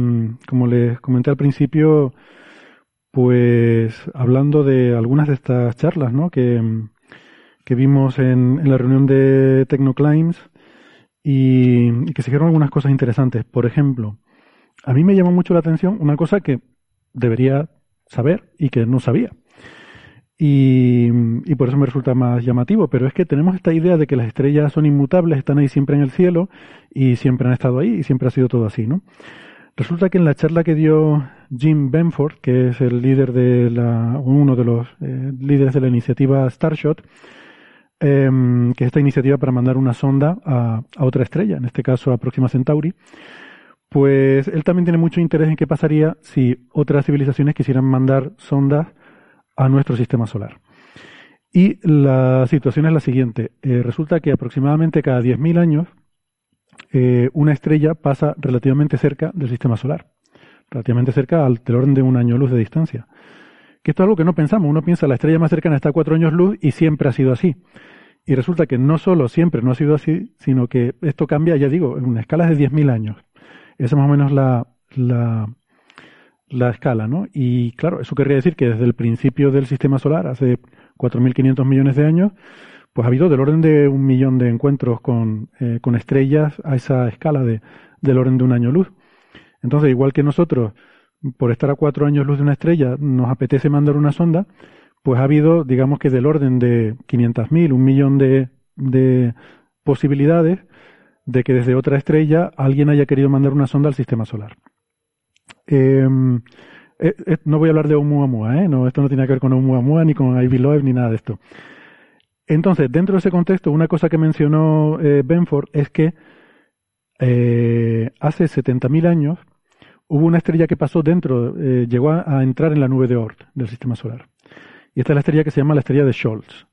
D: como les comenté al principio, pues hablando de algunas de estas charlas ¿no? que, que vimos en, en, la reunión de Tecnoclimbs y, y que se dijeron algunas cosas interesantes. Por ejemplo, a mí me llamó mucho la atención una cosa que debería saber y que no sabía. Y, y, por eso me resulta más llamativo, pero es que tenemos esta idea de que las estrellas son inmutables, están ahí siempre en el cielo y siempre han estado ahí y siempre ha sido todo así, ¿no? Resulta que en la charla que dio Jim Benford, que es el líder de la, uno de los eh, líderes de la iniciativa Starshot, eh, que es esta iniciativa para mandar una sonda a, a otra estrella, en este caso a Próxima Centauri, pues él también tiene mucho interés en qué pasaría si otras civilizaciones quisieran mandar sondas a nuestro sistema solar. Y la situación es la siguiente. Eh, resulta que aproximadamente cada 10.000 años eh, una estrella pasa relativamente cerca del sistema solar. Relativamente cerca al del orden de un año luz de distancia. Que esto es algo que no pensamos. Uno piensa la estrella más cercana está a cuatro años luz y siempre ha sido así. Y resulta que no solo siempre no ha sido así, sino que esto cambia, ya digo, en una escala de 10.000 años. Esa es más o menos la, la, la escala, ¿no? Y claro, eso querría decir que desde el principio del sistema solar, hace 4.500 millones de años, pues ha habido del orden de un millón de encuentros con, eh, con estrellas a esa escala de, del orden de un año luz. Entonces, igual que nosotros, por estar a cuatro años luz de una estrella, nos apetece mandar una sonda, pues ha habido, digamos que del orden de 500.000, un millón de, de posibilidades de que desde otra estrella alguien haya querido mandar una sonda al sistema solar. Eh, eh, no voy a hablar de Oumuamua, ¿eh? No, esto no tiene que ver con Oumuamua ni con Ivy Loeb ni nada de esto. Entonces, dentro de ese contexto, una cosa que mencionó eh, Benford es que hace 70.000 años hubo una estrella que pasó dentro, llegó a, entrar en la nube de Oort del sistema solar. Y esta es la estrella que se llama la estrella de Scholz.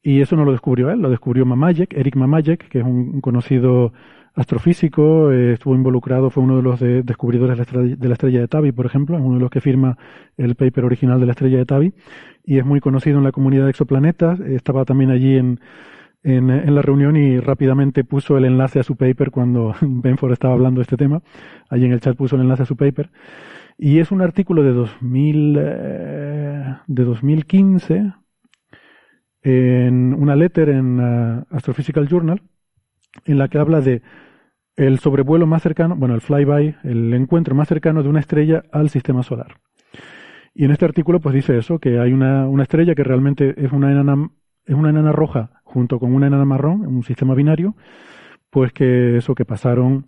D: Y eso no lo descubrió él, lo descubrió Mamajek, Eric Mamajek, que es un conocido astrofísico, eh, estuvo involucrado, fue uno de los de, descubridores de la, estrella, de Tabi, por ejemplo, es uno de los que firma el paper original de la estrella de Tabi, y es muy conocido en la comunidad de exoplanetas, estaba también allí en, en, en, la reunión y rápidamente puso el enlace a su paper cuando [LAUGHS] Benford estaba hablando de este tema, allí en el chat puso el enlace a su paper, y es un artículo de 2000, eh, de 2015, en una letter en Astrophysical Journal, en la que habla de el sobrevuelo más cercano, bueno, el flyby, el encuentro más cercano de una estrella al sistema solar. Y en este artículo pues dice eso, que hay una, una estrella que realmente es una enana, es una enana roja junto con una enana marrón, un sistema binario, pues que eso, que pasaron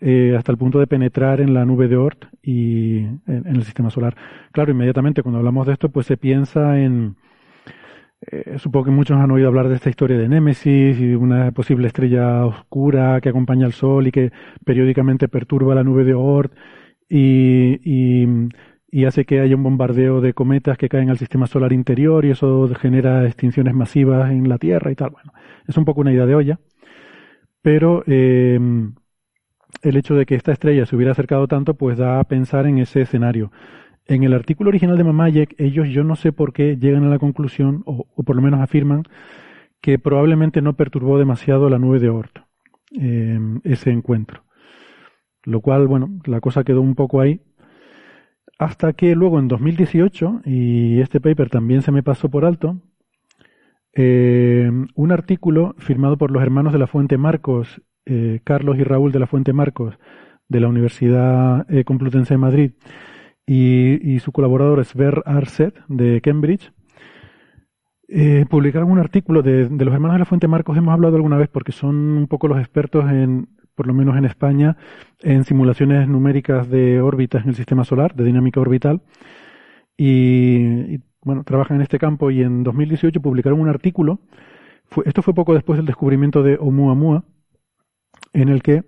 D: eh, hasta el punto de penetrar en la nube de Oort y en, el sistema solar. Claro, inmediatamente cuando hablamos de esto, pues se piensa en, eh, supongo que muchos han oído hablar de esta historia de Némesis y de una posible estrella oscura que acompaña al Sol y que periódicamente perturba la nube de Oort y, hace que haya un bombardeo de cometas que caen al sistema solar interior y eso genera extinciones masivas en la Tierra y tal. Bueno, es un poco una idea de olla, pero eh, el hecho de que esta estrella se hubiera acercado tanto, pues da a pensar en ese escenario. En el artículo original de Mamayek, ellos yo no sé por qué llegan a la conclusión, o, por lo menos afirman, que probablemente no perturbó demasiado la nube de Oort, eh, ese encuentro. Lo cual, bueno, la cosa quedó un poco ahí. Hasta que luego en 2018, y este paper también se me pasó por alto, eh, un artículo firmado por los hermanos de la Fuente Marcos eh, Carlos y Raúl de la Fuente Marcos de la Universidad eh, Complutense de Madrid y, su colaborador Sver Arset de Cambridge, eh, publicaron un artículo de, de, los hermanos de la Fuente Marcos, hemos hablado alguna vez porque son un poco los expertos en, por lo menos en España, en simulaciones numéricas de órbitas en el sistema solar, de dinámica orbital, y, bueno, trabajan en este campo y en 2018 publicaron un artículo, esto fue poco después del descubrimiento de Oumuamua, en el que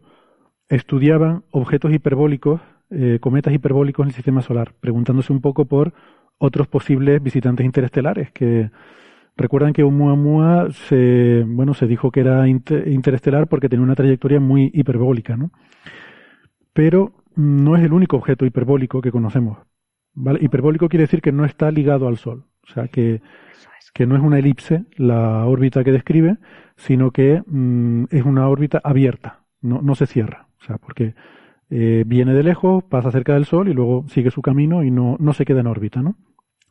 D: estudiaban objetos hiperbólicos, eh, cometas hiperbólicos en el sistema solar, preguntándose un poco por otros posibles visitantes interestelares que recuerdan que Oumuamua se bueno se dijo que era interestelar porque tenía una trayectoria muy hiperbólica, ¿no? Pero no es el único objeto hiperbólico que conocemos. ¿vale? Hiperbólico quiere decir que no está ligado al Sol, o sea que que no es una elipse la órbita que describe, sino que mm, es una órbita abierta, no, no se cierra. O sea, porque eh, viene de lejos, pasa cerca del Sol y luego sigue su camino y no, no se queda en órbita, ¿no?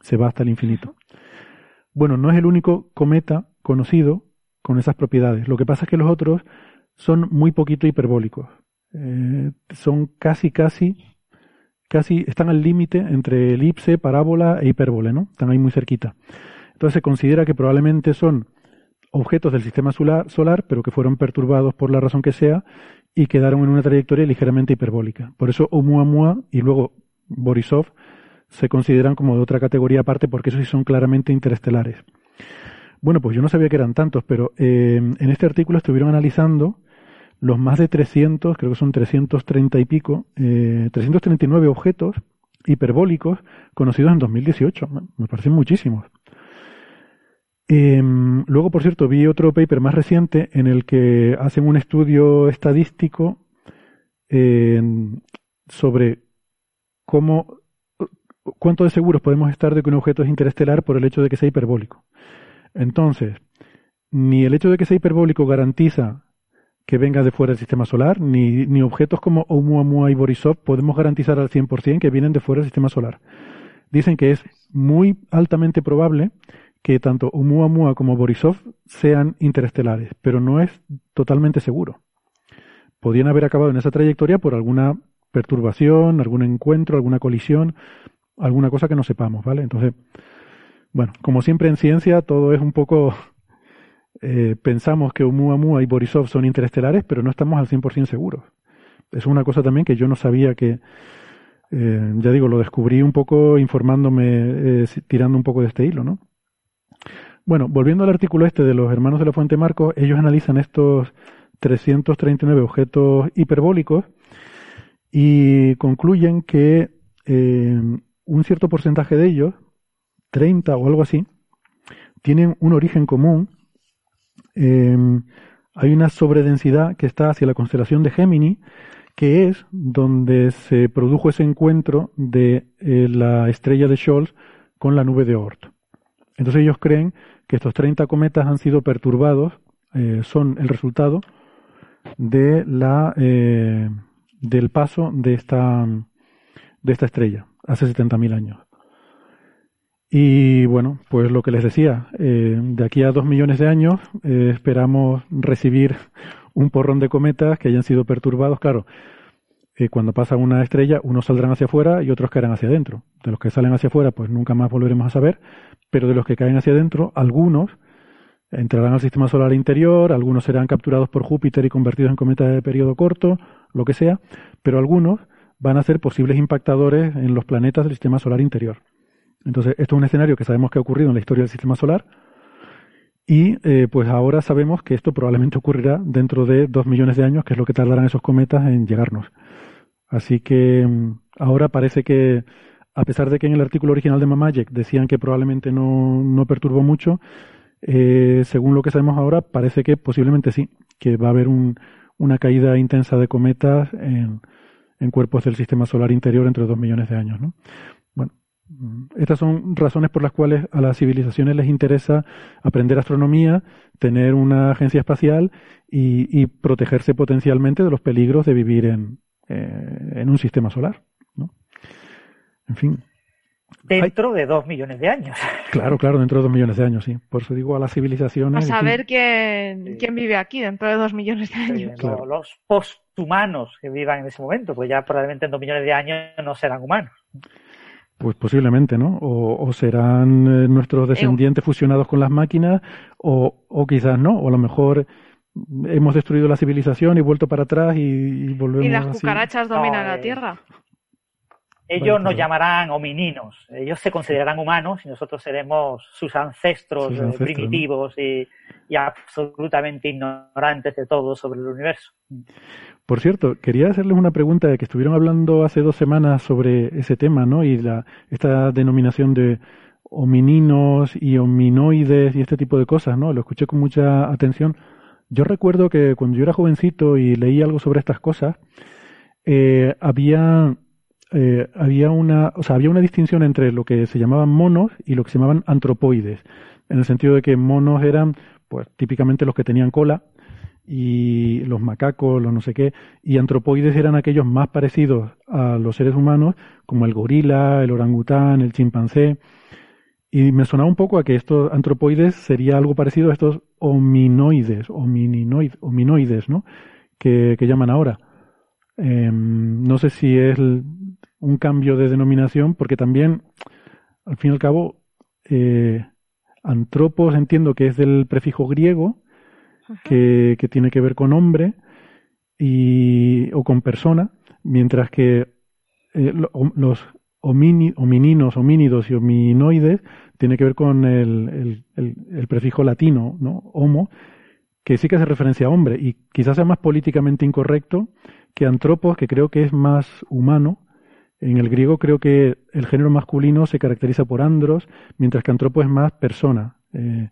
D: Se va hasta el infinito. Bueno, no es el único cometa conocido con esas propiedades. Lo que pasa es que los otros son muy poquito hiperbólicos. Eh, son casi, casi, casi, están al límite entre elipse, parábola e hipérbole, ¿no? Están ahí muy cerquita. Entonces se considera que probablemente son objetos del sistema solar, pero que fueron perturbados por la razón que sea y quedaron en una trayectoria ligeramente hiperbólica. Por eso Oumuamua y luego Borisov se consideran como de otra categoría aparte porque esos sí son claramente interestelares. Bueno, pues yo no sabía que eran tantos, pero eh, en este artículo estuvieron analizando los más de 300, creo que son 330 y pico, eh, 339 objetos hiperbólicos conocidos en 2018. Me parecen muchísimos. Em, luego, por cierto, vi otro paper más reciente en el que hacen un estudio estadístico sobre cómo, cuánto de seguros podemos estar de que un objeto es interestelar por el hecho de que sea hiperbólico. Entonces, ni el hecho de que sea hiperbólico garantiza que venga de fuera del sistema solar, ni, ni objetos como Oumuamua y Borisov podemos garantizar al 100% que vienen de fuera del sistema solar. Dicen que es muy altamente probable que tanto Oumuamua como Borisov sean interestelares, pero no es totalmente seguro. Podrían haber acabado en esa trayectoria por alguna perturbación, algún encuentro, alguna colisión, alguna cosa que no sepamos, ¿vale? Entonces, bueno, como siempre en ciencia, todo es un poco... [LAUGHS] Eh, pensamos que Oumuamua y Borisov son interestelares, pero no estamos al 100% seguros. Es una cosa también que yo no sabía que... Eh, ya digo, lo descubrí un poco informándome, eh, tirando un poco de este hilo, ¿no? Bueno, volviendo al artículo este de los hermanos de la Fuente Marcos, ellos analizan estos 339 objetos hiperbólicos y concluyen que eh, un cierto porcentaje de ellos, 30 o algo así, tienen un origen común. Eh, hay una sobredensidad que está hacia la constelación de Gémini, que es donde se produjo ese encuentro de eh, la estrella de Scholz con la nube de Oort. Entonces ellos creen que estos 30 cometas han sido perturbados, eh, son el resultado de la, eh, del paso de esta, de esta estrella hace 70.000 años. Y bueno, pues lo que les decía, eh, de aquí a dos millones de años esperamos recibir un porrón de cometas que hayan sido perturbados, claro, eh, cuando pasa una estrella, unos saldrán hacia afuera y otros caerán hacia adentro. De los que salen hacia afuera, pues nunca más volveremos a saber, pero de los que caen hacia adentro, algunos entrarán al sistema solar interior, algunos serán capturados por Júpiter y convertidos en cometas de periodo corto, lo que sea, pero algunos van a ser posibles impactadores en los planetas del sistema solar interior. Entonces, esto es un escenario que sabemos que ha ocurrido en la historia del sistema solar, y eh, pues ahora sabemos que esto probablemente ocurrirá dentro de dos millones de años, que es lo que tardarán esos cometas en llegarnos. Así que mm, ahora parece que, a pesar de que en el artículo original de Mamayek decían que probablemente no, no perturbó mucho, eh, según lo que sabemos ahora, parece que posiblemente sí, que va a haber un, una caída intensa de cometas en, cuerpos del sistema solar interior entre dos millones de años. ¿no? Mm, estas son razones por las cuales a las civilizaciones les interesa aprender astronomía, tener una agencia espacial y, protegerse potencialmente de los peligros de vivir en, eh, en un sistema solar. ¿no? En fin.
F: Dentro de dos millones de años. [LAUGHS]
D: Claro, claro, dentro de dos millones de años, sí. Por eso digo a las civilizaciones.
E: A saber quién, quién vive aquí dentro de dos millones de años.
F: Los posthumanos que vivan en ese momento, pues ya probablemente en dos millones de años no serán humanos.
D: Pues posiblemente, ¿no? O, serán eh, nuestros descendientes fusionados con las máquinas, o, o, quizás no, o a lo mejor hemos destruido la civilización y vuelto para atrás y, volvemos.
E: Y las cucarachas dominan la Tierra.
F: Ellos nos llamarán homininos, ellos se considerarán humanos y nosotros seremos sus ancestros, eh, primitivos y, y, absolutamente ignorantes de todo sobre el universo.
D: Por cierto, quería hacerles una pregunta de que estuvieron hablando hace dos semanas sobre ese tema, ¿no? Y la, esta denominación de homininos y hominoides y este tipo de cosas, ¿no? Lo escuché con mucha atención. Yo recuerdo que cuando yo era jovencito y leí algo sobre estas cosas, eh, había eh, había una, o sea, había una distinción entre lo que se llamaban monos y lo que se llamaban antropoides, en el sentido de que monos eran, pues, típicamente los que tenían cola, y los macacos, los no sé qué, y antropoides eran aquellos más parecidos a los seres humanos, como el gorila, el orangután, el chimpancé, y me sonaba un poco a que estos antropoides sería algo parecido a estos hominoides, hominoides, ¿no? Que, llaman ahora. Em, no sé si es un cambio de denominación, porque también, al fin y al cabo, eh, antropos entiendo que es del prefijo griego, que, tiene que ver con hombre y, o con persona, mientras que eh, los homininos, homínidos y hominoides tiene que ver con el, prefijo latino, ¿no? Homo, que sí que hace referencia a hombre y quizás sea más políticamente incorrecto que antropos, que creo que es más humano. En el griego creo que el género masculino se caracteriza por andros, mientras que antropo es más persona. Eh,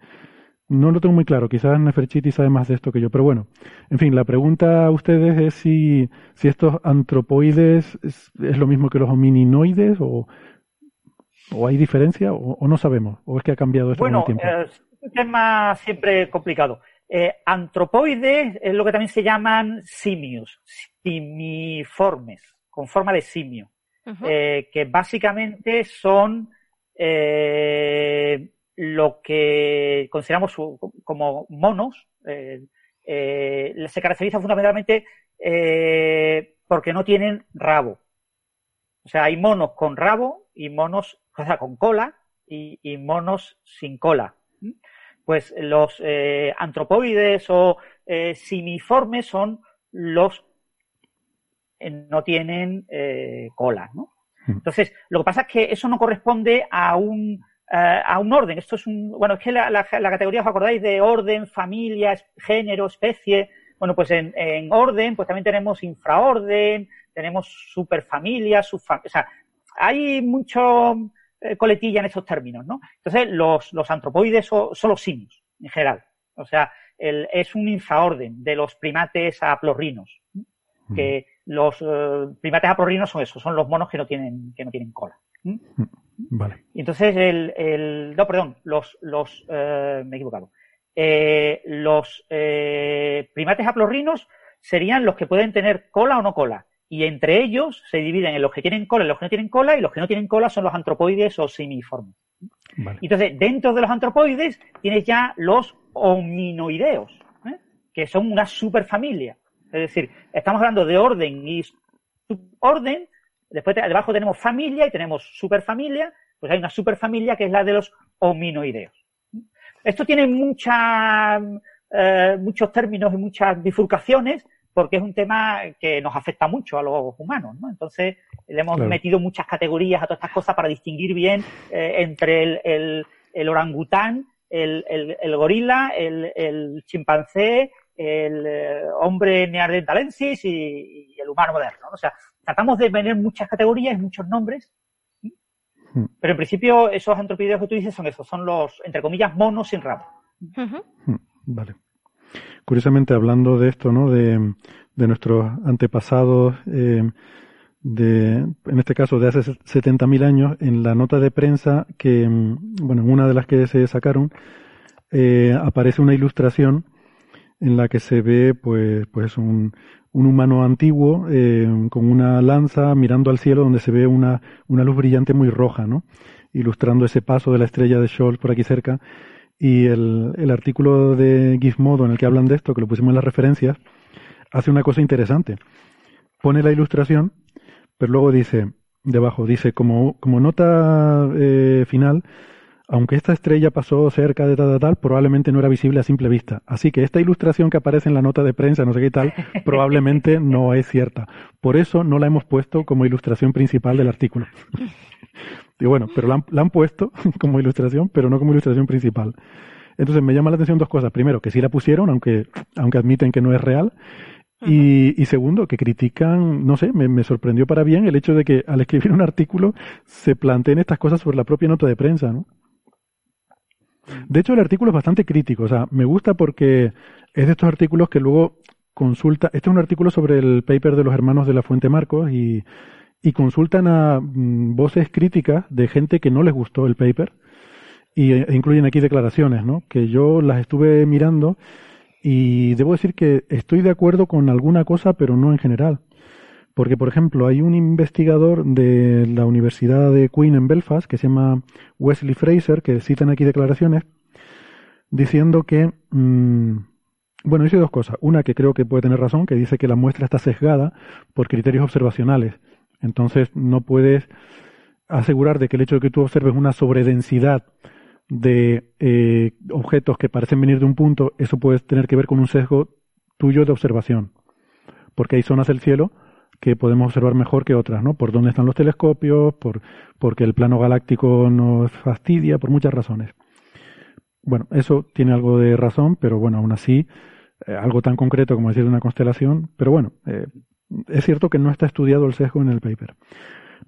D: no lo tengo muy claro, quizás Neferchiti sabe más de esto que yo, pero bueno, en fin, la pregunta a ustedes es si, si estos antropoides es, lo mismo que los homininoides o, o hay diferencia o, no sabemos, o es que ha cambiado esto
F: bueno,
D: con el
F: tiempo. es un tema siempre complicado. Eh, antropoides es lo que también se llaman simios, simiformes, con forma de simio, eh, que básicamente son eh, lo que consideramos como monos eh, eh, se caracteriza fundamentalmente eh, porque no tienen rabo. O sea, hay monos con rabo y monos, o sea, con cola y, monos sin cola. Pues los antropoides o simiformes son los que no tienen cola, ¿no? Mm. Entonces, lo que pasa es que eso no corresponde a un a un orden. Esto es un, bueno, es que la, la, categoría, ¿os acordáis de orden, familia, género, especie? Bueno, pues en, en orden, pues también tenemos infraorden, tenemos superfamilia, subfam o sea, hay mucho eh, coletilla en esos términos, ¿no? Entonces, los, los antropoides son, son, los simios, en general. O sea, el, es un infraorden de los primates aplorrinos, que los eh, primates aplorrinos son esos, son los monos que no tienen, que no tienen cola.
D: Vale.
F: Y entonces el, el, no, perdón, los, los, eh, me he equivocado. Eh, los eh, primates haplorrinos serían los que pueden tener cola o no cola. Y entre ellos se dividen en los que tienen cola y los que no tienen cola, y los que no tienen cola son los antropoides o semiformes. Vale. Entonces, dentro de los antropoides tienes ya los hominoideos, que son una superfamilia. Es decir, estamos hablando de orden y suborden, después debajo tenemos familia y tenemos superfamilia, pues hay una superfamilia que es la de los hominoideos. Esto tiene muchas, eh, muchos términos y muchas bifurcaciones porque es un tema que nos afecta mucho a los humanos, ¿no? Entonces le hemos metido muchas categorías a todas estas cosas para distinguir bien eh, entre el, orangután, el, gorila, el, chimpancé, el eh, hombre neandertalensis y, el humano moderno. O sea, tratamos de tener muchas categorías, muchos nombres, hmm. pero en principio esos antropideos que tú dices son esos, son los, entre comillas, monos sin rabo.
D: Hmm. Vale. Curiosamente, hablando de esto, ¿no? De, de nuestros antepasados, eh, de, en este caso de hace 70.000 años, en la nota de prensa que, mm, bueno, en una de las que se sacaron, eh, aparece una ilustración en la que se ve, pues, pues un, un humano antiguo eh, con una lanza mirando al cielo donde se ve una, una luz brillante muy roja, ¿no? Ilustrando ese paso de la estrella de Scholz por aquí cerca y el, el artículo de Gizmodo en el que hablan de esto, que lo pusimos en las referencias, hace una cosa interesante. Pone la ilustración, pero luego dice, debajo, dice, como, como nota eh, final, aunque esta estrella pasó cerca de tal, tal, tal, probablemente no era visible a simple vista. Así que esta ilustración que aparece en la nota de prensa, no sé qué tal, [LAUGHS] probablemente no es cierta. Por eso no la hemos puesto como ilustración principal del artículo. [LAUGHS] Y bueno, pero la han, puesto [LAUGHS] como ilustración, pero no como ilustración principal. Entonces me llama la atención dos cosas. Primero, que sí la pusieron, aunque, aunque admiten que no es real. Y, y, segundo, que critican, no sé, me, me, sorprendió para bien el hecho de que al escribir un artículo se planteen estas cosas sobre la propia nota de prensa, ¿no? De hecho, el artículo es bastante crítico, o sea, me gusta porque es de estos artículos que luego consulta, este es un artículo sobre el paper de los hermanos de la Fuente Marcos y y consultan a mm, voces críticas de gente que no les gustó el paper y, e incluyen aquí declaraciones, ¿no? Que yo las estuve mirando y debo decir que estoy de acuerdo con alguna cosa, pero no en general. Porque, por ejemplo, hay un investigador de la Universidad de Queen en Belfast que se llama Wesley Fraser, que citan aquí declaraciones, diciendo que, mm, bueno, dice dos cosas. Una que creo que puede tener razón, que dice que la muestra está sesgada por criterios observacionales entonces no puedes asegurar de que el hecho de que tú observes una sobredensidad de eh, objetos que parecen venir de un punto, eso puede tener que ver con un sesgo tuyo de observación. Porque hay zonas del cielo que podemos observar mejor que otras, ¿no? Por dónde están los telescopios, por, porque el plano galáctico nos fastidia, por muchas razones. Bueno, eso tiene algo de razón, pero bueno, aún así, eh, algo tan concreto como decir una constelación, pero bueno, eh, es cierto que no está estudiado el sesgo en el paper.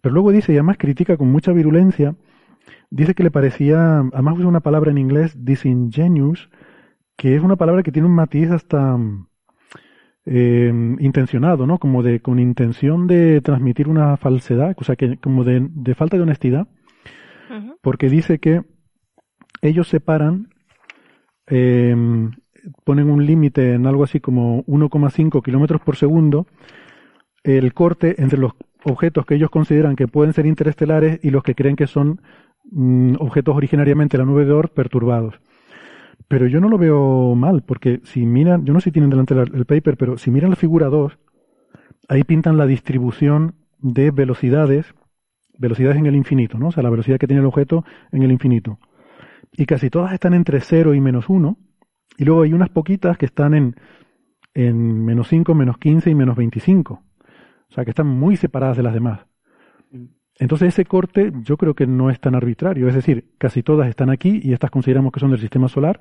D: Pero luego dice, y además critica con mucha virulencia, dice que le parecía, además usa una palabra en inglés, disingenuous, que es una palabra que tiene un matiz hasta eh, intencionado, ¿no? Como de, con intención de transmitir una falsedad, o sea, que como de, falta de honestidad, porque dice que ellos separan, eh, ponen un límite en algo así como 1,5 kilómetros por segundo el corte entre los objetos que ellos consideran que pueden ser interestelares y los que creen que son mm, objetos originariamente de la nube de Oort perturbados. Pero yo no lo veo mal, porque si miran, yo no sé si tienen delante el paper, pero si miran la figura 2, ahí pintan la distribución de velocidades, velocidades en el infinito, ¿no? O sea, la velocidad que tiene el objeto en el infinito. Y casi todas están entre 0 y menos 1, y luego hay unas poquitas que están en, en menos 5, menos 15 y menos 25. O sea, que están muy separadas de las demás. Entonces ese corte yo creo que no es tan arbitrario, es decir, casi todas están aquí y estas consideramos que son del sistema solar,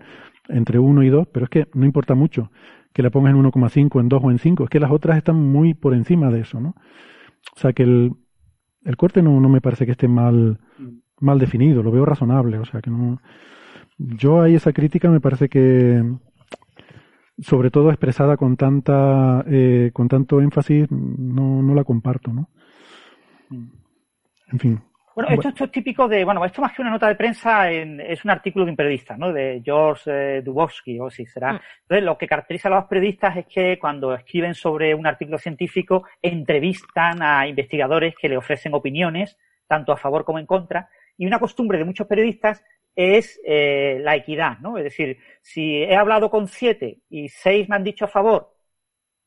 D: entre 1 y 2, pero es que no importa mucho que la pongas en 1,5, en 2 o en 5, es que las otras están muy por encima de eso, ¿no? O sea que el, el corte no, no me parece que esté mal, mal definido, lo veo razonable, o sea que no... Yo ahí esa crítica me parece que, sobre todo expresada con tanta eh, con tanto énfasis no, no la comparto no en fin
F: bueno, esto, esto, es típico de, bueno, esto más que una nota de prensa es un artículo de un periodista, ¿no? De George eh, Dubowski, o si será. Mm. Entonces, lo que caracteriza a los periodistas es que cuando escriben sobre un artículo científico, entrevistan a investigadores que le ofrecen opiniones, tanto a favor como en contra. Y una costumbre de muchos periodistas es eh, la equidad, ¿no? Es decir, si he hablado con siete y seis me han dicho a favor,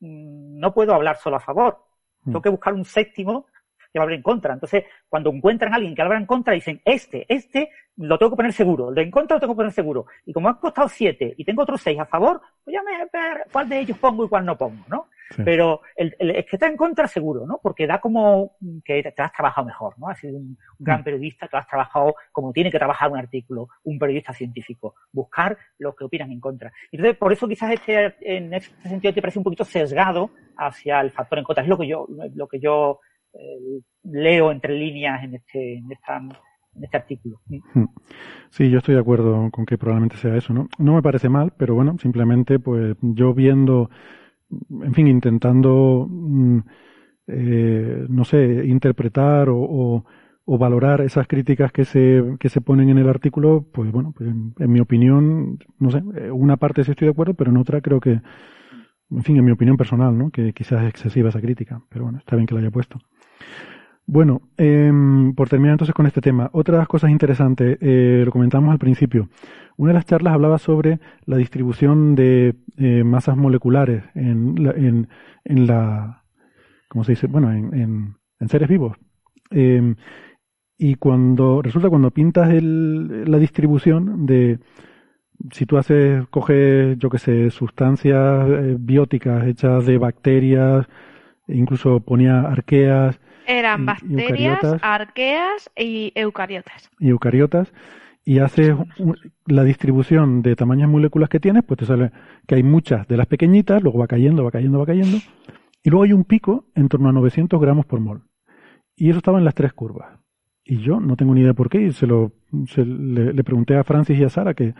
F: mm, no puedo hablar solo a favor. Tengo que buscar un séptimo que va a hablar en contra. Entonces, cuando encuentran a alguien que habla en contra, dicen, este, este, lo tengo que poner seguro, el de en contra lo tengo que poner seguro. Y como han costado siete y tengo otros seis a favor, pues ya me ver cuál de ellos pongo y cuál no pongo, ¿no? Pero el, el, que está en contra seguro, ¿no? Porque da como que te, has trabajado mejor, ¿no? Has sido un, gran mm. periodista, que has trabajado como tiene que trabajar un artículo, un periodista científico, buscar los que opinan en contra. Entonces, por eso quizás este, en este sentido te parece un poquito sesgado hacia el factor en contra. Es lo que yo, lo que yo eh, leo entre líneas en este, en este artículo. Hmm.
D: Sí, yo estoy de acuerdo con que probablemente sea eso, ¿no? No me parece mal, pero bueno, simplemente pues yo viendo, en fin, intentando, mm, eh, no sé, interpretar o, o, valorar esas críticas que se, que se ponen en el artículo, pues bueno, pues en, en, mi opinión, no sé, eh, una parte sí estoy de acuerdo, pero en otra creo que, en fin, en mi opinión personal, ¿no? Que quizás es excesiva esa crítica, pero bueno, está bien que la haya puesto. Bueno, eh, por terminar entonces con este tema, otras cosas interesantes, eh, lo comentamos al principio. Una de las charlas hablaba sobre la distribución de eh, masas moleculares en la, en la, ¿cómo se dice? Bueno, en, en, seres vivos. Em, y cuando, resulta cuando pintas el, la distribución de, si tú haces, coges, yo qué sé, sustancias eh, bióticas hechas de bacterias, incluso ponía arqueas,
E: eran bacterias, arqueas y eucariotas.
D: Y eucariotas. Y haces la distribución de tamaños moléculas que tienes, pues te sale que hay muchas de las pequeñitas, luego va cayendo, va cayendo, va cayendo. Y luego hay un pico en torno a 900 gramos por mol. Y eso estaba en las tres curvas. Y yo no tengo ni idea por qué. Y se lo le, pregunté a Francis y a Sara que,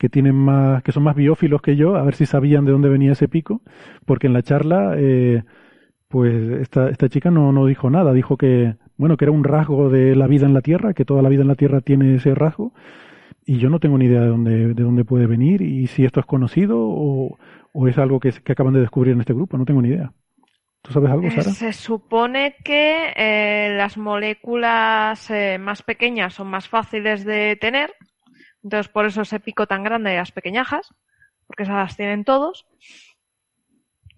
D: que tienen más, que son más biófilos que yo, a ver si sabían de dónde venía ese pico, porque en la charla eh, pues esta, esta chica no, no dijo nada, dijo que, bueno, que era un rasgo de la vida en la Tierra, que toda la vida en la Tierra tiene ese rasgo, y yo no tengo ni idea de dónde, de dónde puede venir y si esto es conocido o, o es algo que, que, acaban de descubrir en este grupo, no tengo ni idea. ¿Tú sabes algo, Sara?
E: Se supone que eh, las moléculas eh, más pequeñas son más fáciles de tener, entonces por eso ese pico tan grande de las pequeñajas, porque esas las tienen todos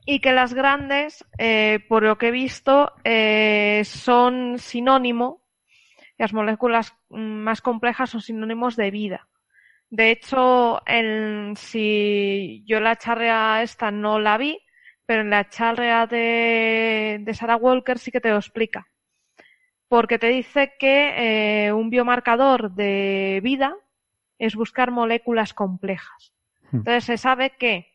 E: y que las grandes, eh, por lo que he visto, eh, son sinónimo, las moléculas más complejas son sinónimos de vida. De hecho, en, si yo la charrea esta no la vi, pero en la charrea de, de Sarah Walker sí que te lo explica. Porque te dice que eh, un biomarcador de vida es buscar moléculas complejas. Hmm. Entonces se sabe que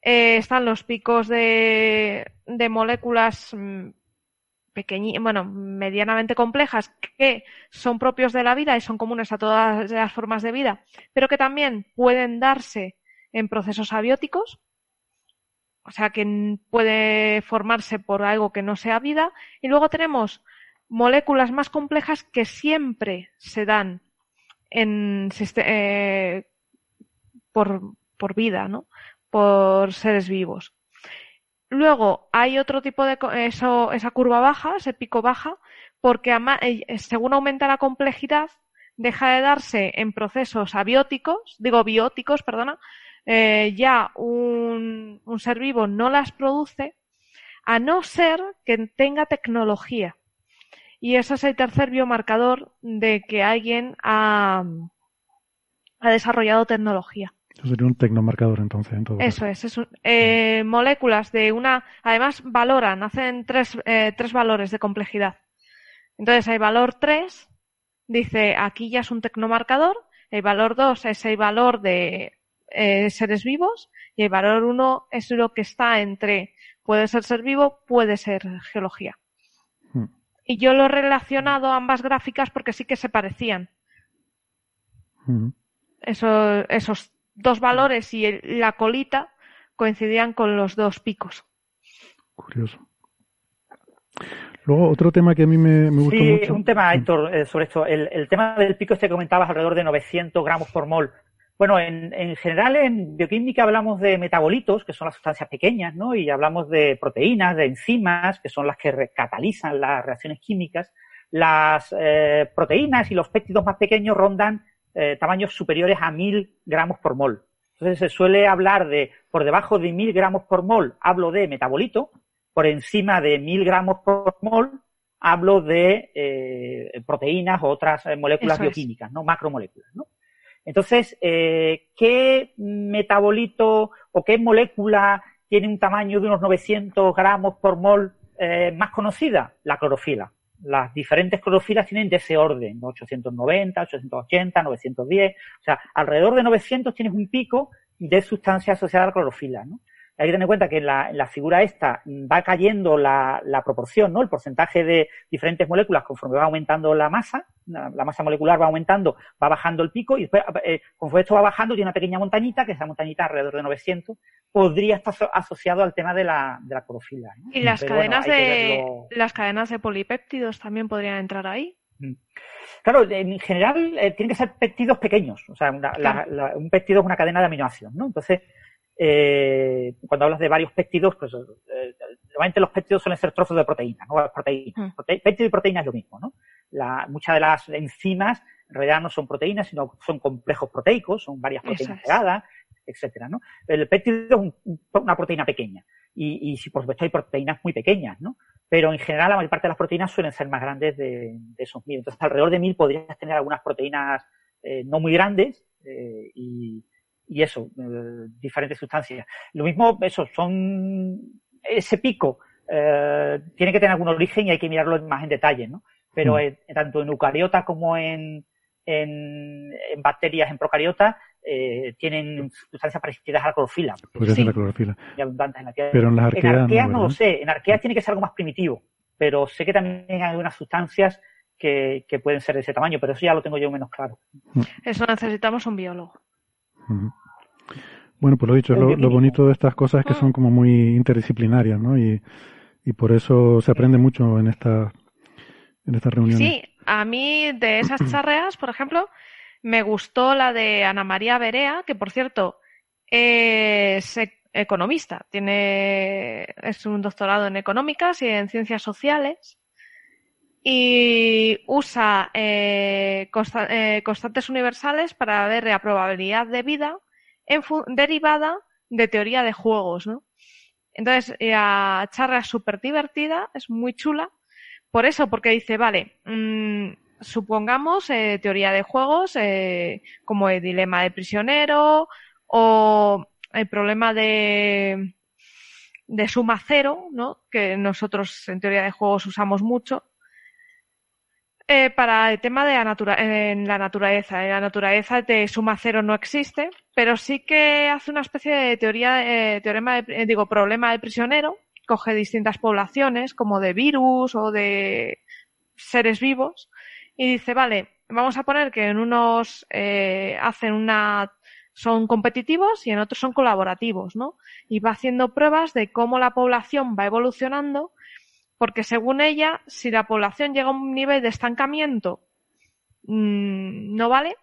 E: eh, están los picos de, de moléculas mm, pequeñitas, bueno, medianamente complejas que son propios de la vida y son comunes a todas las formas de vida, pero que también pueden darse en procesos abióticos, o sea que puede formarse por algo que no sea vida, y luego tenemos moléculas más complejas que siempre se dan en, eh, por, por vida, ¿no? por seres vivos. Luego hay otro tipo de eso, esa curva baja, ese pico baja, porque eh, según aumenta la complejidad, deja de darse en procesos abióticos, digo bióticos, perdona, eh, ya un, un ser vivo no las produce, a no ser que tenga tecnología. Y ese es el tercer biomarcador de que alguien ha, ha desarrollado tecnología.
D: Eso sería un tecnomarcador entonces. En todo
E: Eso es. es eh, moléculas de una. Además, valoran, hacen tres, eh, tres valores de complejidad. Entonces, hay valor 3, dice aquí ya es un tecnomarcador. El valor 2 es el valor de eh, seres vivos. Y el valor 1 es lo que está entre. Puede ser ser vivo, puede ser geología. Y yo lo he relacionado a ambas gráficas porque sí que se parecían. Eso, esos dos valores y la colita coincidían con los dos picos.
D: Curioso. Luego, otro tema que a mí me, me gustó
F: sí, un tema, Héctor, eh, sobre esto. El, tema del pico este que comentabas, alrededor de 900 gramos por mol. Bueno, en, en, general en bioquímica hablamos de metabolitos, que son las sustancias pequeñas, ¿no? Y hablamos de proteínas, de enzimas, que son las que catalizan las reacciones químicas. Las eh, proteínas y los péptidos más pequeños rondan eh, tamaños superiores a 1000 gramos por mol. Entonces se suele hablar de, por debajo de 1000 gramos por mol, hablo de metabolito, por encima de 1000 gramos por mol, hablo de eh, proteínas o otras moléculas bioquímicas, ¿no? Macromoléculas, ¿no? Entonces, eh, ¿qué metabolito o qué molécula tiene un tamaño de unos 900 gramos por mol eh, más conocida? La clorofila. Las diferentes clorofilas tienen de ese orden, 890, 880, 910. O sea, alrededor de 900 tienes un pico de sustancia asociada a la clorofila, ¿no? Hay que tener en cuenta que en la, en la figura esta va cayendo la, la, proporción, ¿no? El porcentaje de diferentes moléculas conforme va aumentando la masa, la, masa molecular va aumentando, va bajando el pico y después, eh, conforme esto va bajando, tiene una pequeña montañita, que esa montañita alrededor de 900, podría estar asociado al tema de la, de la clorofila.
E: Y las cadenas de, las cadenas de polipéptidos también podrían entrar ahí. Mm.
F: Claro, en general eh, tienen que ser péptidos pequeños, o sea, un péptido es una cadena de aminoácidos, ¿no? Entonces, eh, cuando hablas de varios péptidos, pues eh, normalmente los péptidos suelen ser trozos de proteína, ¿no? Proteína. Mm. péptido y proteína es lo mismo, ¿no? La, muchas de las enzimas en realidad no son proteínas, sino son complejos proteicos, son varias proteínas pegadas, etcétera, ¿no? El péptido es una proteína pequeña. Y, y por supuesto hay proteínas muy pequeñas, ¿no? Pero en general la mayor parte de las proteínas suelen ser más grandes de, esos mil. Entonces alrededor de mil podrías tener algunas proteínas eh, no muy grandes eh, y, y eso, eh, diferentes sustancias. Lo mismo, eso, son ese pico eh, tiene que tener algún origen y hay que mirarlo más en detalle, ¿no? Pero mm. tanto en eucariota como en, en, en bacterias, en procariota, eh, tienen sustancias parecidas a la clorofila.
D: Ser la clorofila.
F: Y abundantes en la tierra.
D: Pero en las arqueas,
F: en arqueas no, lo sé. En arqueas tiene que ser algo más primitivo. Pero sé que también hay algunas sustancias que, que pueden ser de ese tamaño, pero eso ya lo tengo yo menos claro.
E: Mm. Eso necesitamos un biólogo.
D: Bueno, pues lo dicho, lo, bonito de estas cosas es que son como muy interdisciplinarias, ¿no? Y, y por eso se aprende mucho en esta en estas reuniones.
E: Sí, a mí de esas [CLEARS THROAT] charreas, por ejemplo, me gustó la de Ana María Berea, que por cierto es e, economista, tiene es un doctorado en económicas y en ciencias sociales y usa eh, eh, constantes universales para ver la probabilidad de vida derivada de teoría de juegos, ¿no? Entonces, la charla es súper divertida, es muy chula. Por eso, porque dice, vale, mmm, supongamos eh, teoría de juegos como el dilema de prisionero o el problema de, de suma cero, ¿no? Que nosotros en teoría de juegos usamos mucho eh, para el tema de la, natura en la naturaleza. En la naturaleza de suma cero no existe, pero sí que hace una especie de teoría, eh, teorema, de, eh, digo, problema del prisionero. Coge distintas poblaciones, como de virus o de seres vivos, y dice, vale, vamos a poner que en unos eh, hacen una son competitivos y en otros son colaborativos, ¿no? Y va haciendo pruebas de cómo la población va evolucionando porque según ella, si la población llega a un nivel de estancamiento, mmm, no vale,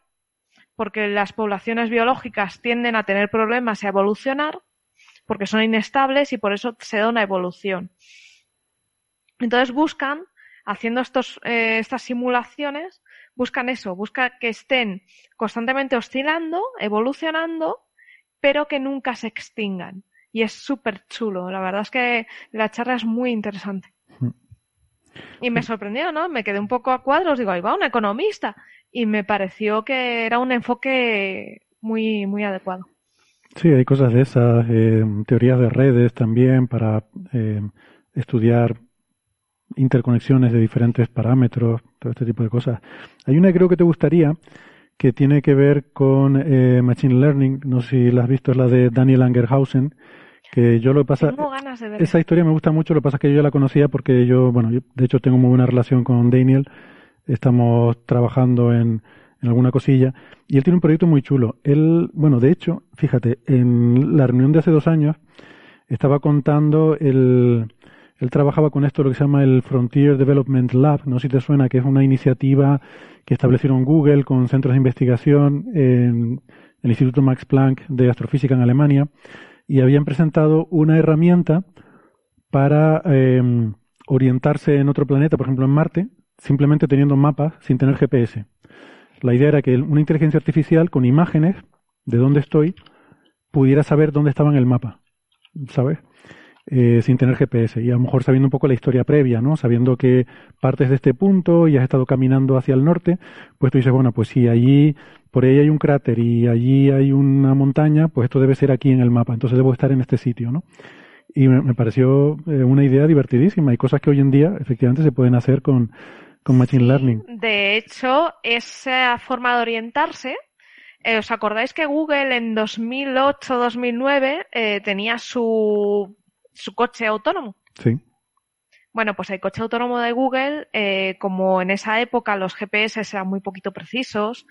E: porque las poblaciones biológicas tienden a tener problemas y a evolucionar, porque son inestables y por eso se da una evolución. Entonces buscan, haciendo estos, eh, estas simulaciones, buscan eso, buscan que estén constantemente oscilando, evolucionando, pero que nunca se extingan. Y es súper chulo. La verdad es que la charla es muy interesante. Y me sorprendió, ¿no? Me quedé un poco a cuadros, digo, ahí va un economista. Y me pareció que era un enfoque muy, muy adecuado.
D: Sí, hay cosas de esas, eh, teorías de redes también para eh, estudiar interconexiones de diferentes parámetros, todo este tipo de cosas. Hay una que creo que te gustaría, que tiene que ver con eh, Machine Learning, no sé si la has visto, es la de Daniel Angerhausen, que yo lo pasa esa historia me gusta mucho lo que pasa es que yo ya la conocía porque yo bueno yo, de hecho tengo muy buena relación con Daniel. Estamos trabajando en, en alguna cosilla y él tiene un proyecto muy chulo. Él bueno de hecho fíjate en la reunión de hace dos años estaba contando el él trabajaba con esto lo que se llama el Frontier Development Lab. No sé si te suena que es una iniciativa que establecieron Google con centros de investigación en el Instituto Max Planck de Astrofísica en Alemania y habían presentado una herramienta para em, orientarse en otro planeta, por ejemplo en Marte, simplemente teniendo mapas sin tener GPS. La idea era que una inteligencia artificial con imágenes de dónde estoy pudiera saber dónde estaba en el mapa, ¿sabes? Eh, sin tener GPS y a lo mejor sabiendo un poco la historia previa, ¿no? Sabiendo que partes de este punto y has estado caminando hacia el norte, pues tú dices, bueno, pues si allí, por ahí hay un cráter y allí hay una montaña, pues esto debe ser aquí en el mapa, entonces debo estar en este sitio, ¿no? Y me, pareció eh, una idea divertidísima y cosas que hoy en día efectivamente se pueden hacer con, con Machine Learning.
E: De hecho, esa forma de orientarse eh, ¿Os acordáis que Google en 2008-2009 eh, tenía su su coche autónomo.
D: Sí.
E: Bueno, pues el coche autónomo de Google, eh, como en esa época los GPS eran muy poquito precisos,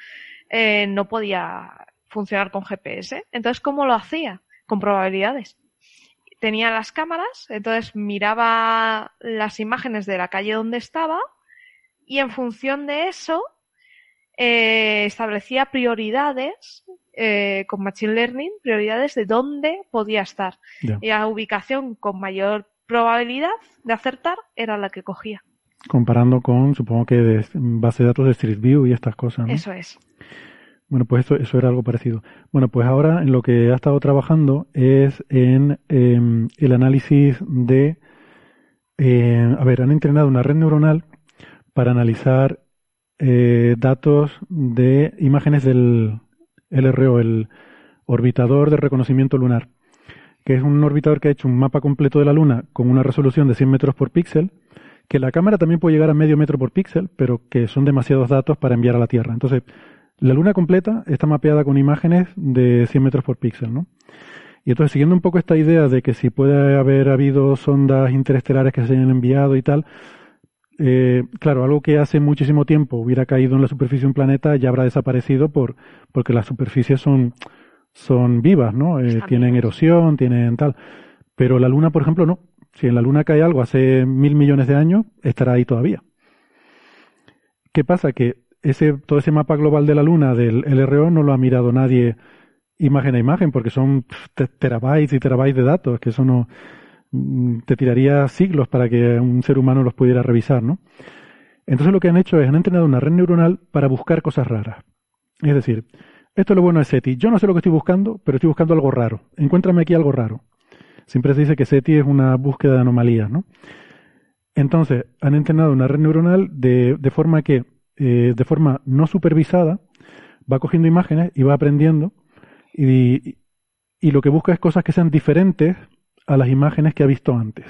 E: eh, no podía funcionar con GPS. Entonces, ¿cómo lo hacía? Con probabilidades. Tenía las cámaras, entonces miraba las imágenes de la calle donde estaba y en función de eso eh, establecía prioridades eh, con Machine Learning, prioridades de dónde podía estar. Y la ubicación con mayor probabilidad de acertar era la que cogía.
D: Comparando con, supongo que de base de datos de Street View y estas cosas.
E: Eso es.
D: Bueno, pues eso, eso era algo parecido. Bueno, pues ahora en lo que ha estado trabajando es en em, el análisis de... Eh, a ver, han entrenado una red neuronal para analizar eh, datos de imágenes del LRO, el orbitador de reconocimiento lunar, que es un orbitador que ha hecho un mapa completo de la Luna con una resolución de 100 metros por píxel, que la cámara también puede llegar a medio metro por píxel, pero que son demasiados datos para enviar a la Tierra. Entonces, la Luna completa está mapeada con imágenes de 100 metros por píxel, ¿no? Y entonces, siguiendo un poco esta idea de que si puede haber habido sondas interestelares que se hayan enviado y tal, eh, claro, algo que hace muchísimo tiempo hubiera caído en la superficie de un planeta ya habrá desaparecido por, porque las superficies son, son vivas, ¿no? Eh, tienen erosión, tienen tal. Pero la Luna, por ejemplo, no. Si en la Luna cae algo hace mil millones de años, estará ahí todavía. ¿Qué pasa? Que ese, todo ese mapa global de la Luna del LRO no lo ha mirado nadie imagen a imagen, porque son terabytes y terabytes de datos, que eso no, Mm, te tiraría siglos para que un ser humano los pudiera revisar, ¿no? Entonces lo que han hecho es, han entrenado una red neuronal para buscar cosas raras. Es decir, esto es lo bueno de SETI. Yo no sé lo que estoy buscando, pero estoy buscando algo raro. Encuéntrame aquí algo raro. Siempre se dice que SETI es una búsqueda de anomalías, ¿no? Entonces, han entrenado una red neuronal de, de forma que, eh, de forma no supervisada, va cogiendo imágenes y va aprendiendo y, y lo que busca es cosas que sean diferentes a las imágenes que ha visto antes.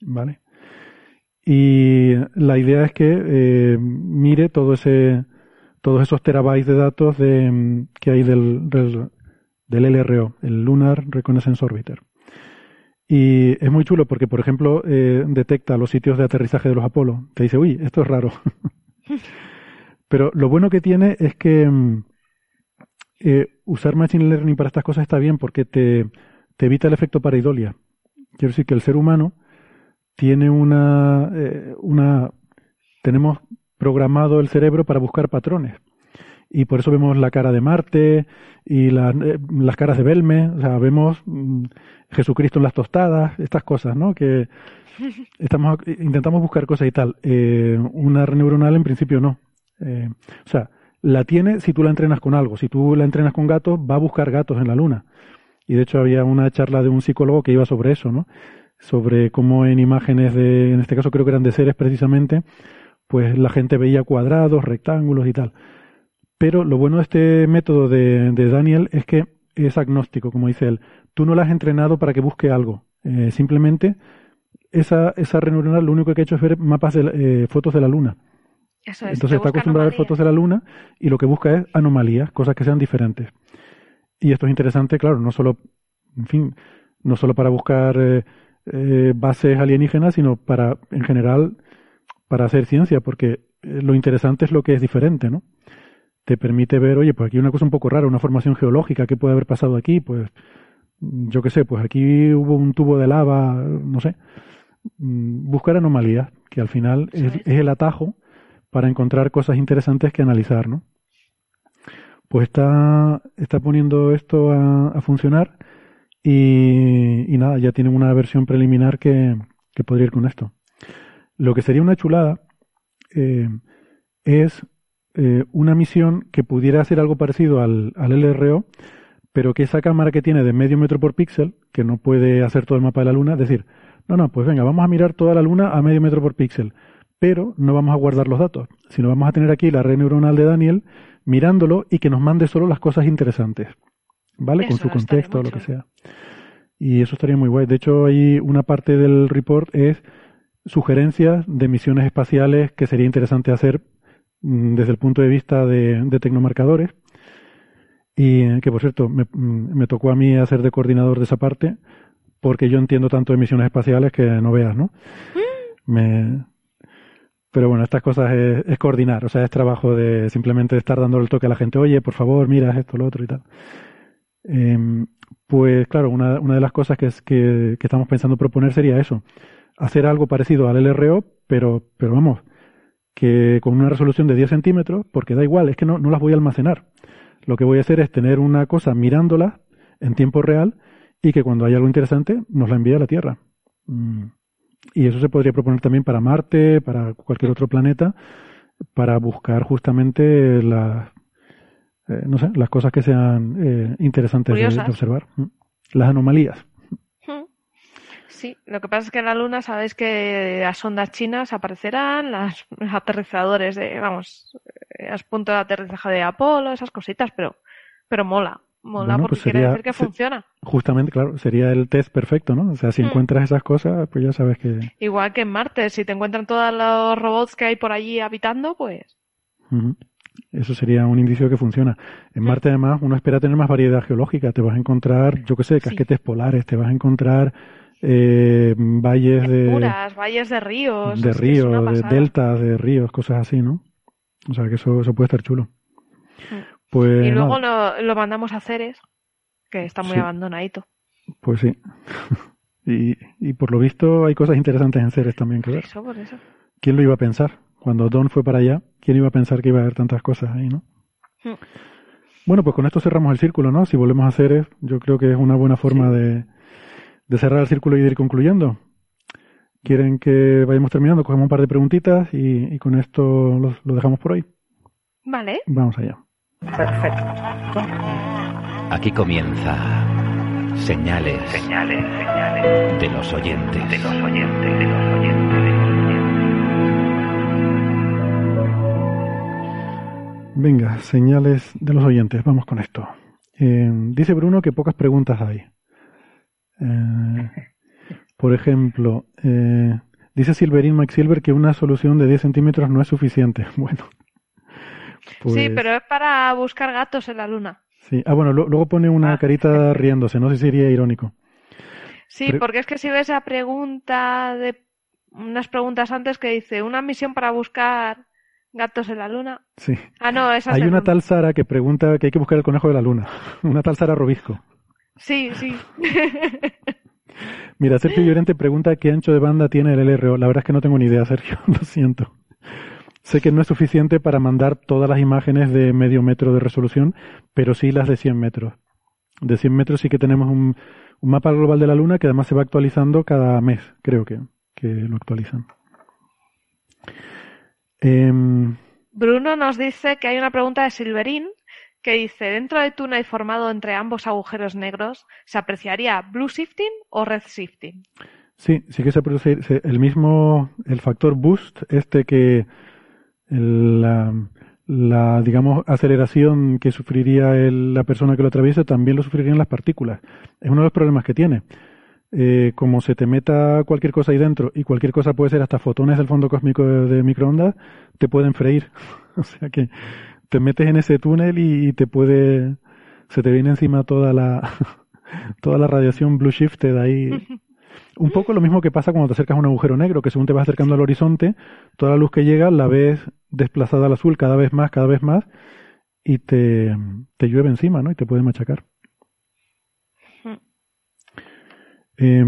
D: ¿Vale? Y la idea es que eh, mire todo ese, todos esos terabytes de datos de, que hay del, del, LRO, el Lunar Reconnaissance Orbiter. Y es muy chulo porque, por ejemplo, eh, detecta los sitios de aterrizaje de los Apolo. Te dice, uy, esto es raro. [LAUGHS] Pero lo bueno que tiene es que mm, eh, usar Machine Learning para estas cosas está bien porque te, te evita el efecto pareidolia. Quiero decir que el ser humano tiene una, eh, una, tenemos programado el cerebro para buscar patrones. Y por eso vemos la cara de Marte y eh, las caras de Belme, o sea, vemos mm, Jesucristo en las tostadas, estas cosas, ¿no? Que [LAUGHS] estamos, intentamos buscar cosas y tal. Eh, una red neuronal en principio no. o sea, la tiene si tú la entrenas con algo. Si tú la entrenas con gatos, va a buscar gatos en la luna. Y de hecho había una charla de un psicólogo que iba sobre eso, ¿no? Sobre cómo en imágenes de, en este caso creo que eran de seres precisamente, pues la gente veía cuadrados, rectángulos y tal. Pero lo bueno de este método de, Daniel es que es agnóstico, como dice él. Tú no la has entrenado para que busque algo. Eh, simplemente esa, esa red neuronal lo único que ha hecho es ver mapas de eh, fotos de la luna. Entonces está acostumbrado a ver fotos de la luna y lo que busca es anomalías, cosas que sean diferentes. Y esto es interesante, claro, no solo, en fin, no solo para buscar eh, eh, bases alienígenas, sino para, en general, para hacer ciencia, porque lo interesante es lo que es diferente, ¿no? Te permite ver, oye, pues aquí hay una cosa un poco rara, una formación geológica, ¿qué puede haber pasado aquí? Pues, yo qué sé, pues aquí hubo un tubo de lava, no sé. Mm, buscar anomalías, que al final es, es el atajo para encontrar cosas interesantes que analizar, ¿no? pues está, está poniendo esto a, funcionar y, nada, ya tienen una versión preliminar que, que, podría ir con esto. Lo que sería una chulada eh, es eh, una misión que pudiera hacer algo parecido al, al LRO, pero que esa cámara que tiene de medio metro por píxel, que no puede hacer todo el mapa de la Luna, decir, no, no, pues venga, vamos a mirar toda la Luna a medio metro por píxel, pero no vamos a guardar los datos, sino vamos a tener aquí la red neuronal de Daniel mirándolo y que nos mande solo las cosas interesantes, ¿vale? Con su contexto o lo que sea. Y eso estaría muy guay. De hecho, hay una parte del report es sugerencias de misiones espaciales que sería interesante hacer desde el punto de vista de, de tecnomarcadores. Y que, por cierto, me, mm, me, tocó a mí hacer de coordinador de esa parte, porque yo entiendo tanto de misiones espaciales que no veas, ¿no? Mm. Me... Pero bueno, estas cosas es, es, coordinar, o sea, es trabajo de simplemente estar dando el toque a la gente, oye, por favor, mira esto, lo otro y tal. Eh, pues claro, una, una, de las cosas que, es, que, que estamos pensando proponer sería eso, hacer algo parecido al LRO, pero, pero vamos, que con una resolución de 10 centímetros, porque da igual, es que no, no las voy a almacenar. Lo que voy a hacer es tener una cosa mirándola en tiempo real y que cuando haya algo interesante nos la envíe a la Tierra. Mm. Y eso se podría proponer también para Marte, para cualquier otro planeta, para buscar justamente las, eh, no sé, las cosas que sean eh, interesantes de, de, observar. Mm. Las anomalías.
E: Sí, lo que pasa es que en la Luna sabéis que las ondas chinas aparecerán, las, los aterrizadores de, vamos, los puntos de aterrizaje de Apolo, esas cositas, pero, pero mola. Mola bueno, porque pues sería, quiere decir que funciona.
D: Justamente, claro, sería el test perfecto, ¿no? O sea, si mm. encuentras esas cosas, pues ya sabes que...
E: Igual que en Marte, si te encuentran todos los robots que hay por allí habitando, pues...
D: Uh -huh. Eso sería un indicio de que funciona. En Marte, además, uno espera tener más variedad geológica. Te vas a encontrar, yo qué sé, casquetes sí. polares, te vas a encontrar eh, valles de...
E: Puras, valles de ríos.
D: De ríos, de deltas de ríos, cosas así, ¿no? O sea, que eso, eso puede estar chulo. Pues,
E: y luego lo, lo, mandamos a Ceres, que está muy sí. abandonadito.
D: Pues sí. [LAUGHS] y, y por lo visto hay cosas interesantes en Ceres también que ver.
E: Eso, por eso.
D: ¿Quién lo iba a pensar? Cuando Don fue para allá, ¿quién iba a pensar que iba a haber tantas cosas ahí, no? Hmm. Bueno, pues con esto cerramos el círculo, ¿no? Si volvemos a Ceres, yo creo que es una buena forma sí. de, de cerrar el círculo y de ir concluyendo. ¿Quieren que vayamos terminando? Cogemos un par de preguntitas y, y con esto lo, lo, dejamos por hoy.
E: Vale.
D: Vamos allá.
F: Perfecto.
G: Aquí comienza señales,
C: señales, señales
G: de los oyentes,
C: de los oyentes, de los oyentes.
D: Venga, señales de los oyentes. Vamos con esto. Eh, dice Bruno que pocas preguntas hay. Eh, por ejemplo, eh, dice Silverín Mike Silver que una solución de 10 centímetros no es suficiente. [LAUGHS] Bueno.
E: Pues... Sí, pero es para buscar gatos en la luna.
D: Sí. Ah, bueno, lo, luego pone una ah. carita riéndose, no sé si sería irónico.
E: Sí, pero... porque es que si ves esa pregunta de unas preguntas antes que dice una misión para buscar gatos en la luna.
D: Sí.
E: Ah, no, esa
D: Hay una tal Sara que pregunta que hay que buscar el conejo de la luna. [LAUGHS] Una tal Sara Robisco.
E: Sí, sí. [LAUGHS]
D: Mira, Sergio Llorente pregunta qué ancho de banda tiene el LRO. La verdad es que no tengo ni idea, Sergio, [LAUGHS] lo siento. Sé que no es suficiente para mandar todas las imágenes de medio metro de resolución, pero sí las de 100 metros. De 100 metros sí que tenemos un, un mapa global de la Luna que además se va actualizando cada mes, creo que, que lo actualizan.
E: Eh, Bruno nos dice que hay una pregunta de Silverín que dice, dentro de túnel formado entre ambos agujeros negros, ¿se apreciaría blue shifting o red shifting?
D: Sí, sí que se produce el mismo, el factor boost, este que la, digamos, aceleración que sufriría el, la persona que lo atraviesa también lo sufrirían las partículas. Es uno de los problemas que tiene. Eh, como se te meta cualquier cosa ahí dentro, y cualquier cosa puede ser hasta fotones del fondo cósmico de, de microondas, te pueden freír. [LAUGHS] o sea que te metes en ese túnel y, te puede, se te viene encima toda la, [LAUGHS] toda la radiación blue shifted ahí. Un poco lo mismo que pasa cuando te acercas a un agujero negro, que según te vas acercando al horizonte, toda la luz que llega la ves desplazada al azul cada vez más, cada vez más, y te, te llueve encima, ¿no? Y te puede machacar. Eh,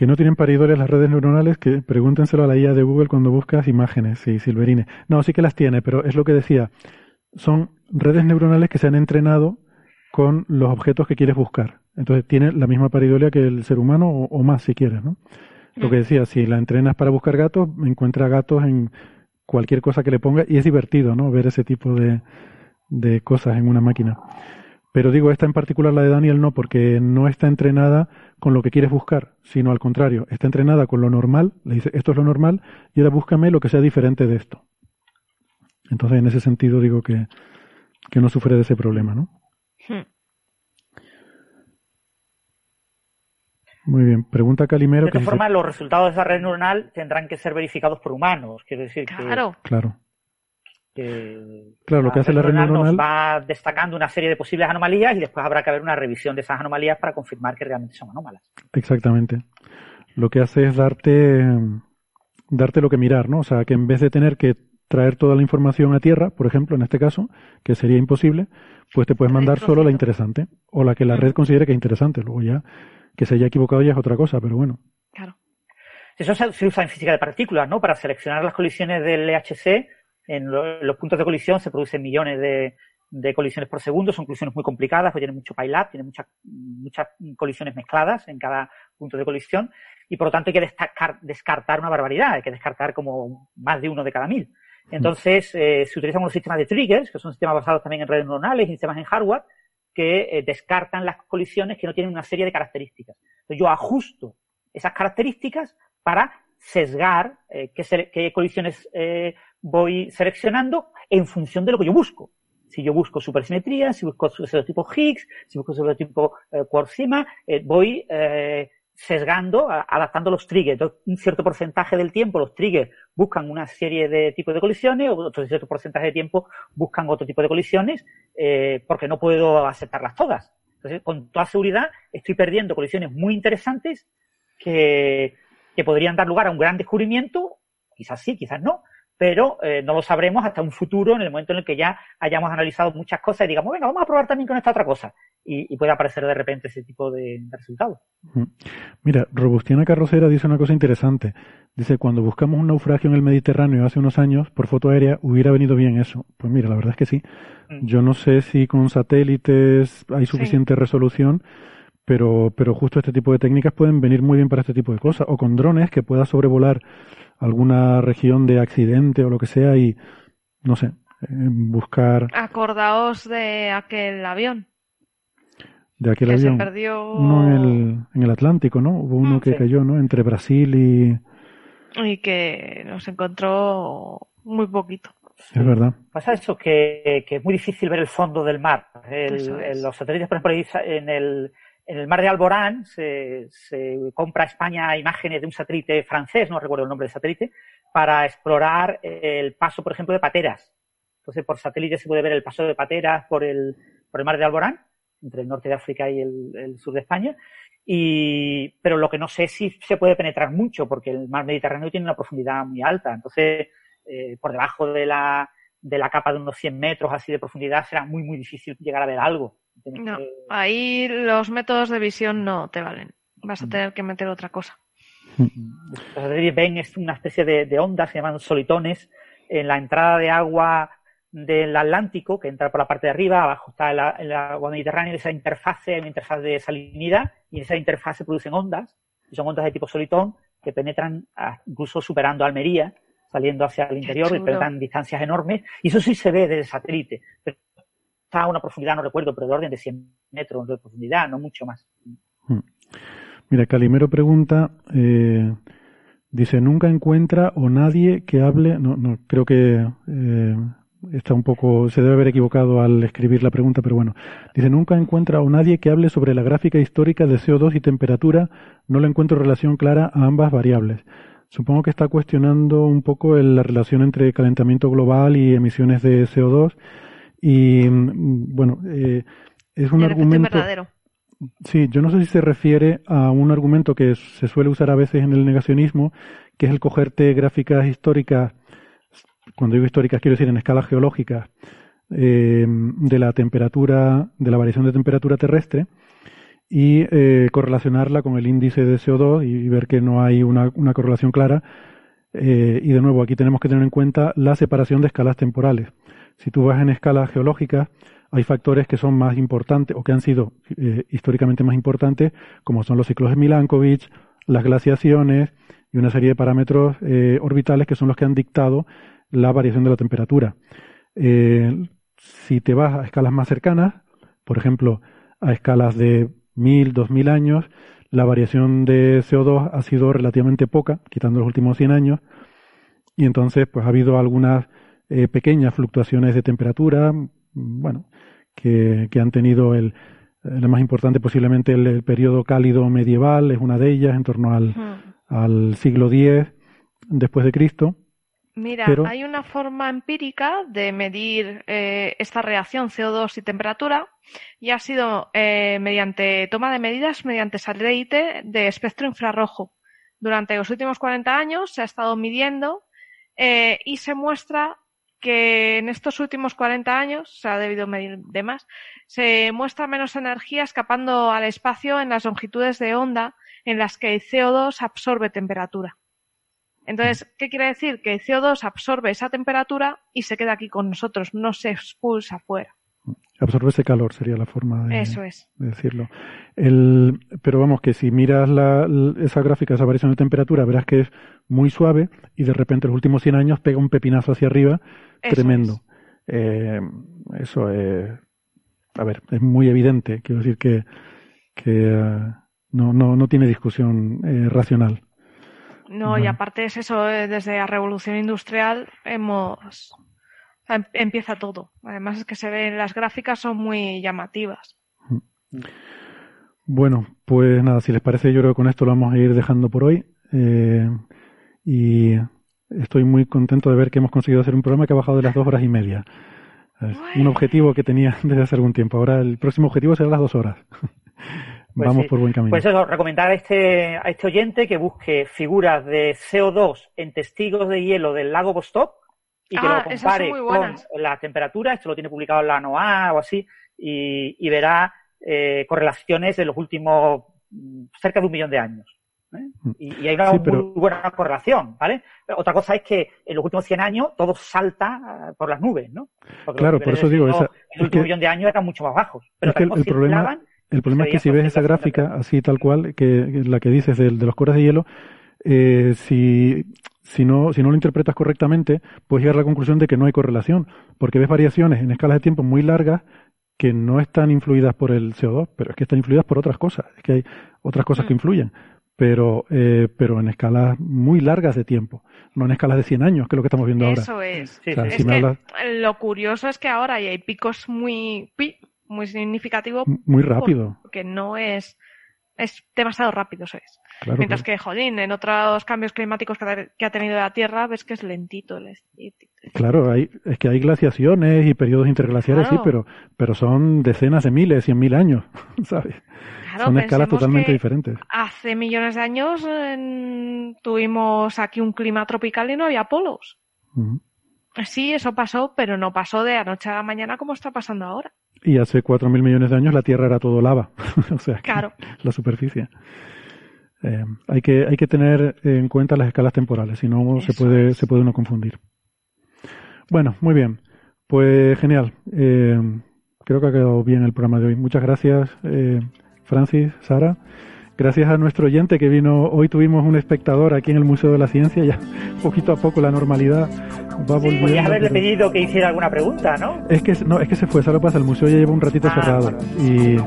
D: que no tienen paridores las redes neuronales, que pregúntenselo a la IA de Google cuando buscas imágenes, sí, Silverine. No, sí que las tiene, pero es lo que decía. Son redes neuronales que se han entrenado con los objetos que quieres buscar. Entonces tiene la misma paridolia que el ser humano o, o más si quieres, ¿no? Lo que decía, si la entrenas para buscar gatos, encuentra gatos en cualquier cosa que le ponga y es divertido, ¿no? Ver ese tipo de, de cosas en una máquina. Pero digo, esta en particular, la de Daniel, no, porque no está entrenada con lo que quieres buscar, sino al contrario, está entrenada con lo normal, le dice, esto es lo normal, y ahora búscame lo que sea diferente de esto. Entonces, en ese sentido, digo que, que no sufre de ese problema, ¿no? Hmm. Muy bien. Pregunta Calimero.
F: De todas formas, los resultados de esa red neuronal tendrán que ser verificados por humanos. Quiero decir
E: claro.
D: que. Claro. Claro, lo que hace la red neuronal.
F: Nos va destacando una serie de posibles anomalías y después habrá que haber una revisión de esas anomalías para confirmar que realmente son anómalas.
D: Exactamente. Lo que hace es darte, darte lo que mirar, ¿no? O sea, que en vez de tener que traer toda la información a tierra, por ejemplo, en este caso, que sería imposible, pues te puedes mandar solo la interesante o la que la red considere que es interesante. Luego ya que se haya equivocado ya es otra cosa, pero bueno.
F: Claro. Eso se usa en física de partículas, ¿no? Para seleccionar las colisiones del LHC, en los puntos de colisión se producen millones de, colisiones por segundo, son colisiones muy complicadas, porque tienen mucho pileup, tienen muchas, muchas colisiones mezcladas en cada punto de colisión, y por lo tanto hay que descartar una barbaridad, hay que descartar como más de uno de cada mil. Entonces, eh, se utilizan unos sistemas de triggers, que son sistemas basados también en redes neuronales y sistemas en hardware, que eh, descartan las colisiones que no tienen una serie de características. Entonces yo ajusto esas características para sesgar eh, qué, colisiones eh, voy seleccionando en función de lo que yo busco. Si yo busco supersimetría, si busco tipo Higgs, si busco serotipo eh, Quartzima, voy sesgando, adaptando los triggers. un cierto porcentaje del tiempo los triggers buscan una serie de tipos de colisiones, otro cierto porcentaje de tiempo buscan otro tipo de colisiones, eh, porque no puedo aceptarlas todas. Entonces, con toda seguridad, estoy perdiendo colisiones muy interesantes que, que podrían dar lugar a un gran descubrimiento, quizás sí, quizás no, pero eh, no lo sabremos hasta un futuro, en el momento en el que ya hayamos analizado muchas cosas y digamos, venga, vamos a probar también con esta otra cosa. Y, puede aparecer de repente ese tipo de, resultados.
D: Mira, Robustiana Carrocera dice una cosa interesante. Dice, cuando buscamos un naufragio en el Mediterráneo hace unos años, por foto aérea, hubiera venido bien eso. Pues mira, la verdad es que sí. Mm. Yo no sé si con satélites hay suficiente resolución, pero, pero justo este tipo de técnicas pueden venir muy bien para este tipo de cosas. O con drones que pueda sobrevolar alguna región de accidente o lo que sea y, no sé, buscar...
E: Acordaos de aquel avión.
D: De aquel avión. Se perdió... Uno en el, en el Atlántico, ¿no? Hubo uno mm, que cayó, ¿no? Entre Brasil y...
E: Y que nos encontró muy poquito.
D: Es verdad.
F: Pasa eso, que, que es muy difícil ver el fondo del mar. los satélites, por ejemplo, en el, en el mar de Alborán se, compra a España imágenes de un satélite francés, no recuerdo el nombre del satélite, para explorar el paso, por ejemplo, de pateras. Entonces, por satélite se puede ver el paso de pateras por el, por el mar de Alborán, entre el norte de África y el, sur de España. Y, pero lo que no sé es si se puede penetrar mucho, porque el mar Mediterráneo tiene una profundidad muy alta. Entonces, eh, por debajo de la, de la capa de unos 100 metros así de profundidad será muy, muy difícil llegar a ver algo.
E: No, ahí los métodos de visión no te valen. Vas a mm. tener que meter otra cosa.
F: Ven es una especie de, ondas, se llaman solitones, en la entrada de agua del Atlántico, que entra por la parte de arriba, abajo está el, agua mediterránea, esa interfase, una interfaz de salinidad, y en esa interfaz se producen ondas, y son ondas de tipo solitón, que penetran incluso superando Almería, saliendo hacia el interior, y penetran distancias enormes, y eso sí se ve desde satélite, pero está a una profundidad, no recuerdo, pero de orden de 100 metros de profundidad, no mucho más. Hmm.
D: Mira, Calimero pregunta, eh, dice, nunca encuentra o nadie que hable, no, no, creo que eh, está un poco, se debe haber equivocado al escribir la pregunta, pero bueno, dice, nunca encuentra o nadie que hable sobre la gráfica histórica de CO2 y temperatura, no le encuentro relación clara a ambas variables. Supongo que está cuestionando un poco la relación entre calentamiento global y emisiones de CO2 y mm, bueno, eh, es un argumento.
E: Verdadero.
D: Sí, yo no sé si se refiere a un argumento que se suele usar a veces en el negacionismo, que es el cogerte gráficas históricas, cuando digo históricas quiero decir en escala geológica, eh, de la temperatura, de la variación de temperatura terrestre, y eh, correlacionarla con el índice de CO2 y, ver que no hay una, una correlación clara. Eh, y de nuevo, aquí tenemos que tener en cuenta la separación de escalas temporales. Si tú vas en escala geológica, hay factores que son más importantes o que han sido eh, históricamente más importantes, como son los ciclos de Milankovitch, las glaciaciones y una serie de parámetros eh, orbitales que son los que han dictado la variación de la temperatura. Eh, si te vas a escalas más cercanas, por ejemplo, a escalas de 1000, 2000 años, la variación de CO2 ha sido relativamente poca, quitando los últimos 100 años, y entonces pues ha habido algunas eh, pequeñas fluctuaciones de temperatura, bueno, que, que han tenido el, la más importante posiblemente el, periodo cálido medieval, es una de ellas, en torno al, al siglo X después de Cristo.
E: Mira, hay una forma empírica de medir eh, esta reacción CO2 y temperatura y ha sido eh, mediante toma de medidas mediante satélite de espectro infrarrojo. Durante los últimos 40 años se ha estado midiendo eh, y se muestra que en estos últimos 40 años, se ha debido medir de más, se muestra menos energía escapando al espacio en las longitudes de onda en las que el CO2 absorbe temperatura. Entonces, ¿qué quiere decir? Que el CO2 absorbe esa temperatura y se queda aquí con nosotros, no se expulsa afuera.
D: Absorbe ese calor, sería la forma de,
E: Eso es.
D: decirlo. El, pero vamos, que si miras la, esa gráfica, esa variación de temperatura, verás que es muy suave y de repente en los últimos 100 años pega un pepinazo hacia arriba tremendo. Eh, eso es, a ver, es muy evidente. Quiero decir que, que eh, no, no, no tiene discusión eh, racional.
E: No, y aparte es eso, desde la revolución industrial hemos em, empieza todo. Además es que se ven las gráficas son muy llamativas.
D: Bueno, pues nada, si les parece, yo creo que con esto lo vamos a ir dejando por hoy. y estoy muy contento de ver que hemos conseguido hacer un programa que ha bajado de las dos horas y media. un objetivo que tenía [LAUGHS] desde hace algún tiempo. Ahora el próximo objetivo será las dos horas. [LAUGHS] Pues Vamos por buen camino.
F: Pues eso, recomendar a este, a este oyente que busque figuras de CO2 en testigos de hielo del lago Vostok y que lo
E: ah,
F: compare con la temperatura. Esto lo tiene publicado en la NOAA o así y, verá eh, correlaciones de los últimos mm, cerca de un millón de años. ¿eh? Mm. Y, hay una muy buena correlación, ¿vale? Otra cosa es que en los últimos 100 años todo salta eh, por las nubes, ¿no?
D: claro, por eso digo, esa,
F: el último millón de años eran mucho más bajos. Pero
D: el, problema, el problema es que si ves esa gráfica así tal cual, que la que dices de, los cores de hielo, eh, si, si, no, si no lo interpretas correctamente, puedes llegar a la conclusión de que no hay correlación, porque ves variaciones en escalas de tiempo muy largas que no están influidas por el CO2, pero es que están influidas por otras cosas, es que hay otras cosas que mm. influyen pero, eh, pero en escalas muy largas de tiempo, no en escalas de 100 años, que es lo que estamos viendo ahora.
E: Eso es. Lo curioso es que ahora hay picos muy, muy significativos.
D: Muy rápido.
E: Porque no es, es demasiado rápido, ¿sabes? Mientras que, jodín, en otros cambios climáticos que ha tenido la Tierra, ves que es lentito. El
D: claro, hay, es que hay glaciaciones y periodos interglaciares, sí, pero, pero son decenas de miles, cien mil años, [LAUGHS] ¿sabes? Son escalas totalmente diferentes.
E: Hace millones de años tuvimos aquí un clima tropical y no había polos. Sí, eso pasó, pero no pasó de anoche a la mañana como está pasando ahora.
D: Y hace cuatro mil millones de años la Tierra era todo lava, [LAUGHS] o sea,
E: claro.
D: la superficie. Eh, hay que hay que tener en cuenta las escalas temporales, si no se puede se puede uno confundir. Bueno, muy bien, pues genial. Eh, creo que ha quedado bien el programa de hoy. Muchas gracias. Eh, Francis, Sara. Gracias a nuestro oyente que vino, hoy tuvimos un espectador aquí en el Museo de la Ciencia, ya [LAUGHS] poquito a poco la normalidad va volviendo.
F: Podrías haberle pedido que hiciera alguna pregunta, ¿no?
D: Es que, no, es que se fue, ¿sabes lo pasa? El museo ya lleva un ratito ah, cerrado y eh,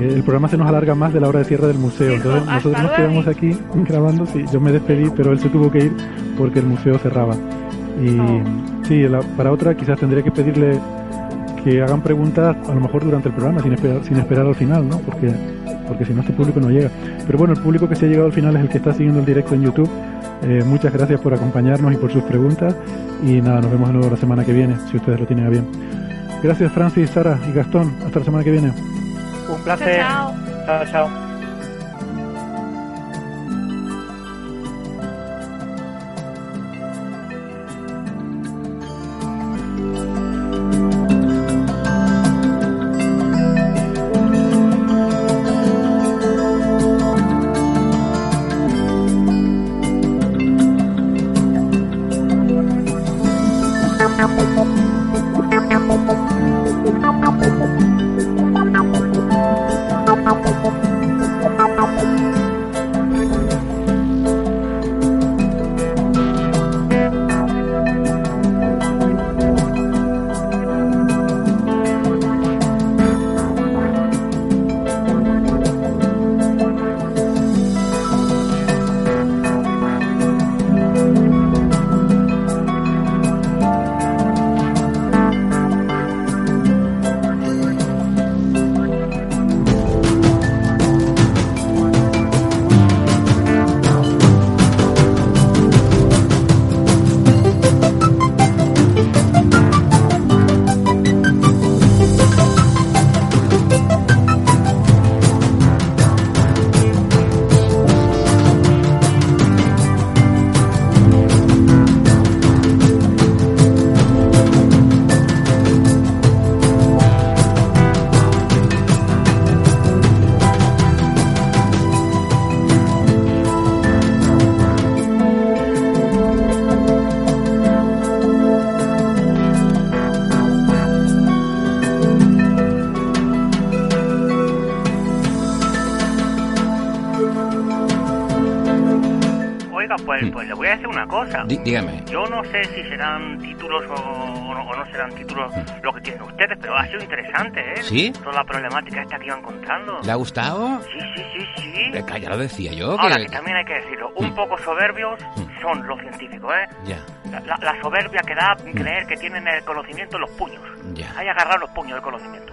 D: el programa se nos alarga más de la hora de cierre del museo. Entonces nosotros nos quedamos aquí [LAUGHS] grabando, sí, yo me despedí, pero él se tuvo que ir porque el museo cerraba. Y oh. sí, para otra quizás tendría que pedirle que hagan preguntas a lo mejor durante el programa, sin esperar, sin esperar al final, ¿no? Porque, porque si no este público no llega. Pero bueno, el público que se ha llegado al final es el que está siguiendo el directo en YouTube. Eh, muchas gracias por acompañarnos y por sus preguntas. Y nada, nos vemos de nuevo la semana que viene, si ustedes lo tienen a bien. Gracias Francis, Sara y Gastón. Hasta la semana que viene.
F: Un placer. chao. chao. chao.
C: Cosa.
B: Dígame.
C: Yo no sé si serán títulos o, o no, o no serán títulos lo que tienen ustedes, pero ha sido interesante, ¿eh?
B: ¿Sí?
C: Toda la problemática esta que iba encontrando.
B: ¿Le ha gustado?
C: Sí, sí, sí, sí.
B: Eh, ya lo decía yo.
C: Ahora,
B: que-
C: que también hay que decirlo, un
B: Mm.
C: poco soberbios son los científicos, ¿eh?
B: Ya,
C: La, la- la soberbia que da creer que tienen el conocimiento en los puños.
B: ya.
C: Hay que agarrar los puños del conocimiento.